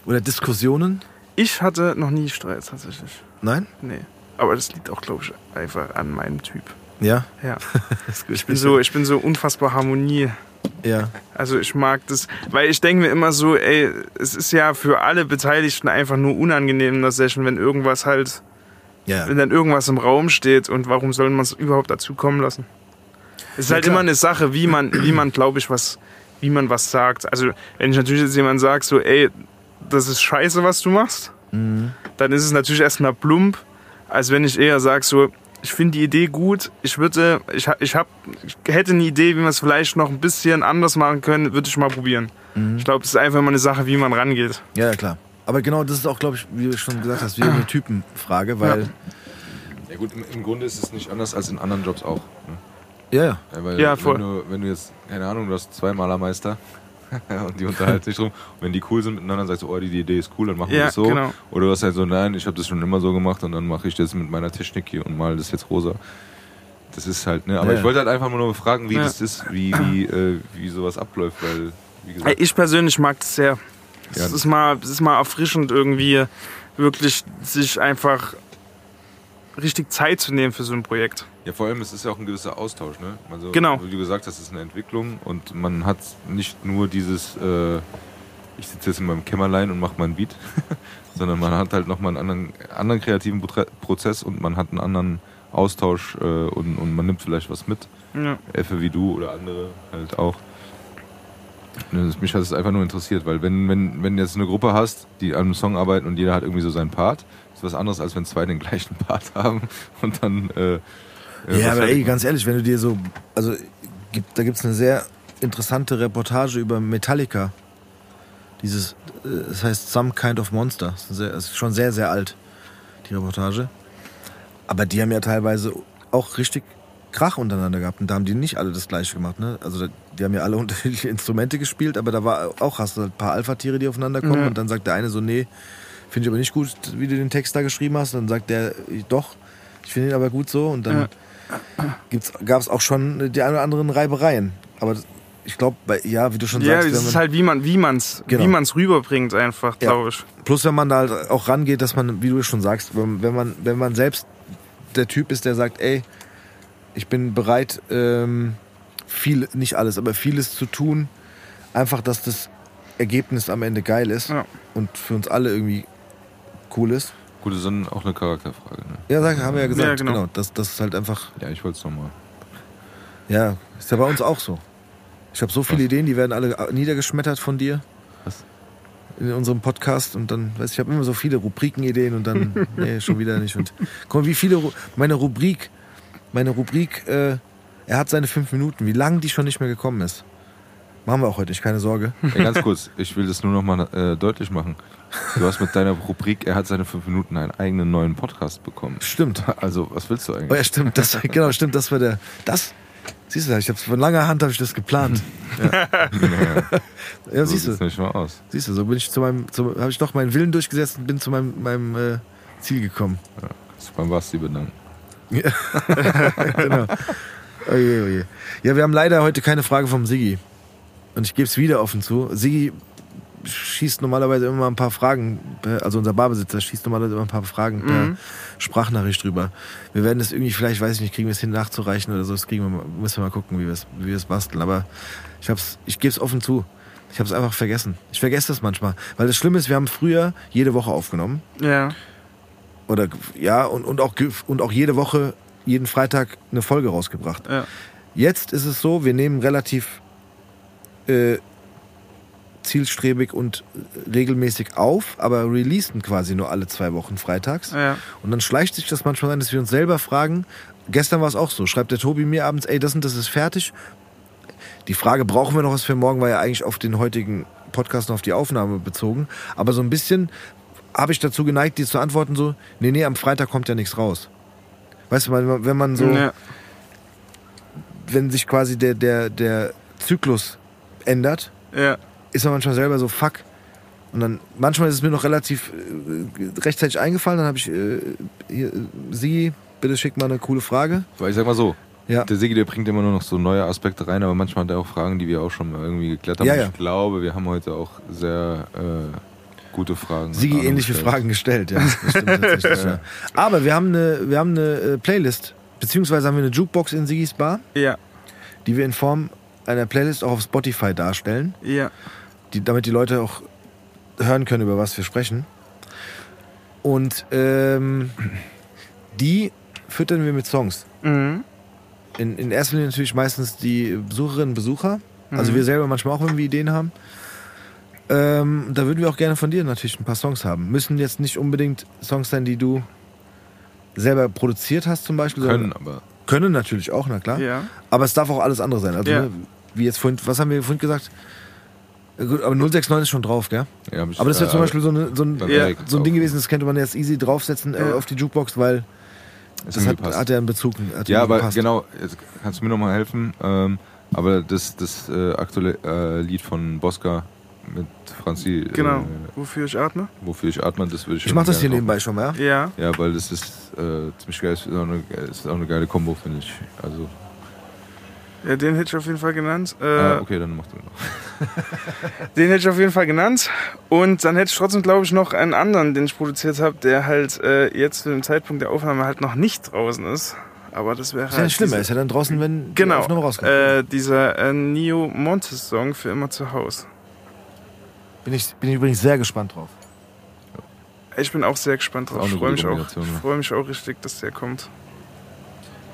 Oder Diskussionen? Ich hatte noch nie Streit tatsächlich. Nein? Nee. Aber das liegt auch, glaube ich, einfach an meinem Typ. Ja? Ja. Ich bin so, ich bin so unfassbar Harmonie. Ja. Also ich mag das, weil ich denke mir immer so, ey, es ist ja für alle Beteiligten einfach nur unangenehm in der Session, wenn irgendwas halt, Ja. wenn dann irgendwas im Raum steht und warum soll man es überhaupt dazu kommen lassen? Es ist Ja, halt klar. immer eine Sache, wie man, wie man, glaube ich, was, wie man was sagt. Also wenn ich natürlich jetzt jemand sage, so, ey, das ist scheiße, was du machst, Mhm. dann ist es natürlich erstmal plump, als wenn ich eher sage, so, ich finde die Idee gut, ich würde, ich, ich, hab, ich hätte eine Idee, wie wir es vielleicht noch ein bisschen anders machen können, würde ich mal probieren. Mhm. Ich glaube, es ist einfach immer eine Sache, wie man rangeht. Ja, klar. Aber genau, das ist auch, glaube ich, wie du schon gesagt hast, wieder eine Typenfrage, weil. Ja gut, im, im Grunde ist es nicht anders als in anderen Jobs auch. Ne? Ja, ja. Ja, weil Ja, voll. Wenn, du, wenn du jetzt, keine Ahnung, du hast zwei Malermeister und die unterhalten sich drum. Und wenn die cool sind miteinander, sagst du, oh, die, die Idee ist cool, dann machen wir Ja, das so. genau. Oder du hast halt so, nein, ich habe das schon immer so gemacht und dann mache ich das mit meiner Technik hier und mal das jetzt rosa. Das ist halt, ne? Aber Ja. ich wollte halt einfach nur fragen, wie Ja. das ist, wie, wie, äh, wie sowas abläuft, weil, wie gesagt, Ich persönlich mag das sehr. Es Ja. ist, mal, es ist mal erfrischend irgendwie, wirklich sich einfach richtig Zeit zu nehmen für so ein Projekt. ja, vor allem, es ist ja auch ein gewisser Austausch, ne? Also, Genau. Wie du gesagt hast, es ist eine Entwicklung und man hat nicht nur dieses, äh, ich sitze jetzt in meinem Kämmerlein und mache meinen Beat, sondern man hat halt nochmal einen anderen, anderen kreativen Prozess und man hat einen anderen Austausch äh, und, und man nimmt vielleicht was mit. Ja. Effe wie du oder andere halt auch. Ne, das- Mich hat es einfach nur interessiert, weil wenn, wenn, wenn du jetzt eine Gruppe hast, die an einem Song arbeiten und jeder hat irgendwie so seinen Part, ist was anderes, als wenn zwei den gleichen Part haben und dann. Äh, äh, Ja, aber halt- ey, ganz ehrlich, wenn du dir so. Also, gibt, da gibt es eine sehr interessante Reportage über Metallica. Dieses. äh, Es heißt Some Kind of Monster. Das ist, das ist schon sehr, sehr alt, die Reportage. Aber die haben ja teilweise auch richtig Krach untereinander gehabt. Und da haben die nicht alle das Gleiche gemacht. Ne? Also, die haben ja alle unterschiedliche Instrumente gespielt, aber da war auch, hast du halt ein paar Alpha-Tiere, die aufeinander kommen. Ja. Und dann sagt der eine so: Nee, finde ich aber nicht gut, wie du den Text da geschrieben hast. Dann sagt der: Doch, ich finde ihn aber gut so. Und dann gab es auch schon die ein oder anderen Reibereien. Aber ich glaube, ja, wie du schon Ja, sagst, es wenn ist halt, wie man wie man's, Genau. wie man's rüberbringt einfach, Ja. glaube ich. plus wenn man da halt auch rangeht, dass man, wie du schon sagst, wenn man, wenn man selbst der Typ ist, der sagt, ey, ich bin bereit, ähm, viel, nicht alles, aber vieles zu tun, einfach, dass das Ergebnis am Ende geil ist Ja. und für uns alle irgendwie cool ist. Gut, das ist dann auch eine Charakterfrage. Ne? Ja, sag, haben wir ja gesagt, Ja, genau. genau. dass das ist halt einfach, Ja, ich wollte es nochmal. ja, ist ja bei uns auch so. Ich habe so viele Was? Ideen, die werden alle niedergeschmettert von dir. Was? in unserem Podcast und dann, weiß ich, ich habe immer so viele Rubrikenideen und dann, nee, schon wieder nicht. Und guck mal, wie viele, Ru- meine Rubrik, meine Rubrik, äh, er hat seine fünf Minuten, wie lang die schon nicht mehr gekommen ist. Machen wir auch heute nicht, keine Sorge. Ey, ganz kurz, ich will das nur nochmal äh, deutlich machen. Du hast mit deiner Rubrik, er hat seine fünf Minuten einen eigenen neuen Podcast bekommen. Stimmt. Also, was willst du Oh eigentlich? ja, stimmt, das, genau, stimmt, das war der, das, siehst du, ich habe von langer Hand habe ich das geplant. Ja, so siehst du, nicht mal aus. siehst du, so bin ich zu meinem, habe ich doch meinen Willen durchgesetzt und bin zu meinem, meinem äh, Ziel gekommen. Das beim Basti bedanken. genau. Oje, oje. Ja, wir haben leider heute keine Frage vom Siggi. Und ich gebe es wieder offen zu. Siggi schießt normalerweise immer ein paar Fragen, also unser Barbesitzer schießt normalerweise immer ein paar Fragen per Sprachnachricht drüber. Wir werden das irgendwie, vielleicht weiß ich nicht, kriegen wir es hin nachzureichen oder so, das kriegen wir mal, müssen wir mal gucken, wie wir es wie basteln. Aber ich hab's, ich gebe es offen zu. Ich habe es einfach vergessen. Ich vergesse das manchmal. Weil das Schlimme ist, wir haben früher jede Woche aufgenommen. Ja. Oder ja, und, und, auch, und auch jede Woche, jeden Freitag eine Folge rausgebracht. Ja. Jetzt ist es so, wir nehmen relativ äh, zielstrebig und regelmäßig auf, aber releasen quasi nur alle zwei Wochen freitags. Ja. Und dann schleicht sich das manchmal ein, dass wir uns selber fragen. Gestern war es auch so. Schreibt der Tobi mir abends, ey, das und das ist fertig. Die Frage, brauchen wir noch was für morgen, war ja eigentlich auf den heutigen Podcast und auf die Aufnahme bezogen. Aber so ein bisschen habe ich dazu geneigt, dir zu antworten so, nee, nee, am Freitag kommt ja nichts raus. Weißt du, wenn man- wenn man so, Ja. wenn sich quasi der, der, der Zyklus ändert, ja. ist man manchmal selber so, fuck. Und dann, manchmal ist es mir noch relativ äh, rechtzeitig eingefallen, dann habe ich, äh, hier, äh, Sie, bitte schick mal eine coole Frage. Weil ich sag mal so, Ja. der Sigi, der bringt immer nur noch so neue Aspekte rein, aber manchmal hat er auch Fragen, die wir auch schon mal irgendwie geklärt haben. Ja, ja. Ich glaube, wir haben heute auch sehr äh, gute Fragen. Sigi ähnliche gestellt. Fragen gestellt, ja. Das stimmt tatsächlich, ja. Aber wir haben eine, wir haben eine äh, Playlist, beziehungsweise haben wir eine Jukebox in Sigis Bar, Ja. die wir in Form einer Playlist auch auf Spotify darstellen, Ja. die, damit die Leute auch hören können, über was wir sprechen. Und ähm, die füttern wir mit Songs. Mhm. In, in erster Linie natürlich meistens die Besucherinnen und Besucher. Also wir selber manchmal auch, wenn wir Ideen haben. Ähm, da würden wir auch gerne von dir natürlich ein paar Songs haben. Müssen jetzt nicht unbedingt Songs sein, die du selber produziert hast zum Beispiel. Können, sondern- aber Können natürlich auch, na klar. Ja. Aber es darf auch alles andere sein. Also, Ja. ne, wie jetzt vorhin, was haben wir vorhin gesagt? Gut, aber 069 ist schon drauf, gell? ja, Aber das wäre äh, zum Beispiel so, eine, so, ein, Ja. So ein. Ding gewesen, das könnte man jetzt easy draufsetzen äh, auf die Jukebox, weil Ist das hat, hat ja einen Bezug. Hat Ja, aber gepasst. genau, jetzt kannst du mir nochmal helfen. Ähm, aber das, das äh, aktuelle äh, Lied von Bosca mit Franzi, Genau. äh, Wofür ich atme? wofür ich atme, das würde ich Ich schon mach das hier nebenbei schon mal, ja? Ja. Ja, weil das ist äh, ziemlich geil. Ist auch eine, ist auch eine geile Kombo, finde ich. Also, Ja, den hätte ich auf jeden Fall genannt. Äh, ah, okay, dann mach du noch. Den hätte ich auf jeden Fall genannt. Und dann hätte ich trotzdem, glaube ich, noch einen anderen, den ich produziert habe, der halt äh, jetzt zu dem Zeitpunkt der Aufnahme halt noch nicht draußen ist. Aber das wäre Ist ja nicht halt schlimm, er diese- ist ja dann draußen, wenn die Genau, Aufnahme rauskommt. äh, dieser äh, Neo Montes Song für immer zu Hause. Bin, ich, bin ich übrigens sehr gespannt drauf. Ich bin auch sehr gespannt drauf. Ich freue mich, auch- ich freu mich auch richtig, dass der kommt.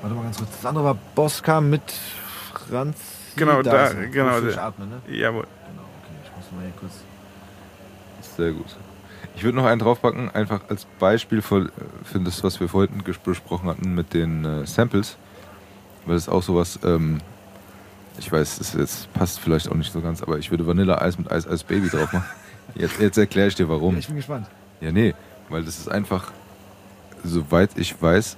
Warte mal ganz kurz. Das andere war Bosca mit Franz. Genau, da- Dasen. genau, der- atme, ne? Jawohl. Genau, okay. Ich muss mal hier kurz. Sehr gut. Ich würde noch einen draufpacken, einfach als Beispiel für, für das, was wir vorhin besprochen hatten mit den äh, Samples. Weil das ist auch sowas, ähm, ich weiß, es jetzt passt vielleicht auch nicht so ganz, aber ich würde Vanille-Eis mit Eis Eis Baby drauf machen. Jetzt, jetzt erkläre ich dir warum. Ich bin gespannt. Ja, nee, weil das ist einfach, soweit ich weiß,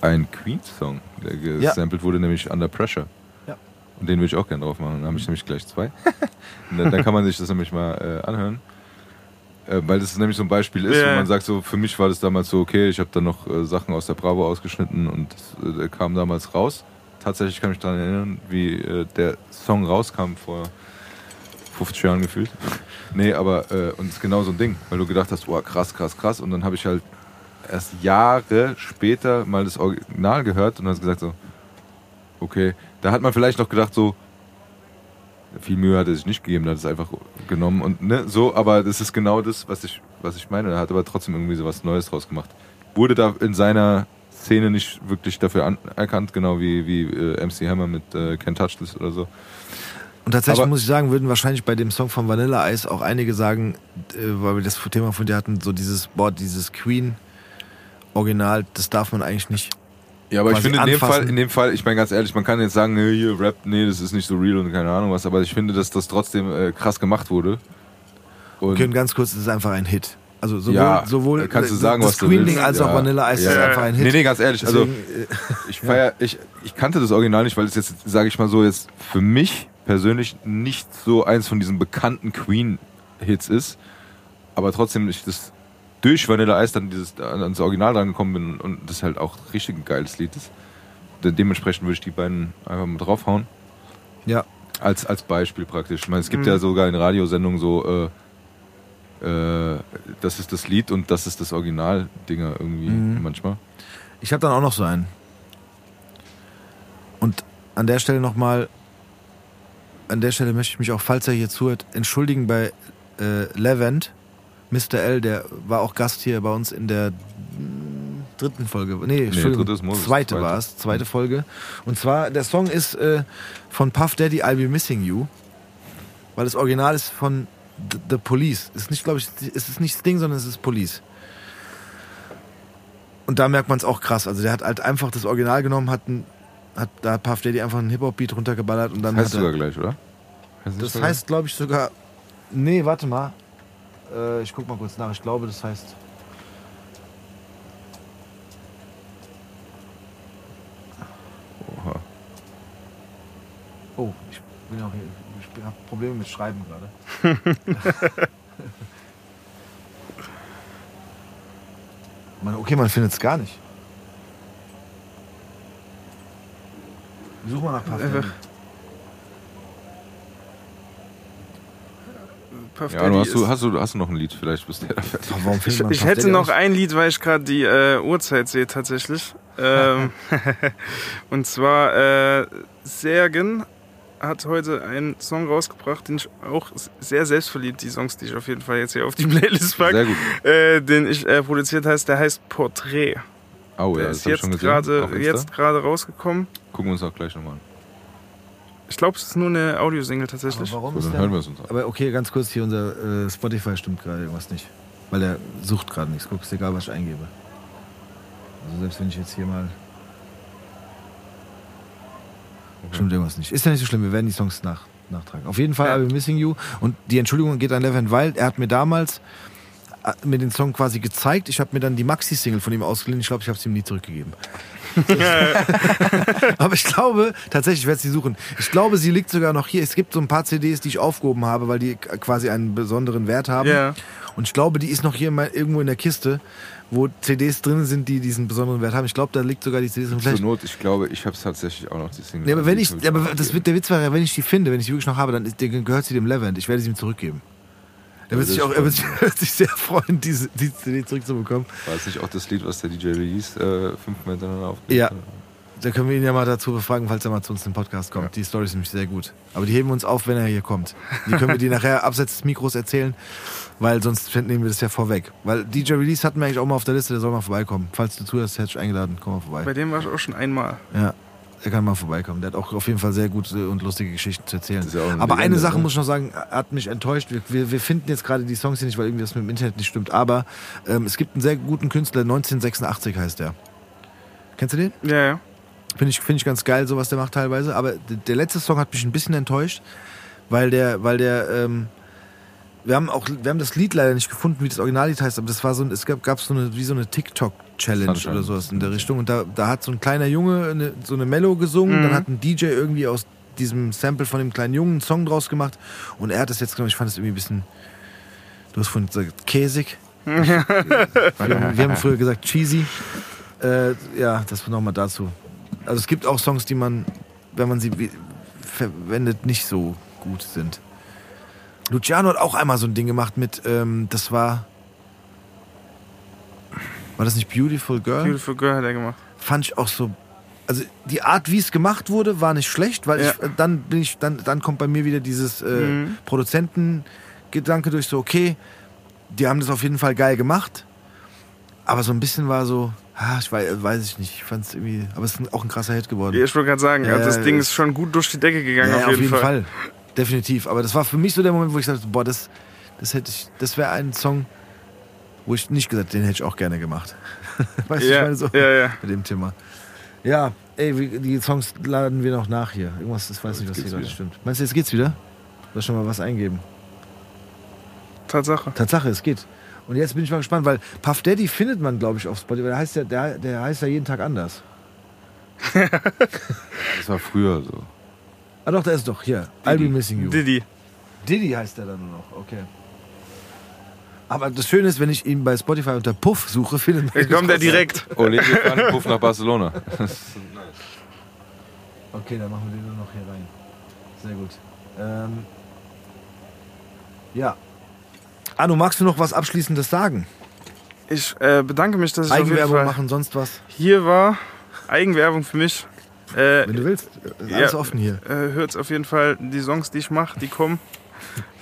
ein Queen-Song, der gesampelt wurde, nämlich Under Pressure. Ja. Und den würde ich auch gerne drauf machen. Dann habe ich nämlich gleich zwei. Und dann, dann kann man sich das nämlich mal äh, anhören. Äh, weil das nämlich so ein Beispiel ist, Ja. wo man sagt, so für mich war das damals so, okay, ich habe dann noch äh, Sachen aus der Bravo ausgeschnitten und das, äh, der kam damals raus. Tatsächlich kann ich mich daran erinnern, wie äh, der Song rauskam vor 50 Jahren gefühlt. nee, aber äh, und es ist genau so ein Ding, weil du gedacht hast, oh krass, krass, krass. Und dann habe ich halt erst Jahre später mal das Original gehört und dann gesagt so, okay, da hat man vielleicht noch gedacht so, viel Mühe hat er sich nicht gegeben, da hat es einfach genommen und ne, so, aber das ist genau das, was ich, was ich meine. Er hat aber trotzdem irgendwie so was Neues draus gemacht. Wurde da in seiner Szene nicht wirklich dafür anerkannt, genau wie, wie äh, MC Hammer mit äh, Can't Touch This oder so. Und tatsächlich Aber- muss ich sagen, würden wahrscheinlich bei dem Song von Vanilla Ice auch einige sagen, äh, weil wir das Thema von dir hatten, so dieses Boah, dieses Queen Original, das darf man eigentlich nicht. Ja, aber ich finde in dem anfassen. Fall, in dem Fall, ich meine ganz ehrlich, man kann jetzt sagen, nee, hier Rap, nee, das ist nicht so real und keine Ahnung was, aber ich finde, dass das trotzdem äh, krass gemacht wurde. Und Wir können ganz kurz, es ist einfach ein Hit. Also sowohl, Ja, sowohl kannst du das- sagen, das was du Queen-Ding willst. als auch Ja. Vanilla Ice Ja. ist einfach ein Hit. nee, nee, ganz ehrlich, also Deswegen, äh, ich feier, ich, ich kannte das Original nicht, weil es jetzt, sage ich mal so, jetzt für mich persönlich nicht so eins von diesen bekannten Queen-Hits ist, aber trotzdem ich das durch Vanilla Ice dann dieses, ans Original rangekommen bin und das halt auch richtig ein geiles Lied ist. De dementsprechend würde ich die beiden einfach mal draufhauen. Ja. Als, als Beispiel praktisch. Ich meine, es gibt Mhm. ja sogar in Radiosendungen so, äh, äh, das ist das Lied und das ist das Original-Dinger irgendwie Mhm. manchmal. Ich habe dann auch noch so einen. Und an der Stelle nochmal, an der Stelle möchte ich mich auch, falls er hier zuhört, entschuldigen bei äh, Levent, Mr. L, der war auch Gast hier bei uns in der dritten Folge. Nee, Entschuldigung, ist Moses, zweite zweite. war es, zweite Folge. Und zwar, der Song ist äh, von Puff Daddy, I'll Be Missing You. Weil das Original ist von The, The Police. Ist nicht, glaube ich, es ist nicht Sting, sondern es ist Police. Und da merkt man es auch krass. Also der hat halt einfach das Original genommen, hat, ein, hat da hat Puff Daddy einfach einen Hip-Hop-Beat runtergeballert und dann heißt hat sogar gleich, oder? Heißt Das sogar? heißt, glaube ich, sogar. Nee, warte mal. Äh, ich guck mal kurz nach. Ich glaube, das heißt. Oha. Oh, ich bin auch hier. Ich habe Probleme mit Schreiben gerade. Man, okay, man findet es gar nicht. Such mal nach Puff Daddy. Einfach- Puff Ja, hast, du, hast, du, hast du noch ein Lied? Vielleicht bist du ja da Ich Puff hätte noch ein Lied, weil ich gerade die äh, Uhrzeit sehe tatsächlich. Ähm, und zwar äh, Sergen hat heute einen Song rausgebracht, den ich auch sehr selbstverliebt, die Songs, die ich auf jeden Fall jetzt hier auf die Playlist Sehr packe, gut. äh, den ich äh, produziert heißt, der heißt Portrait. Oh der ja, das ist jetzt schon gesehen. gerade jetzt gerade rausgekommen. Gucken wir uns auch gleich nochmal an. Ich glaube, es ist nur eine Audiosingle Aber tatsächlich. warum So, dann hören wir es uns an. Aber okay, ganz kurz hier, unser äh, Spotify stimmt gerade irgendwas nicht. Weil der sucht gerade nichts. Guck, ist egal, was ich eingebe. Also selbst wenn ich jetzt hier mal. Stimmt irgendwas nicht. Ist ja nicht so schlimm, wir werden die Songs nach, nachtragen. Auf jeden Fall Ja. I'll Be Missing You. Und die Entschuldigung geht an Levin, weil er hat mir damals äh, mir den Song quasi gezeigt. Ich habe mir dann die Maxi-Single von ihm ausgeliehen. Ich glaube, ich habe es ihm nie zurückgegeben. Aber ich glaube, tatsächlich, ich werde sie suchen. Ich glaube, sie liegt sogar noch hier. Es gibt so ein paar CDs, die ich aufgehoben habe, weil die quasi einen besonderen Wert haben. Ja. Und ich glaube, die ist noch hier mal irgendwo in der Kiste, wo CDs drin sind, die diesen besonderen Wert haben. Ich glaube, da liegt sogar die CDs drin. Zur. Not, ich glaube, ich habe es tatsächlich auch noch, die Single. Nee, aber wenn ich, aber das wird, der Witz war ja, wenn ich die finde, wenn ich die wirklich noch habe, dann ist, dann gehört sie dem Levent. Ich werde sie ihm zurückgeben. Er wird Ja, sich auch, er wird sich, sehr freuen, diese, die CD zurückzubekommen. War es nicht auch das Lied, was der DJ Release äh, fünfmal hintereinander aufgelegt Ja. Da können wir ihn ja mal dazu befragen, falls er mal zu uns in den Podcast kommt. Ja. Die Story ist nämlich sehr gut. Aber die heben wir uns auf, wenn er hier kommt. Die können wir dir nachher abseits des Mikros erzählen, weil sonst nehmen wir das ja vorweg. Weil DJ Release hatten wir eigentlich auch mal auf der Liste, der soll mal vorbeikommen. Falls du zuhörst, hätte ich eingeladen, komm mal vorbei. Bei dem war ich auch schon einmal. Ja, er kann mal vorbeikommen. Der hat auch auf jeden Fall sehr gute und lustige Geschichten zu erzählen. Ja eine Aber eine Legende, Sache ne? muss ich noch sagen, hat mich enttäuscht. Wir, wir, wir finden jetzt gerade die Songs hier nicht, weil irgendwie das mit dem Internet nicht stimmt. Aber ähm, es gibt einen sehr guten Künstler, 1986 heißt der. Kennst du den? Ja, ja. Finde ich, find ich ganz geil, so was der macht teilweise. Aber der letzte Song hat mich ein bisschen enttäuscht, weil der, weil der, ähm, wir haben auch, wir haben das Lied leider nicht gefunden, wie das Originallied heißt, aber das war so, ein- es gab, gab so eine, wie so eine TikTok-Challenge Sunshine. oder sowas in der Richtung. Und da, da hat so ein kleiner Junge eine, so eine Mellow gesungen, Mhm. dann hat ein DJ irgendwie aus diesem Sample von dem kleinen Jungen einen Song draus gemacht und er hat das jetzt genommen. Ich fand das irgendwie ein bisschen, du hast vorhin gesagt, käsig. wir, haben, wir haben früher gesagt cheesy. Äh, ja, das nochmal dazu. Also es gibt auch Songs, die man, wenn man sie verwendet, nicht so gut sind. Luciano hat auch einmal so ein Ding gemacht mit, ähm, das war, war das nicht Beautiful Girl? Beautiful Girl hat er gemacht. Fand ich auch so, also die Art, wie es gemacht wurde, war nicht schlecht, weil Ja. ich, dann bin ich, dann, dann kommt bei mir wieder dieses äh, Mhm. Produzentengedanke durch, so okay, die haben das auf jeden Fall geil gemacht, aber so ein bisschen war so, ah, ich weiß, weiß ich nicht, ich fand es irgendwie, aber es ist auch ein krasser Hit geworden. Ich wollte gerade sagen, Ja, also das ja, Ding ja. ist schon gut durch die Decke gegangen, Ja, auf, jeden Fall. Definitiv. Aber das war für mich so der Moment, wo ich sagte, boah, das, das hätte ich, das wäre ein Song, wo ich nicht gesagt, den hätte ich auch gerne gemacht. weißt du, ich Ja, meine so ja, ja. mit dem Thema. Ja, ey, wie- die Songs laden wir noch nach hier. Irgendwas, das weiß nicht, was Jetzt hier gerade stimmt. Meinst du, jetzt geht's wieder? Soll ich schon mal was eingeben? Tatsache. Tatsache, es geht. Und jetzt bin ich mal gespannt, weil Puff Daddy findet man, glaube ich, auf Spotify. Der heißt ja, der, der heißt ja jeden Tag anders. Das war früher so. Ah doch, der ist doch hier. I'll be Diddy. missing you. Diddy. Diddy heißt der dann nur noch, okay. Aber das Schöne ist, wenn ich ihn bei Spotify unter Puff suche, findet man Dann kommt er direkt. Olivier Kahn, Puff nach Barcelona. Okay, dann machen wir den nur noch hier rein. Sehr gut. Ähm, ja. Anu, magst du noch was Abschließendes sagen? Ich äh, bedanke mich, dass ich auf jeden Eigenwerbung Fall machen, sonst was? hier war. Eigenwerbung für mich. Äh, Wenn du willst. Ist Alles Ja. offen hier. äh, hört auf jeden Fall die Songs, die ich mache, die kommen.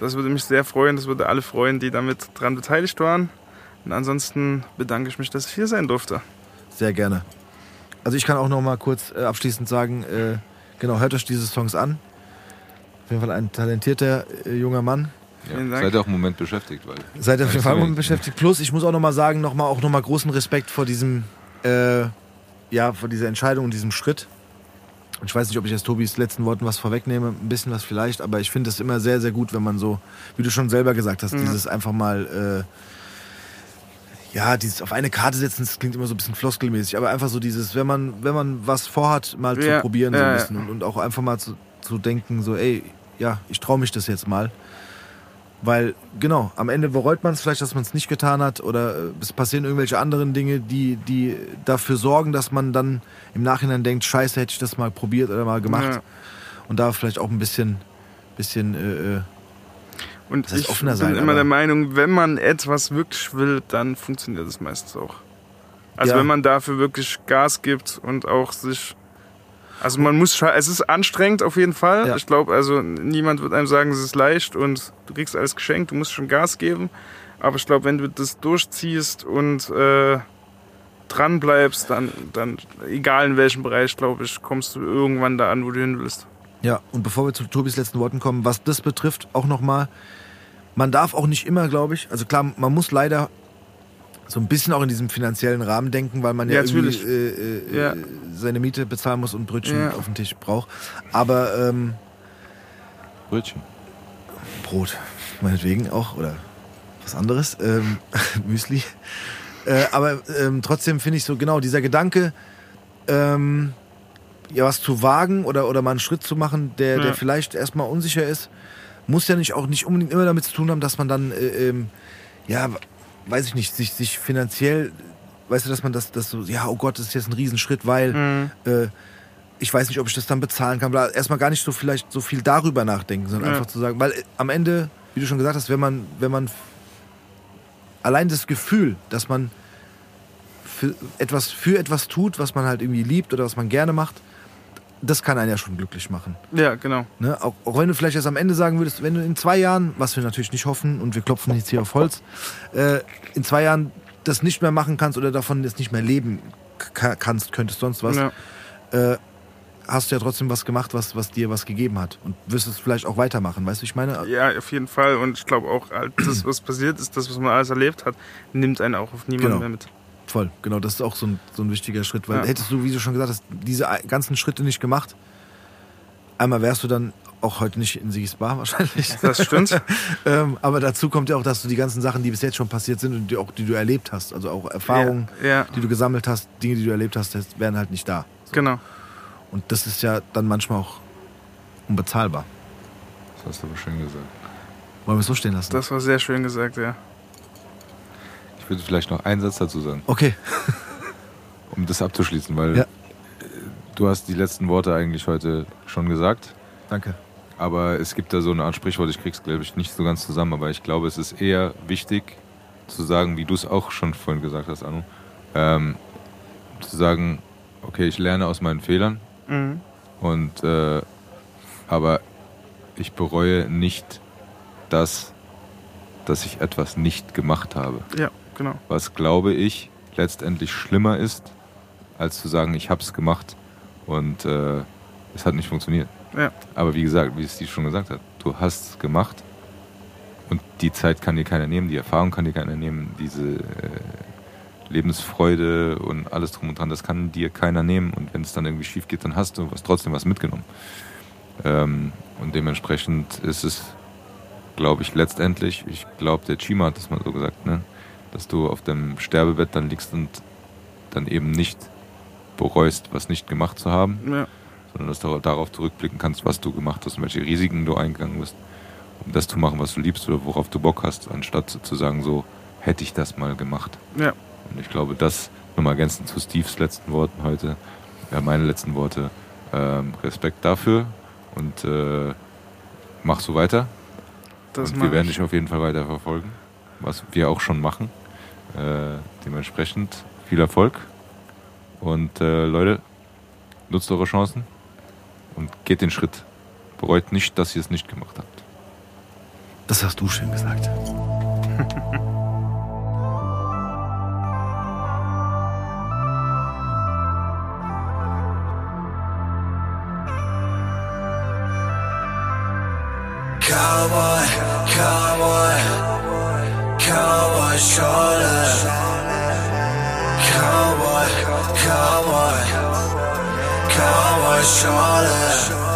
Das würde mich sehr freuen. Das würde alle freuen, die damit dran beteiligt waren. Und ansonsten bedanke ich mich, dass ich hier sein durfte. Sehr gerne. Also ich kann auch noch mal kurz äh, abschließend sagen, äh, genau, hört euch diese Songs an. Auf jeden Fall ein talentierter äh, junger Mann. Ja, Vielen Dank. seid ihr auch einen Moment beschäftigt, weil Seid ihr auf jeden Fall Sorry. damit beschäftigt. Plus, ich muss auch noch mal sagen, noch mal, auch noch mal großen Respekt vor diesem, äh, ja, vor dieser Entscheidung und diesem Schritt. Und Ich weiß nicht, ob ich jetzt Tobis letzten Worten was vorwegnehme, ein bisschen was vielleicht, aber ich finde es immer sehr, sehr gut, wenn man so, wie du schon selber gesagt hast, dieses einfach mal, äh, ja, dieses auf eine Karte setzen, das klingt immer so ein bisschen floskelmäßig, aber einfach so dieses, wenn man, wenn man was vorhat, mal zu Ja, probieren so ein ja, ja. bisschen und, und auch einfach mal zu, zu denken, so, ey, ja, ich traue mich das jetzt mal. Weil, genau, am Ende bereut man es vielleicht, dass man es nicht getan hat oder äh, es passieren irgendwelche anderen Dinge, die, die dafür sorgen, dass man dann im Nachhinein denkt, scheiße, hätte ich das mal probiert oder mal gemacht. Ja. Und da vielleicht auch ein bisschen, bisschen äh, äh, Und ich bin sein, immer der Meinung, wenn man etwas wirklich will, dann funktioniert es meistens auch. Also Ja. wenn man dafür wirklich Gas gibt und auch sich. Also man muss es ist anstrengend auf jeden Fall. Ja. Ich glaube, also niemand wird einem sagen, es ist leicht und du kriegst alles geschenkt, du musst schon Gas geben. Aber ich glaube, wenn du das durchziehst und äh, dran bleibst, dann, dann, egal in welchem Bereich, glaube ich, kommst du irgendwann da an, wo du hin willst. Ja, und bevor wir zu Tobis letzten Worten kommen, was das betrifft, auch nochmal, man darf auch nicht immer, glaube ich, also klar, man muss leider so ein bisschen auch in diesem finanziellen Rahmen denken, weil man ja, Ja, irgendwie natürlich. äh, äh, Ja. seine Miete bezahlen muss und Brötchen Ja. auf dem Tisch braucht. Aber ähm, Brötchen. Brot, meinetwegen auch, oder was anderes, ähm, Müsli. Äh, aber ähm, trotzdem finde ich so, genau, dieser Gedanke, ähm, ja, was zu wagen oder, oder mal einen Schritt zu machen, der, Ja. der vielleicht erstmal unsicher ist, muss ja nicht auch nicht unbedingt immer damit zu tun haben, dass man dann, äh, ähm, ja, weiß ich nicht, sich, sich finanziell, weißt du, dass man das, das so, ja, oh Gott, das ist jetzt ein Riesenschritt, weil Mhm. äh, ich weiß nicht, ob ich das dann bezahlen kann. Erstmal gar nicht so vielleicht so viel darüber nachdenken, sondern Ja. einfach zu sagen, weil äh, am Ende, wie du schon gesagt hast, wenn man, wenn man allein das Gefühl, dass man für etwas, für etwas tut, was man halt irgendwie liebt oder was man gerne macht, das kann einen ja schon glücklich machen. Ja, genau. Ne? Auch, auch wenn du vielleicht erst am Ende sagen würdest, wenn du in zwei Jahren, was wir natürlich nicht hoffen und wir klopfen jetzt hier auf Holz, äh, in zwei Jahren das nicht mehr machen kannst oder davon jetzt nicht mehr leben ka- kannst, könntest sonst was, Ja. äh, hast du ja trotzdem was gemacht, was, was dir was gegeben hat und wirst es vielleicht auch weitermachen, weißt du, ich meine? Ja, auf jeden Fall. Und ich glaube auch, das, was passiert ist, das, was man alles erlebt hat, nimmt einen auch auf niemanden Genau. mehr mit. Voll, genau, das ist auch so ein, so ein wichtiger Schritt, weil Ja. hättest du, wie du schon gesagt hast, diese ganzen Schritte nicht gemacht, einmal wärst du dann auch heute nicht in Sigis Bar wahrscheinlich. Das stimmt. ähm, aber dazu kommt ja auch, dass du die ganzen Sachen, die bis jetzt schon passiert sind und die, auch die du erlebt hast, also auch Erfahrungen, Ja, ja. die du gesammelt hast, Dinge, die du erlebt hast, wären halt nicht da. Genau. Und das ist ja dann manchmal auch unbezahlbar. Das hast du aber schön gesagt. Wollen wir es so stehen lassen? Das war sehr schön gesagt, ja. Ich würde vielleicht noch einen Satz dazu sagen, okay. um das abzuschließen, weil Ja. äh, du hast die letzten Worte eigentlich heute schon gesagt. Danke. Aber es gibt da so eine Art Sprichwort, ich krieg's glaube ich nicht so ganz zusammen, aber ich glaube, es ist eher wichtig zu sagen, wie du es auch schon vorhin gesagt hast, Anu, ähm, zu sagen, okay, ich lerne aus meinen Fehlern Mhm. und äh, aber ich bereue nicht das, dass ich etwas nicht gemacht habe. Ja, genau. Was glaube ich letztendlich schlimmer ist, als zu sagen, ich habe es gemacht und äh, es hat nicht funktioniert. Ja. Aber wie gesagt, wie es Steve schon gesagt hat, du hast es gemacht und die Zeit kann dir keiner nehmen, die Erfahrung kann dir keiner nehmen, diese äh, Lebensfreude und alles drum und dran, das kann dir keiner nehmen und wenn es dann irgendwie schief geht, dann hast du was, trotzdem was mitgenommen. Ähm, und dementsprechend ist es, glaube ich, letztendlich, ich glaube, der Chima hat das mal so gesagt, ne? Dass du auf dem Sterbebett dann liegst und dann eben nicht bereust, was nicht gemacht zu haben, Ja, sondern dass du darauf zurückblicken kannst, was du gemacht hast und welche Risiken du eingegangen bist, um das zu machen, was du liebst oder worauf du Bock hast, anstatt zu sagen so, hätte ich das mal gemacht. Ja. Und ich glaube, das nochmal ergänzend zu Steves letzten Worten heute, ja, meine letzten Worte, ähm, Respekt dafür und äh, mach so weiter. Das und wir werden ich. dich auf jeden Fall weiter verfolgen, was wir auch schon machen. Äh, dementsprechend viel Erfolg und äh, Leute, nutzt eure Chancen und geht den Schritt. Bereut nicht, dass ihr es nicht gemacht habt. Das hast du schön gesagt. Cowboy, cowboy, cowboy Schorle. Cowboy, cowboy, cowboy Schorle.